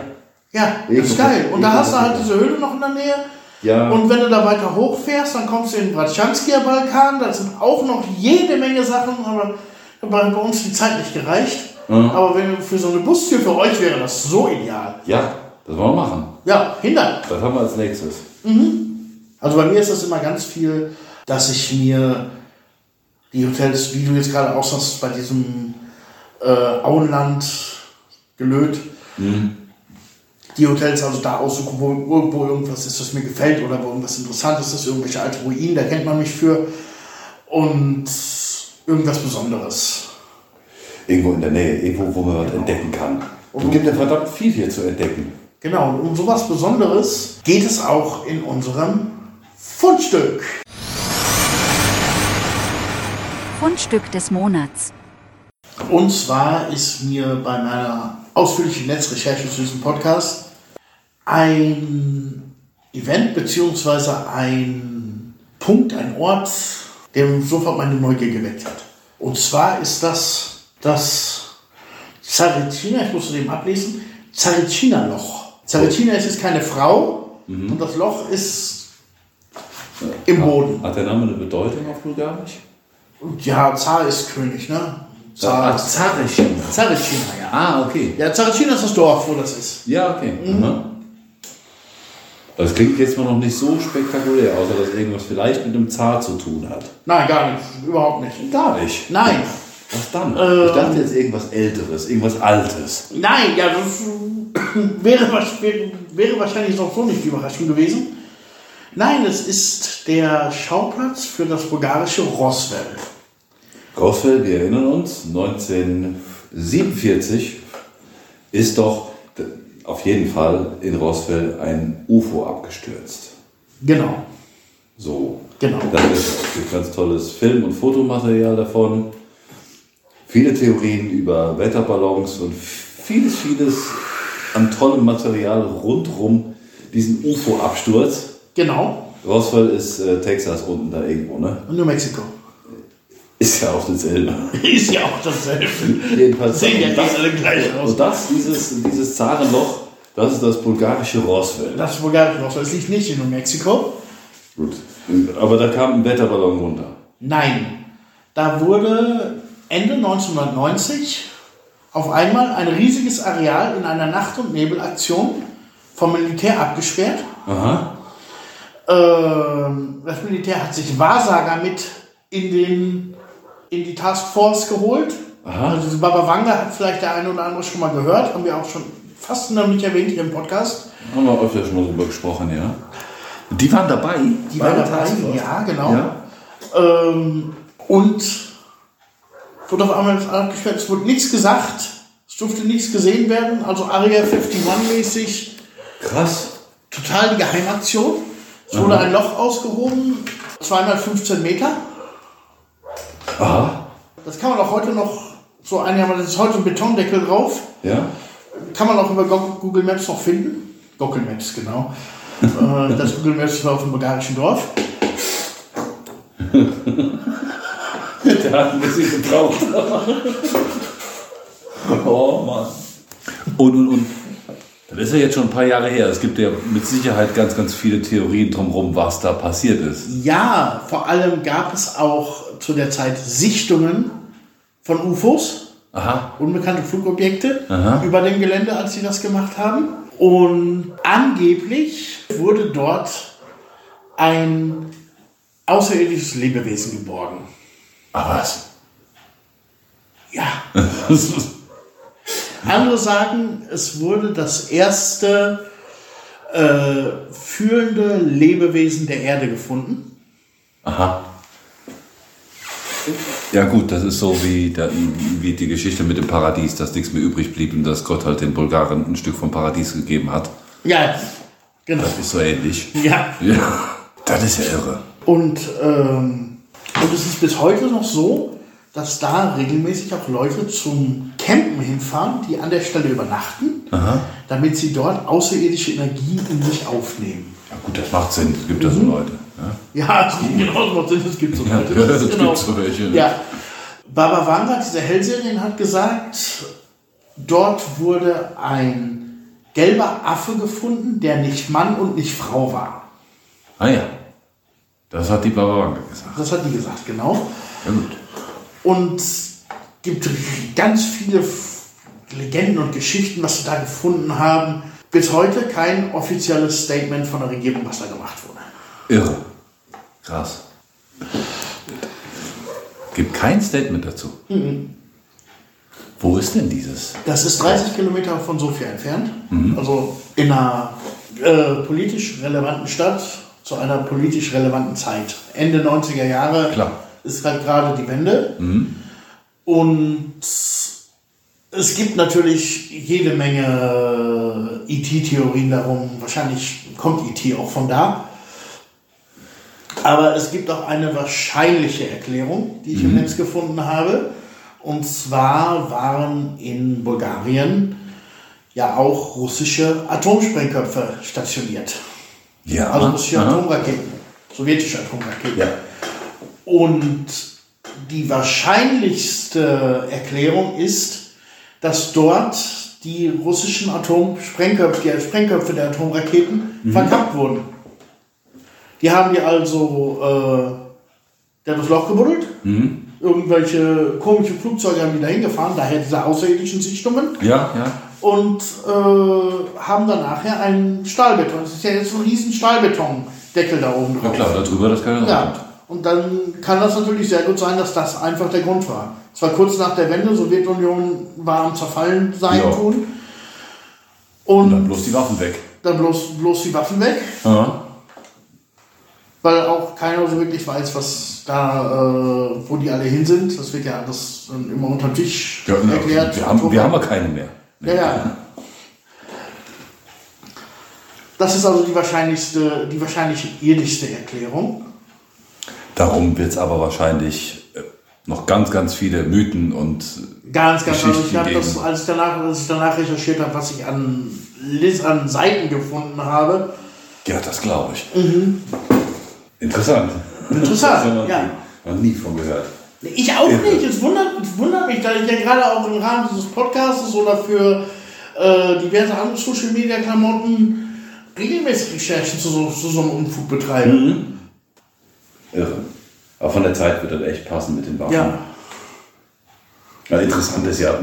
Ja, das Irgendwo- ist geil. Und da hast du halt diese Höhle noch in der Nähe. Ja. Und wenn du da weiter hochfährst, dann kommst du in den Bratschanskier Balkan. Da sind auch noch jede Menge Sachen, aber bei uns die Zeit nicht gereicht. Mhm. Aber wenn für so eine Bustür für euch wäre das so ideal. Ja, das wollen wir machen. Ja, hindert. Das haben wir als nächstes. Also bei mir ist das immer ganz viel, dass ich mir die Hotels, wie du jetzt gerade auch sagst, bei diesem äh, Auenland gelöt, die Hotels also da aussuche, wo irgendwo irgendwas ist, was mir gefällt oder wo irgendwas Interessantes ist, irgendwelche alte Ruinen, da kennt man mich für und irgendwas Besonderes. Irgendwo in der Nähe, irgendwo, wo man was entdecken kann. Und es gibt ja verdammt viel hier zu entdecken. Genau, und um sowas Besonderes geht es auch in unserem Fundstück. Fundstück des Monats. Und zwar ist mir bei meiner ausführlichen Netzrecherche zu diesem Podcast ein Event bzw. ein Punkt, ein Ort, der sofort meine Neugier geweckt hat. Und zwar ist das das Zaricina, ich muss es eben ablesen, Zaricina-Loch. Zaricina ist jetzt keine Frau und das Loch ist im Boden. Hat der Name eine Bedeutung auf Bulgarisch? Ja, Zar ist König, ne? Zar. Zarischina. Zaricina, ja. Ah, okay. Ja, Zaricina ist das Dorf, wo das ist. Ja, okay. Mhm. Das klingt jetzt mal noch nicht so spektakulär, außer dass irgendwas vielleicht mit dem Zar zu tun hat. Nein, gar nicht. Überhaupt nicht. Gar nicht. Nein. Was dann? Ähm. ich dachte jetzt irgendwas Älteres, irgendwas Altes. Nein, ja, das wäre, wäre, wahrscheinlich auch so nicht die Überraschung gewesen. Nein, es ist der Schauplatz für das bulgarische Roswell. Grossfeld, wir erinnern uns, 1947 ist doch auf jeden Fall in Roswell ein UFO abgestürzt. Genau. So. Genau. Da gibt ganz tolles Film- und Fotomaterial davon. Viele Theorien über Wetterballons und vieles, vieles an tollem Material rundrum diesen UFO-Absturz. Genau. Roswell ist äh, Texas unten da irgendwo, ne? Und New Mexico. Ist ja auch dasselbe. Ist ja auch dasselbe. Jedenfalls. Sehen ja das, alle gleich aus. und das, dieses, dieses Zarenloch, das ist das bulgarische Roswell. Das bulgarische Roswell. Es liegt nicht in New Mexico. Gut. Aber da kam ein Wetterballon runter. Nein. Da wurde Ende 1990 auf einmal ein riesiges Areal in einer Nacht- und Nebelaktion vom Militär abgesperrt. Aha. Ähm, das Militär hat sich Wahrsager mit in, den, in die Taskforce geholt. Aha. Also Baba Wanga hat vielleicht der eine oder andere schon mal gehört, haben wir auch schon fast noch nicht erwähnt hier im Podcast. Haben wir öfter schon mal drüber gesprochen, ja. Die waren dabei? Die Bei war der dabei, Taskforce? ja, genau. Ja? Ähm, und wurde auf einmal das abgesperrt, es wurde nichts gesagt, es durfte nichts gesehen werden, also Area 51-mäßig Krass. total die Geheimaktion. Es wurde ein Loch ausgehoben, 215 Meter. Aha. Das kann man auch heute noch so einigermaßen, das ist heute ein Betondeckel drauf, Ja? kann man auch über Go- Google Maps noch finden. Google Maps, genau. Äh, das Google Maps war auf dem bulgarischen Dorf. Der hat ein bisschen gebraucht. oh Mann. Und, und, und. Das ist ja jetzt schon ein paar Jahre her. Es gibt ja mit Sicherheit ganz, ganz viele Theorien drumherum, was da passiert ist. Ja, vor allem gab es auch zu der Zeit Sichtungen von UFOs, Aha. unbekannte Flugobjekte, Aha. über dem Gelände, als sie das gemacht haben. Und angeblich wurde dort ein außerirdisches Lebewesen geborgen. Aber was? Ja. Andere sagen, es wurde das erste äh, fühlende Lebewesen der Erde gefunden. Aha. Ja gut, das ist so wie, der, wie die Geschichte mit dem Paradies, dass nichts mehr übrig blieb und dass Gott halt den Bulgaren ein Stück vom Paradies gegeben hat. Ja, Genau. Das ist so ähnlich. Ja. Ja. Das ist ja irre. Und, ähm, und es ist bis heute noch so, dass da regelmäßig auch Leute zum Campen hinfahren, die an der Stelle übernachten, damit sie dort außerirdische Energie in sich aufnehmen. Ja gut, das macht Sinn. Es gibt ja so Leute. Ja? Ja, es gibt genau so Sinn, es gibt so Ja, Leute. es gibt genau. so welche, ne? Ja. Baba Vanga, dieser Hellserien, hat gesagt, dort wurde ein gelber Affe gefunden, der nicht Mann und nicht Frau war. Ah ja. Das hat die Baba Vanga gesagt. Das hat die gesagt, genau. Ja gut. Und gibt ganz viele Legenden und Geschichten, was sie da gefunden haben. Bis heute kein offizielles Statement von der Regierung, was da gemacht wurde. Irre. Krass. Gibt kein Statement dazu. Wo ist denn dieses? Das ist 30 Kilometer von Sofia entfernt. Also in einer äh, politisch relevanten Stadt zu einer politisch relevanten Zeit. Ende 90er Jahre Klar. Ist halt gerade die Wende. Und es gibt natürlich jede Menge IT-Theorien darum. Wahrscheinlich kommt IT auch von da. Aber es gibt auch eine wahrscheinliche Erklärung, die ich im Netz gefunden habe. Und zwar waren in Bulgarien ja auch russische Atomsprengköpfe stationiert. Ja. Also russische Aha. Atomraketen, sowjetische Atomraketen. Ja. Und die wahrscheinlichste Erklärung ist, dass dort die russischen Atomsprengköpfe, die Sprengköpfe der Atomraketen verkappt wurden. Die haben die also, äh, der das Loch gebuddelt, irgendwelche komischen Flugzeuge haben die da hingefahren, daher diese außerirdischen Sichtungen Ja, ja. und äh, haben dann nachher einen Stahlbeton. Das ist ja jetzt so ein riesen Stahlbetondeckel da oben Na drauf. klar, darüber das kann ja Ja, und dann kann das natürlich sehr gut sein, dass das einfach der Grund war. Es war kurz nach der Wende, Sowjetunion war am Zerfallen sein Ja. tun. Und Und dann bloß die Waffen weg. dann bloß, bloß die Waffen weg, Ja. weil auch keiner so wirklich weiß, was da, äh, wo die alle hin sind. Das wird ja alles immer unter Tisch ja erklärt. wir, haben, wir haben ja keine mehr. Ja, ja. Das ist also die wahrscheinlichste, die wahrscheinlich irdischste Erklärung. Darum wird es aber wahrscheinlich äh, noch ganz, ganz viele Mythen und Ganz, ganz also Geschichten ich habe das, als ich danach, als ich danach recherchiert habe, was ich an, an Seiten gefunden habe. Ja, das glaube ich. Interessant. Mhm. Interessant, Das haben wir ja. nie- Noch nie von gehört. Ich auch nicht. Es wundert, es wundert mich, da ich ja gerade auch im Rahmen dieses Podcasts oder für äh, diverse andere Social Media Klamotten regelmäßig Recherchen zu so, zu so einem Unfug betreibe. Mhm. Irre. Aber von der Zeit wird das echt passen mit den Waffen. Ja. Ja, interessant ist ja,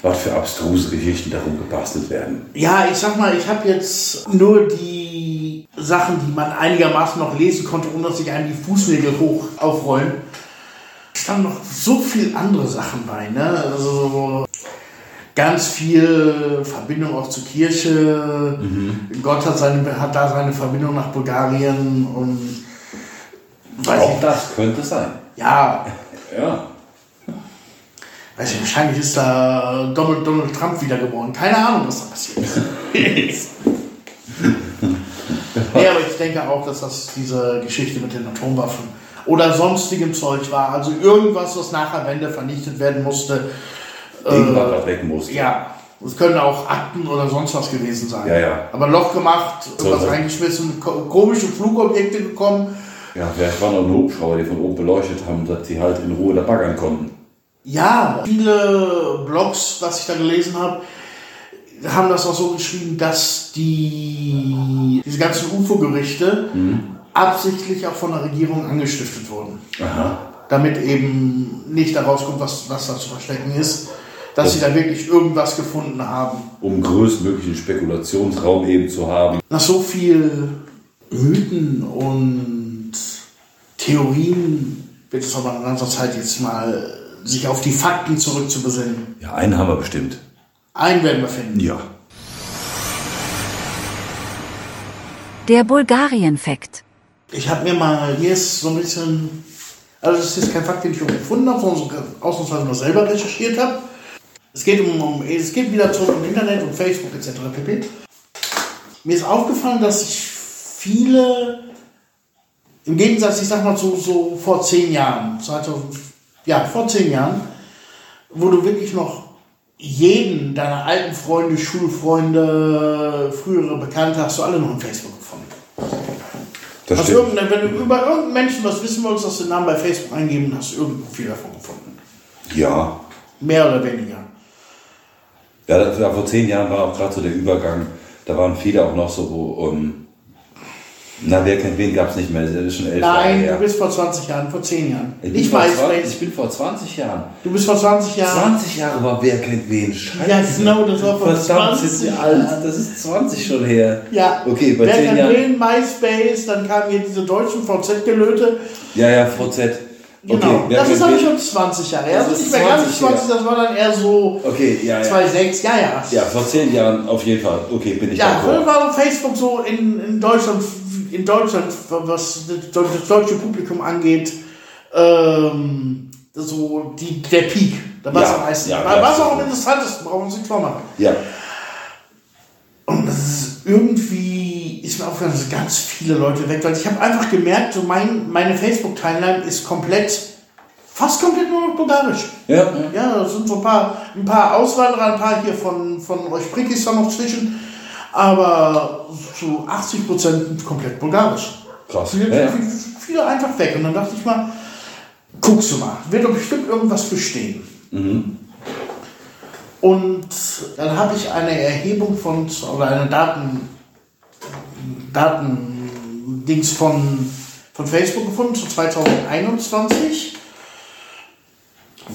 was für abstruse Geschichten darum gebastelt werden. Ja, ich sag mal, ich habe jetzt nur die Sachen, die man einigermaßen noch lesen konnte, ohne dass sich einem die Fußnägel hoch aufrollen. Es standen noch so viel andere Sachen bei, ne? Also so ganz viel Verbindung auch zur Kirche. Gott hat, seine, hat da seine Verbindung nach Bulgarien und weiß Auch ich, das könnte sein. ja, Ja. weiß ich, wahrscheinlich ist da Donald, Donald Trump wiedergeboren. Keine Ahnung, was da passiert ist. Ja, aber ich denke auch, dass das diese Geschichte mit den Atomwaffen oder sonstigem Zeug war. Also irgendwas, was nach der Wende vernichtet werden musste. Irgendwas, was weg muss. Ja, es können auch Akten oder sonst was gewesen sein. Ja, ja. Aber Loch gemacht, irgendwas so. reingeschmissen, ko komische Flugobjekte gekommen. Ja, vielleicht waren noch ein Hubschrauber, die von oben beleuchtet haben, dass sie halt in Ruhe da baggern konnten. Ja, viele Blogs, was ich da gelesen habe, haben das auch so geschrieben, dass die diese ganzen UFO-Gerichte absichtlich auch von der Regierung angestiftet wurden. Aha. Damit eben nicht da rauskommt, was, was da zu verstecken ist, dass sie da wirklich irgendwas gefunden haben. Um größtmöglichen Spekulationsraum eben zu haben. Nach so viel Mythen und Theorien wird es aber in ganzer Zeit jetzt mal sich auf die Fakten zurückzubesinnen. Ja, einen haben wir bestimmt. Einen werden wir finden. Ja. Der Bulgarien-Fakt. Ich habe mir mal, hier ist so ein bisschen, also das ist jetzt kein Fakt, den ich irgendwo gefunden habe, sondern so ausnahmsweise nur selber recherchiert habe. Es geht um, um es geht wieder zurück um Internet und Facebook etc. pp. Mir ist aufgefallen, dass sich viele, im Gegensatz, ich sag mal so, so vor zehn Jahren, 2000, ja, vor zehn Jahren, wo du wirklich noch jeden deiner alten Freunde, Schulfreunde, frühere Bekannte hast du alle noch in Facebook gefunden. Das Hast stimmt. irgendein, wenn du über irgendeinen Menschen was wissen wolltest, hast du den Namen bei Facebook eingeben, hast du irgendein Profil davon gefunden. Ja. Mehr oder weniger. Ja, das war vor zehn Jahren war auch gerade so der Übergang. Da waren viele auch noch so, wo, ähm, na, wer kennt wen, gab es nicht mehr. Das ist schon elf Jahre Nein, her. du bist vor 20 Jahren, vor 10 Jahren. ich, bin Ich vor weiß, 20, Space. ich bin vor 20 Jahren. Du bist vor 20 Jahren. 20 Jahre war wer kennt wen. Scheiße. Ja, genau, das war vor Verdammt, 20 sind wir Jahren. alt. Das ist 20 schon her. Ja. Okay, bei Wer 10 kann Jahren. wählen, MySpace, dann kamen hier diese deutschen VZ-Gelöte. Ja, ja, VZ. Genau. wer das ist aber wen? schon 20 Jahre. Das Das ist ist nicht mehr ganz 20 20, das war dann eher so Okay, ja, ja. 2,6. Ja, ja. Ja, vor 10 Jahren auf jeden Fall. Okay, bin ich Ja, früher war Facebook so in, in Deutschland, in Deutschland, was das deutsche Publikum angeht, ähm, so die, der Peak. Da war es Ja, am meisten. ja, war es auch am interessantesten, brauchen nicht vormachen. Ja. Und das ist irgendwie ist mir aufgefallen, dass ganz viele Leute weg, weil ich habe einfach gemerkt, so mein, meine Facebook-Timeline ist komplett, fast komplett nur noch bulgarisch. Ja. Ja, da sind so ein paar, ein paar Auswanderer, ein paar hier von, von euch Prickis da noch zwischen, aber zu 80 Prozent komplett bulgarisch. Krass. Viele, Ja, ja. viele, einfach weg. Und dann dachte ich mal, guckst du mal, wird doch bestimmt irgendwas bestehen. Mhm. Und dann habe ich eine Erhebung von, oder eine Daten, Datendings von, von Facebook gefunden zu 2021,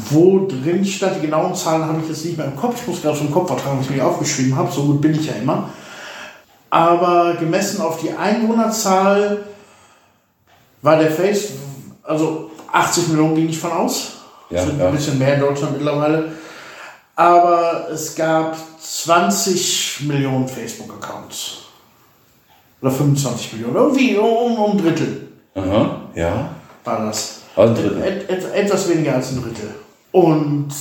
wo drin stand, die genauen Zahlen habe ich jetzt nicht mehr im Kopf, ich muss gerade vom Kopf vertragen, was ich mir aufgeschrieben habe, so gut bin ich ja immer. Aber gemessen auf die Einwohnerzahl war der Face, also 80 Millionen ging ich von aus. Ja, sind ja. ein bisschen mehr in Deutschland mittlerweile. Aber es gab 20 Millionen Facebook-Accounts. Oder 25 Millionen. Irgendwie um, um ein Drittel Aha, ja. war das. Also ein Drittel. Et, et, etwas weniger als ein Drittel. Und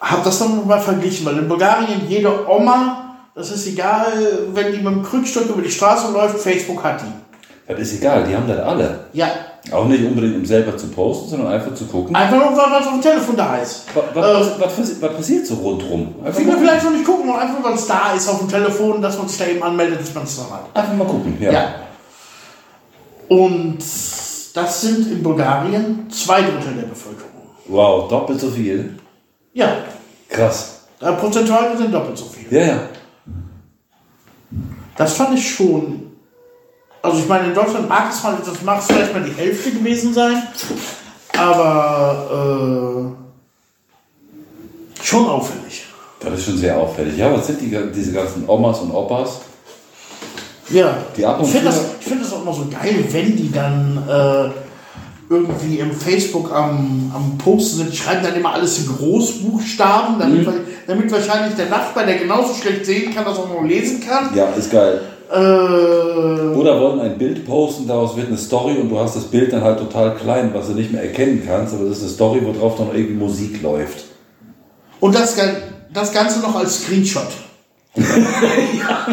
habe das dann mal verglichen, weil in Bulgarien jede Oma, das ist egal, wenn die mit dem Krückstock über die Straße läuft, Facebook hat die. Das ist egal, die haben das alle. Ja, Auch nicht unbedingt, um selber zu posten, sondern einfach zu gucken. einfach nur, weil was auf dem Telefon da ist. Was, was, was, was, was passiert so rundrum? Einfach Viele vielleicht noch nicht gucken, nur einfach weil es da ist auf dem Telefon, dass man sich da eben anmeldet, dass man es dann hat. einfach mal gucken. Ja. Ja. Und das sind in Bulgarien zwei Drittel der Bevölkerung. Wow, doppelt so viel. Ja, Krass. äh, prozentual sind doppelt so viel. Ja, ja. Das fand ich schon. Also ich meine, in Deutschland mag es mal, das mag es vielleicht mal die Hälfte gewesen sein, aber äh, schon auffällig. Das ist schon sehr auffällig. Ja, was sind die, diese ganzen Omas und Opas? Ja, Die ab und ich finde das, ich find das auch immer so geil, wenn die dann äh, irgendwie im Facebook am, am Posten sind. Die schreiben dann immer alles in Großbuchstaben, damit, Mhm. damit wahrscheinlich der Nachbar, der genauso schlecht sehen kann, das auch noch lesen kann. Ja, ist geil. Äh, Oder wollen ein Bild posten, daraus wird eine Story und du hast das Bild dann halt total klein, was du nicht mehr erkennen kannst, aber das ist eine Story, wo drauf dann irgendwie Musik läuft. und das, das Ganze noch als Screenshot. Ja,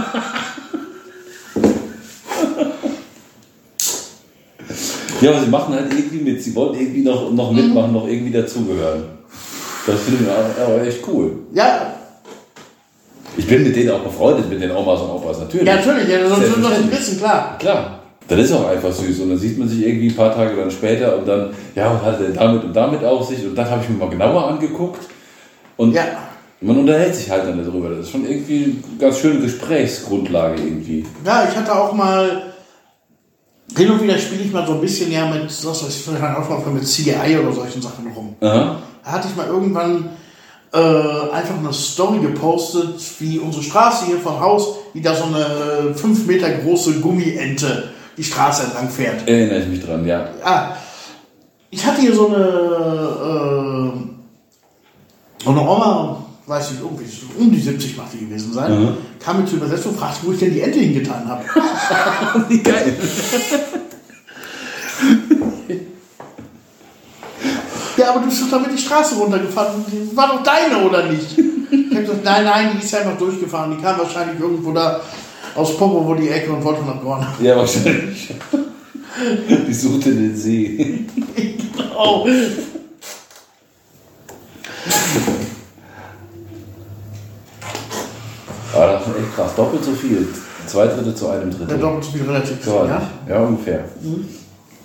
aber sie machen halt irgendwie mit, sie wollen irgendwie noch, noch mitmachen, noch irgendwie dazugehören. Das finde ich aber echt cool. Ja, Ich bin mit denen auch befreundet, mit den Omas und Opas, natürlich. ja natürlich, ja, sonst sind wir das ein bisschen klar. Klar. Das ist auch einfach süß. Und dann sieht man sich irgendwie ein paar Tage dann später und dann, ja, was hat er damit und damit auf sich? Und das habe ich mir mal genauer angeguckt. Und Ja. man unterhält sich halt dann darüber. Das ist schon irgendwie eine ganz schöne Gesprächsgrundlage irgendwie. Ja, ich hatte auch mal, hin und wieder spiele ich mal so ein bisschen ja mit, was weiß ich, vielleicht auch mal mit CGI oder solchen Sachen rum. Aha. Da hatte ich mal irgendwann äh, einfach eine Story gepostet, wie unsere Straße hier vom Haus, wie da so eine 5 Meter große Gummiente die Straße entlang fährt. Erinnere ich mich dran, ja. Ah, ich hatte hier so eine, äh, so eine Oma, weiß ich, irgendwie um die 70 macht die gewesen sein, Mhm. kam mir zur Übersetzung und fragte, wo ich denn die Ente hingetan habe. Wie geil. Ja, aber du bist doch damit die Straße runtergefahren. Die war doch deine, oder nicht? Ich hab gesagt, nein, nein, die ist einfach durchgefahren. Die kam wahrscheinlich irgendwo da aus Popo, wo die Ecke und wollte nach Gorn. Ja, wahrscheinlich. Die suchte den See. Oh. Aber das ist schon echt krass. Doppelt so viel. Zwei Drittel zu einem Der Drittel. doppelt so viel relativ Ja, viel, ja? ja, ungefähr.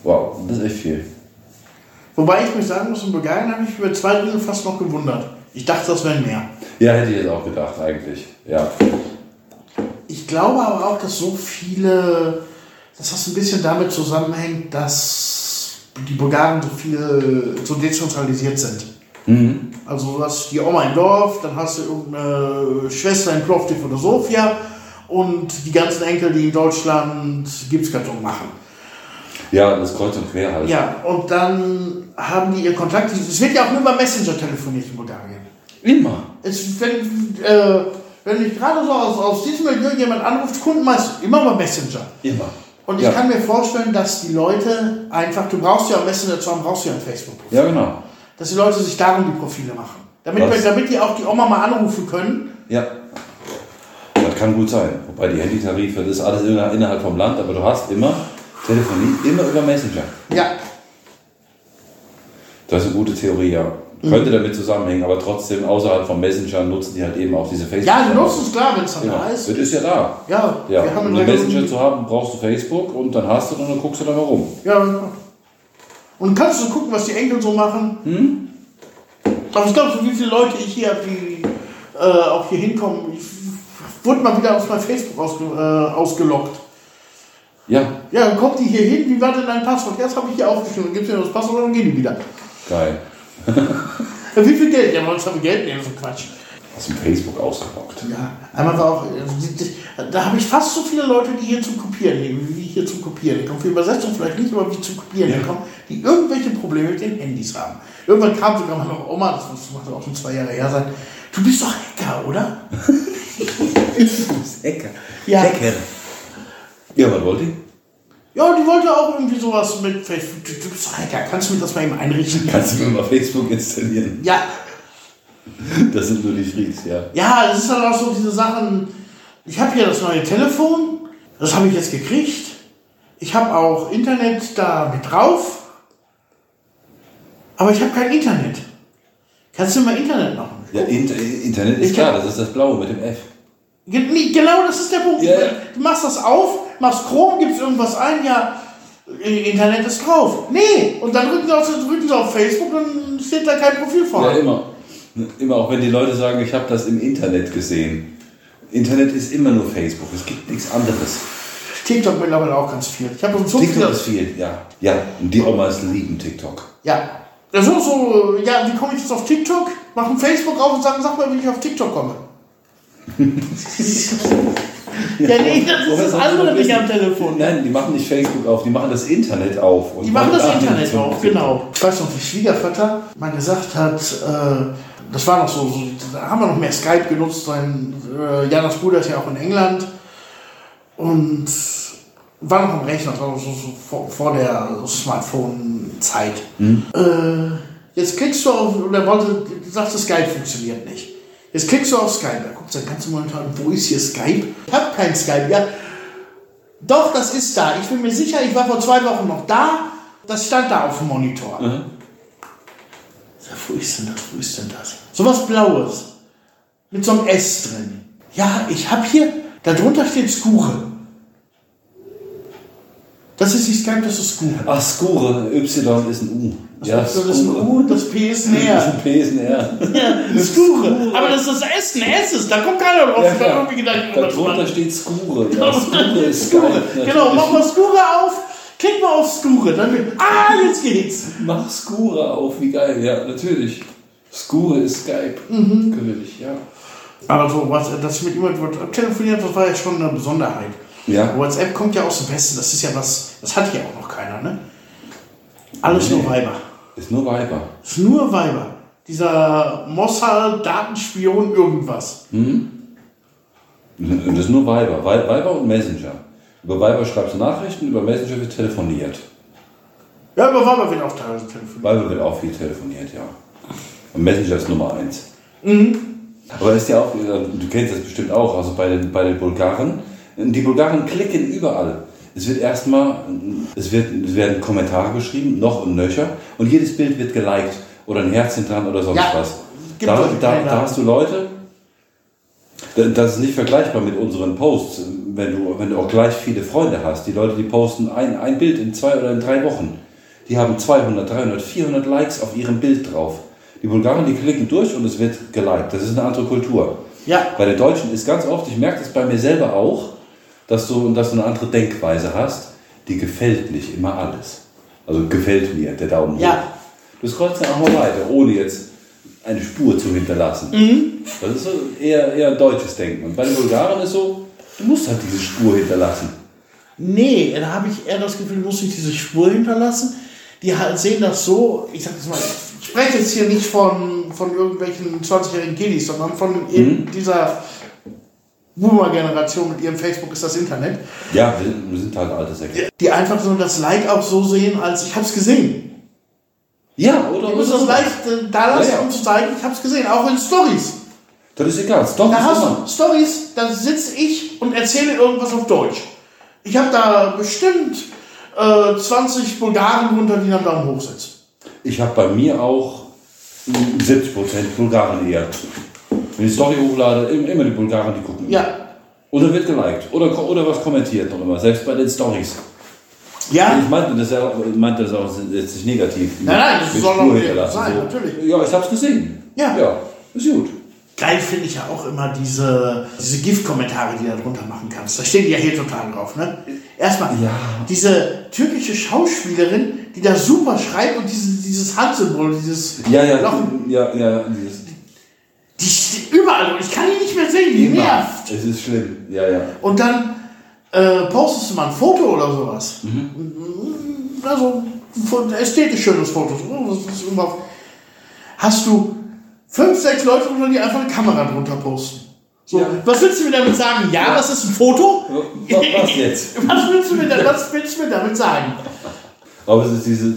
Wow, das ist echt viel. Wobei ich mich sagen muss, in Bulgarien habe ich über zwei Drittel fast noch gewundert. Ich dachte, das wären mehr. Ja, hätte ich jetzt auch gedacht, eigentlich. Ja. Ich glaube aber auch, dass so viele, dass das ein bisschen damit zusammenhängt, dass die Bulgaren so viel, so dezentralisiert sind. Also du hast die Oma im Dorf, dann hast du irgendeine Schwester in Plovdiv oder Sofia und die ganzen Enkel, die in Deutschland Gipskarton machen. Ja, das kreuz und quer halt. Ja, und dann haben die ihr Kontakt. Es wird ja auch nur über Messenger telefoniert in Bulgarien. Immer. Es, wenn, äh, wenn mich gerade so aus, aus diesem Milieu jemand anruft, Kunden meist immer über Messenger. Immer. Und ich ja. kann mir vorstellen, dass die Leute einfach, du brauchst ja Messenger zu haben, brauchst du ja ein Facebook-Profil. Ja, genau. Dass die Leute sich darum die Profile machen. Damit, wir, damit die auch die Oma mal anrufen können. Ja. Das kann gut sein. Wobei die Handytarife, das ist alles inner- innerhalb vom Land, aber du hast immer Telefonie, immer über Messenger. Ja, Das ist eine gute Theorie, ja. Könnte damit zusammenhängen, aber trotzdem außerhalb vom Messenger nutzen die halt eben auch diese Facebook. ja die nutzen es klar, wenn es dann Ja, da ist. das ist ja da. Ja, Ja, um in einen Messenger zu haben, brauchst du Facebook und dann hast du und dann guckst du da mal rum. Ja, ja. Und kannst du gucken, was die Enkel so machen. Hm? Aber ich glaube, so wie viele Leute ich hier die äh, auch hier hinkommen, ich wurde mal wieder aus meinem Facebook ausge, äh, ausgelockt. Ja, Ja, dann kommt die hier hin, wie war denn dein Passwort? Das habe ich hier aufgeschrieben. Dann gibst mir das Passwort und dann gehen die wieder. geil. Wie viel Geld? Ja, wollen wir Geld nehmen, so Quatsch. Aus dem Facebook ausgelockt. Ja, einmal war auch, die- da habe ich fast so viele Leute, die hier zum Kopieren nehmen, wie hier zum Kopieren kommen. Für Übersetzung vielleicht nicht, aber wie zum Kopieren Ja. kommen, die irgendwelche Probleme mit den Handys haben. Irgendwann kam sogar meine Oma, das muss auch schon zwei Jahre her sein, du bist doch Hacker, oder? Hacker. Ja. Hacker. Ja, was wollt ihr? Ja, die wollte auch irgendwie sowas mit Facebook. Du, du bist doch Hacker, kannst du mir das mal eben einrichten? Kannst du mir mal Facebook installieren? Ja, Das sind nur die Freaks, ja. ja, es ist halt auch so diese Sachen. Ich habe hier das neue Telefon, das habe ich jetzt gekriegt. Ich habe auch Internet da mit drauf, aber ich habe kein Internet. Kannst du mal Internet machen? Ja, Inter Internet ist Ich klar, das ist das Blaue mit dem F. Genau, das ist der Punkt. Ja, ja. Du machst das auf, machst Chrome, gibst irgendwas ein, ja, Internet ist drauf. Nee, und dann drücken sie auf, drücken sie auf Facebook, dann steht da kein Profil vor. Ja, immer. Immer, auch wenn die Leute sagen, ich habe das im Internet gesehen. Internet ist immer nur Facebook, es gibt nichts anderes. TikTok mittlerweile auch ganz viel. Ich habe so TikTok viele. ist viel, ja. Ja, und die Omas lieben TikTok. Ja. Ja, so, so, ja, wie komme ich jetzt auf TikTok? Machen Facebook auf und sagen, sag mal, wie ich auf TikTok komme. ja, nee, das ist das andere das nicht am Telefon. Nein, die machen nicht Facebook auf, die machen das Internet auf. Die machen das Internet auf, genau. Ich weiß noch, wie Schwiegervater mal gesagt hat, äh, das war noch so, so, da haben wir noch mehr Skype genutzt. Sein, äh, Janas Bruder ist ja auch in England. Und war noch am Rechner, das war so, so vor, vor der Smartphone-Zeit. Äh, jetzt klickst du auf, oder wollte, sagte Skype funktioniert nicht. Jetzt klickst du auf Skype, da guckst du den ganzen Moment an, wo ist hier Skype? Ich habe kein Skype, ja. Doch, das ist da. Ich bin mir sicher, ich war vor zwei Wochen noch da. Das stand da auf dem Monitor. Mhm. Wo ist denn das? Wo ist denn das? So was Blaues. Mit so einem S drin. Ja, ich habe hier, darunter steht Skure. Das ist nicht Skype, das ist Skure. Ach, Skure, Y ist ein U. Ja, das ist ein U, das P ist Das ist ein P ist ein R. Ja, Skure. Aber das ist das S, ein S ist. Da kommt keiner drauf. Ja, da ja. irgendwie Gedanken Darunter machen. steht Skure. Ja, Skure ist. Skure. Genau, mach mal Skure auf. Klick mal auf Skure. Dann wird, ah, jetzt geht's. Mach Skure auf, wie geil. Ja, natürlich. Skure ist Skype. Mhm. Natürlich, ja. Aber so, was, dass ich mit jemandem telefoniert, das war ja schon eine Besonderheit. Ja. WhatsApp kommt ja aus dem Westen, das ist ja was, das hat hier auch noch keiner, ne? Alles nur Weiber. Ist nur Viber. Das ist nur Weiber. Dieser Mossad, Datenspion, irgendwas. Und das ist nur Viber. Vi- Viber und Messenger. Über Viber schreibst du Nachrichten, über Messenger wird telefoniert. Ja, über Weiber wird auch teilweise telefoniert. Viber wird auch viel telefoniert, ja. Und Messenger ist Nummer eins. Mhm. Aber ist ja auch, äh, du kennst das bestimmt auch, also bei den, bei den Bulgaren Die Bulgaren klicken überall. Es wird erstmal, es, wird, es werden Kommentare geschrieben, noch und nöcher, und jedes Bild wird geliked oder ein Herzchen dran oder sonst Ja, was. Da, da, da hast du Leute, da- das ist nicht vergleichbar mit unseren Posts, wenn du, wenn du auch gleich viele Freunde hast. Die Leute, die posten ein, ein Bild in zwei oder in drei Wochen, die haben 200, 300, 400 Likes auf ihrem Bild drauf. Die Bulgaren, die klicken durch und es wird geliked. Das ist eine andere Kultur. Ja. Bei den Deutschen ist ganz oft, ich merke das bei mir selber auch, dass du, dass du eine andere Denkweise hast, die gefällt nicht immer alles. Also gefällt mir, der Daumen hoch. Ja. Du scrollst dann auch mal weiter, ohne jetzt eine Spur zu hinterlassen. Mhm. Das ist so eher, eher deutsches Denken. Und bei den Bulgaren ist so, du musst halt diese Spur hinterlassen. Nee, da habe ich eher das Gefühl, du musst nicht diese Spur hinterlassen. Die halt sehen das so, ich sag jetzt mal, ich spreche jetzt hier nicht von, von irgendwelchen 20-jährigen Kiddies, sondern von eben dieser Boomer-Generation mit ihrem Facebook ist das Internet, Ja, wir, wir sind halt alte Säcke. die einfach so das Like auch so sehen, als ich habe es gesehen. Ja, oder? Du musst das Like äh, da lassen, Ja, ja. um zu zeigen, ich habe es gesehen, auch in Stories. Das ist egal. Stop Da hast du Stories, da sitze ich und erzähle irgendwas auf Deutsch. Ich habe da bestimmt äh, 20 Bulgaren drunter, die einen Daumen hoch setzen. Ich habe bei mir auch 70% Bulgaren eher. Wenn ich die Story hochlade, im- immer die Bulgaren, die gucken. Ja. Oder wird geliked. Oder, oder was kommentiert noch immer. Selbst bei den Stories. Ja, Ich meinte das, ja, meinte das auch jetzt nicht negativ. Nein, nein, das soll auch hinterlassen, sein, so. natürlich. Ja, ich hab's gesehen. Ja. Ja, ist gut. Geil finde ich ja auch immer diese, diese Gift-Kommentare, die du da drunter machen kannst. Da stehen die ja hier total drauf. Ne? Erstmal, Ja. diese türkische Schauspielerin, die da super schreibt und diese, dieses Handsymbol, dieses Ja, ja, Loch, ja, ja, dieses die steht überall und ich kann die nicht mehr sehen, die nervt. Es ist schlimm. Ja, ja. Und dann äh, postest du mal ein Foto oder sowas. Also ein ästhetisch schönes Foto. Hast du fünf, sechs Leute drunter, die einfach eine Kamera drunter posten. So, Ja. Was willst du mir damit sagen? Ja, das ist ein Foto? Was, was jetzt? Was willst du mir, da- was willst du mir damit sagen? Aber es ist diese,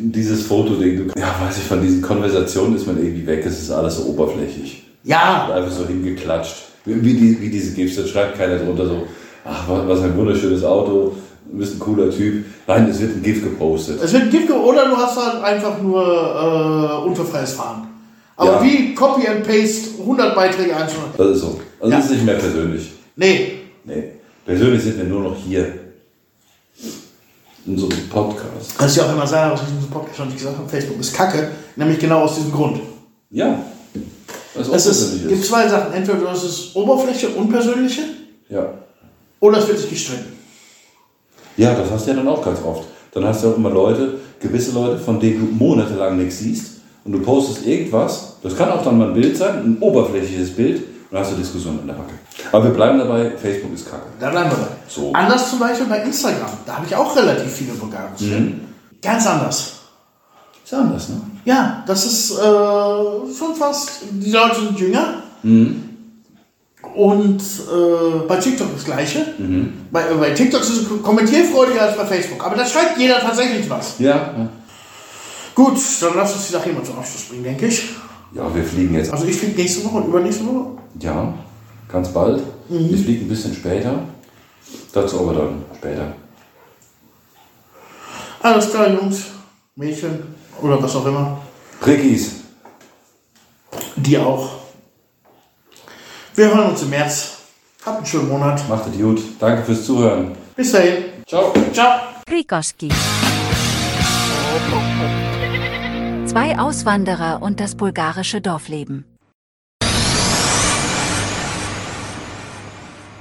dieses Fotoding. Du- Ja, weiß ich, von diesen Konversationen ist man irgendwie weg. Es ist alles so oberflächlich. Ja, Einfach so hingeklatscht. Wie, die, wie diese Gifts, da schreibt keiner drunter so, ach, was, ein wunderschönes Auto, du bist ein cooler Typ. Nein, es wird ein GIF gepostet. es wird ein Gift oder du hast halt einfach nur äh, unverfreies Fahren. Aber Ja. wie Copy and Paste 100 Beiträge einzeln. Das ist so. Also Ja. es ist nicht mehr persönlich. Nee, Nee. Persönlich sind wir nur noch hier. In so einem Podcast. Kannst du ja auch immer sagen, was ich in diesem Podcast schon gesagt habe, Facebook ist Kacke, nämlich genau aus diesem Grund. Ja. Was auch Es ist, gibt zwei Sachen, entweder du hast es Oberfläche, unpersönliche, Ja. oder es wird sich gestritten. Ja, das hast du ja dann auch ganz oft. Dann hast du auch immer Leute, gewisse Leute, von denen du monatelang nichts siehst und du postest irgendwas, das kann auch dann mal ein Bild sein, ein oberflächliches Bild, und dann hast du Diskussionen in der Hacke. Aber wir bleiben dabei, Facebook ist kacke. Da bleiben wir bei. So. Anders zum Beispiel bei Instagram, da habe ich auch relativ viele Bulgaren. Mhm. Ganz anders. Ist anders, ne? Ja, das ist äh, schon fast, die Leute sind jünger. Mhm. Und äh, bei TikTok das Gleiche. Mhm. Bei, bei TikTok ist es kommentierfreudiger als bei Facebook. Aber da schreibt jeder tatsächlich was. Ja. ja. Gut, dann lass uns die Sache hier mal zum Abschluss bringen, denke ich. Ja, wir fliegen jetzt. Also ich fliege nächste Woche und übernächste Woche. Ja, ganz bald. Wir fliegen ein bisschen später. Dazu aber dann später. Alles klar, Jungs, Mädchen oder was auch immer. Rickis. Die auch. Wir hören uns im März. Habt einen schönen Monat. Macht es gut. Danke fürs Zuhören. Bis dahin. Ciao. Ciao. Krikoski. Zwei Auswanderer und das bulgarische Dorfleben.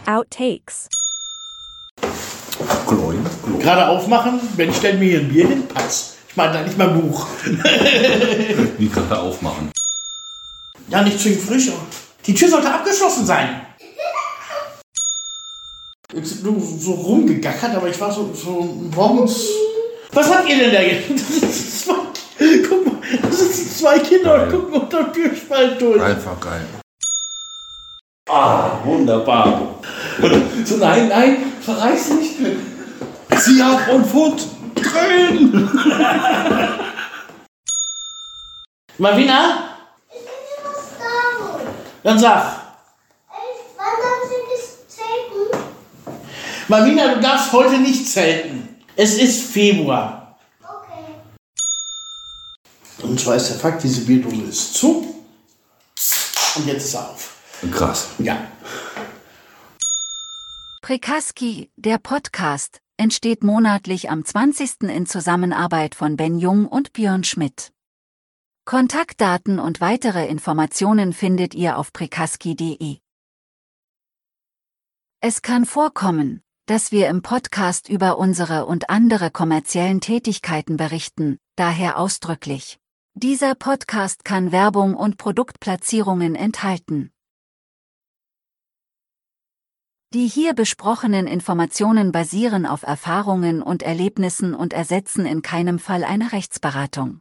Outtakes. Gloin. Gerade aufmachen, wenn ich stelle mir hier ein Bier hin, Pass. Ich meine da nicht mein Buch. Wie gerade aufmachen. Ja, nicht zwingend frisch. aber Die Tür sollte abgeschlossen sein. Jetzt nur so rumgegackert, aber ich war so, so morgens. Was habt ihr denn da jetzt? Das sind zwei, guck mal, da sitzen zwei Kinder Geil. und gucken unter dem Türspalt durch. Einfach geil. Ah, wunderbar. So, nein, nein, verreiß nicht. Zieh ab und fort. Drehen. Marvina? Dann sag. Wann haben Sie das Zeichen? Marina, du darfst heute nicht zelten. Es ist Februar. Und zwar ist der Fakt, diese Bierdose ist zu. Und jetzt ist er auf. Krass. Ja. Prekaski, der Podcast, entsteht monatlich am 20. in Zusammenarbeit von Ben Jung und Björn Schmidt. Kontaktdaten und weitere Informationen findet ihr auf prekaski.de. Es kann vorkommen, dass wir im Podcast über unsere und andere kommerziellen Tätigkeiten berichten, daher ausdrücklich. Dieser Podcast kann Werbung und Produktplatzierungen enthalten. Die hier besprochenen Informationen basieren auf Erfahrungen und Erlebnissen und ersetzen in keinem Fall eine Rechtsberatung.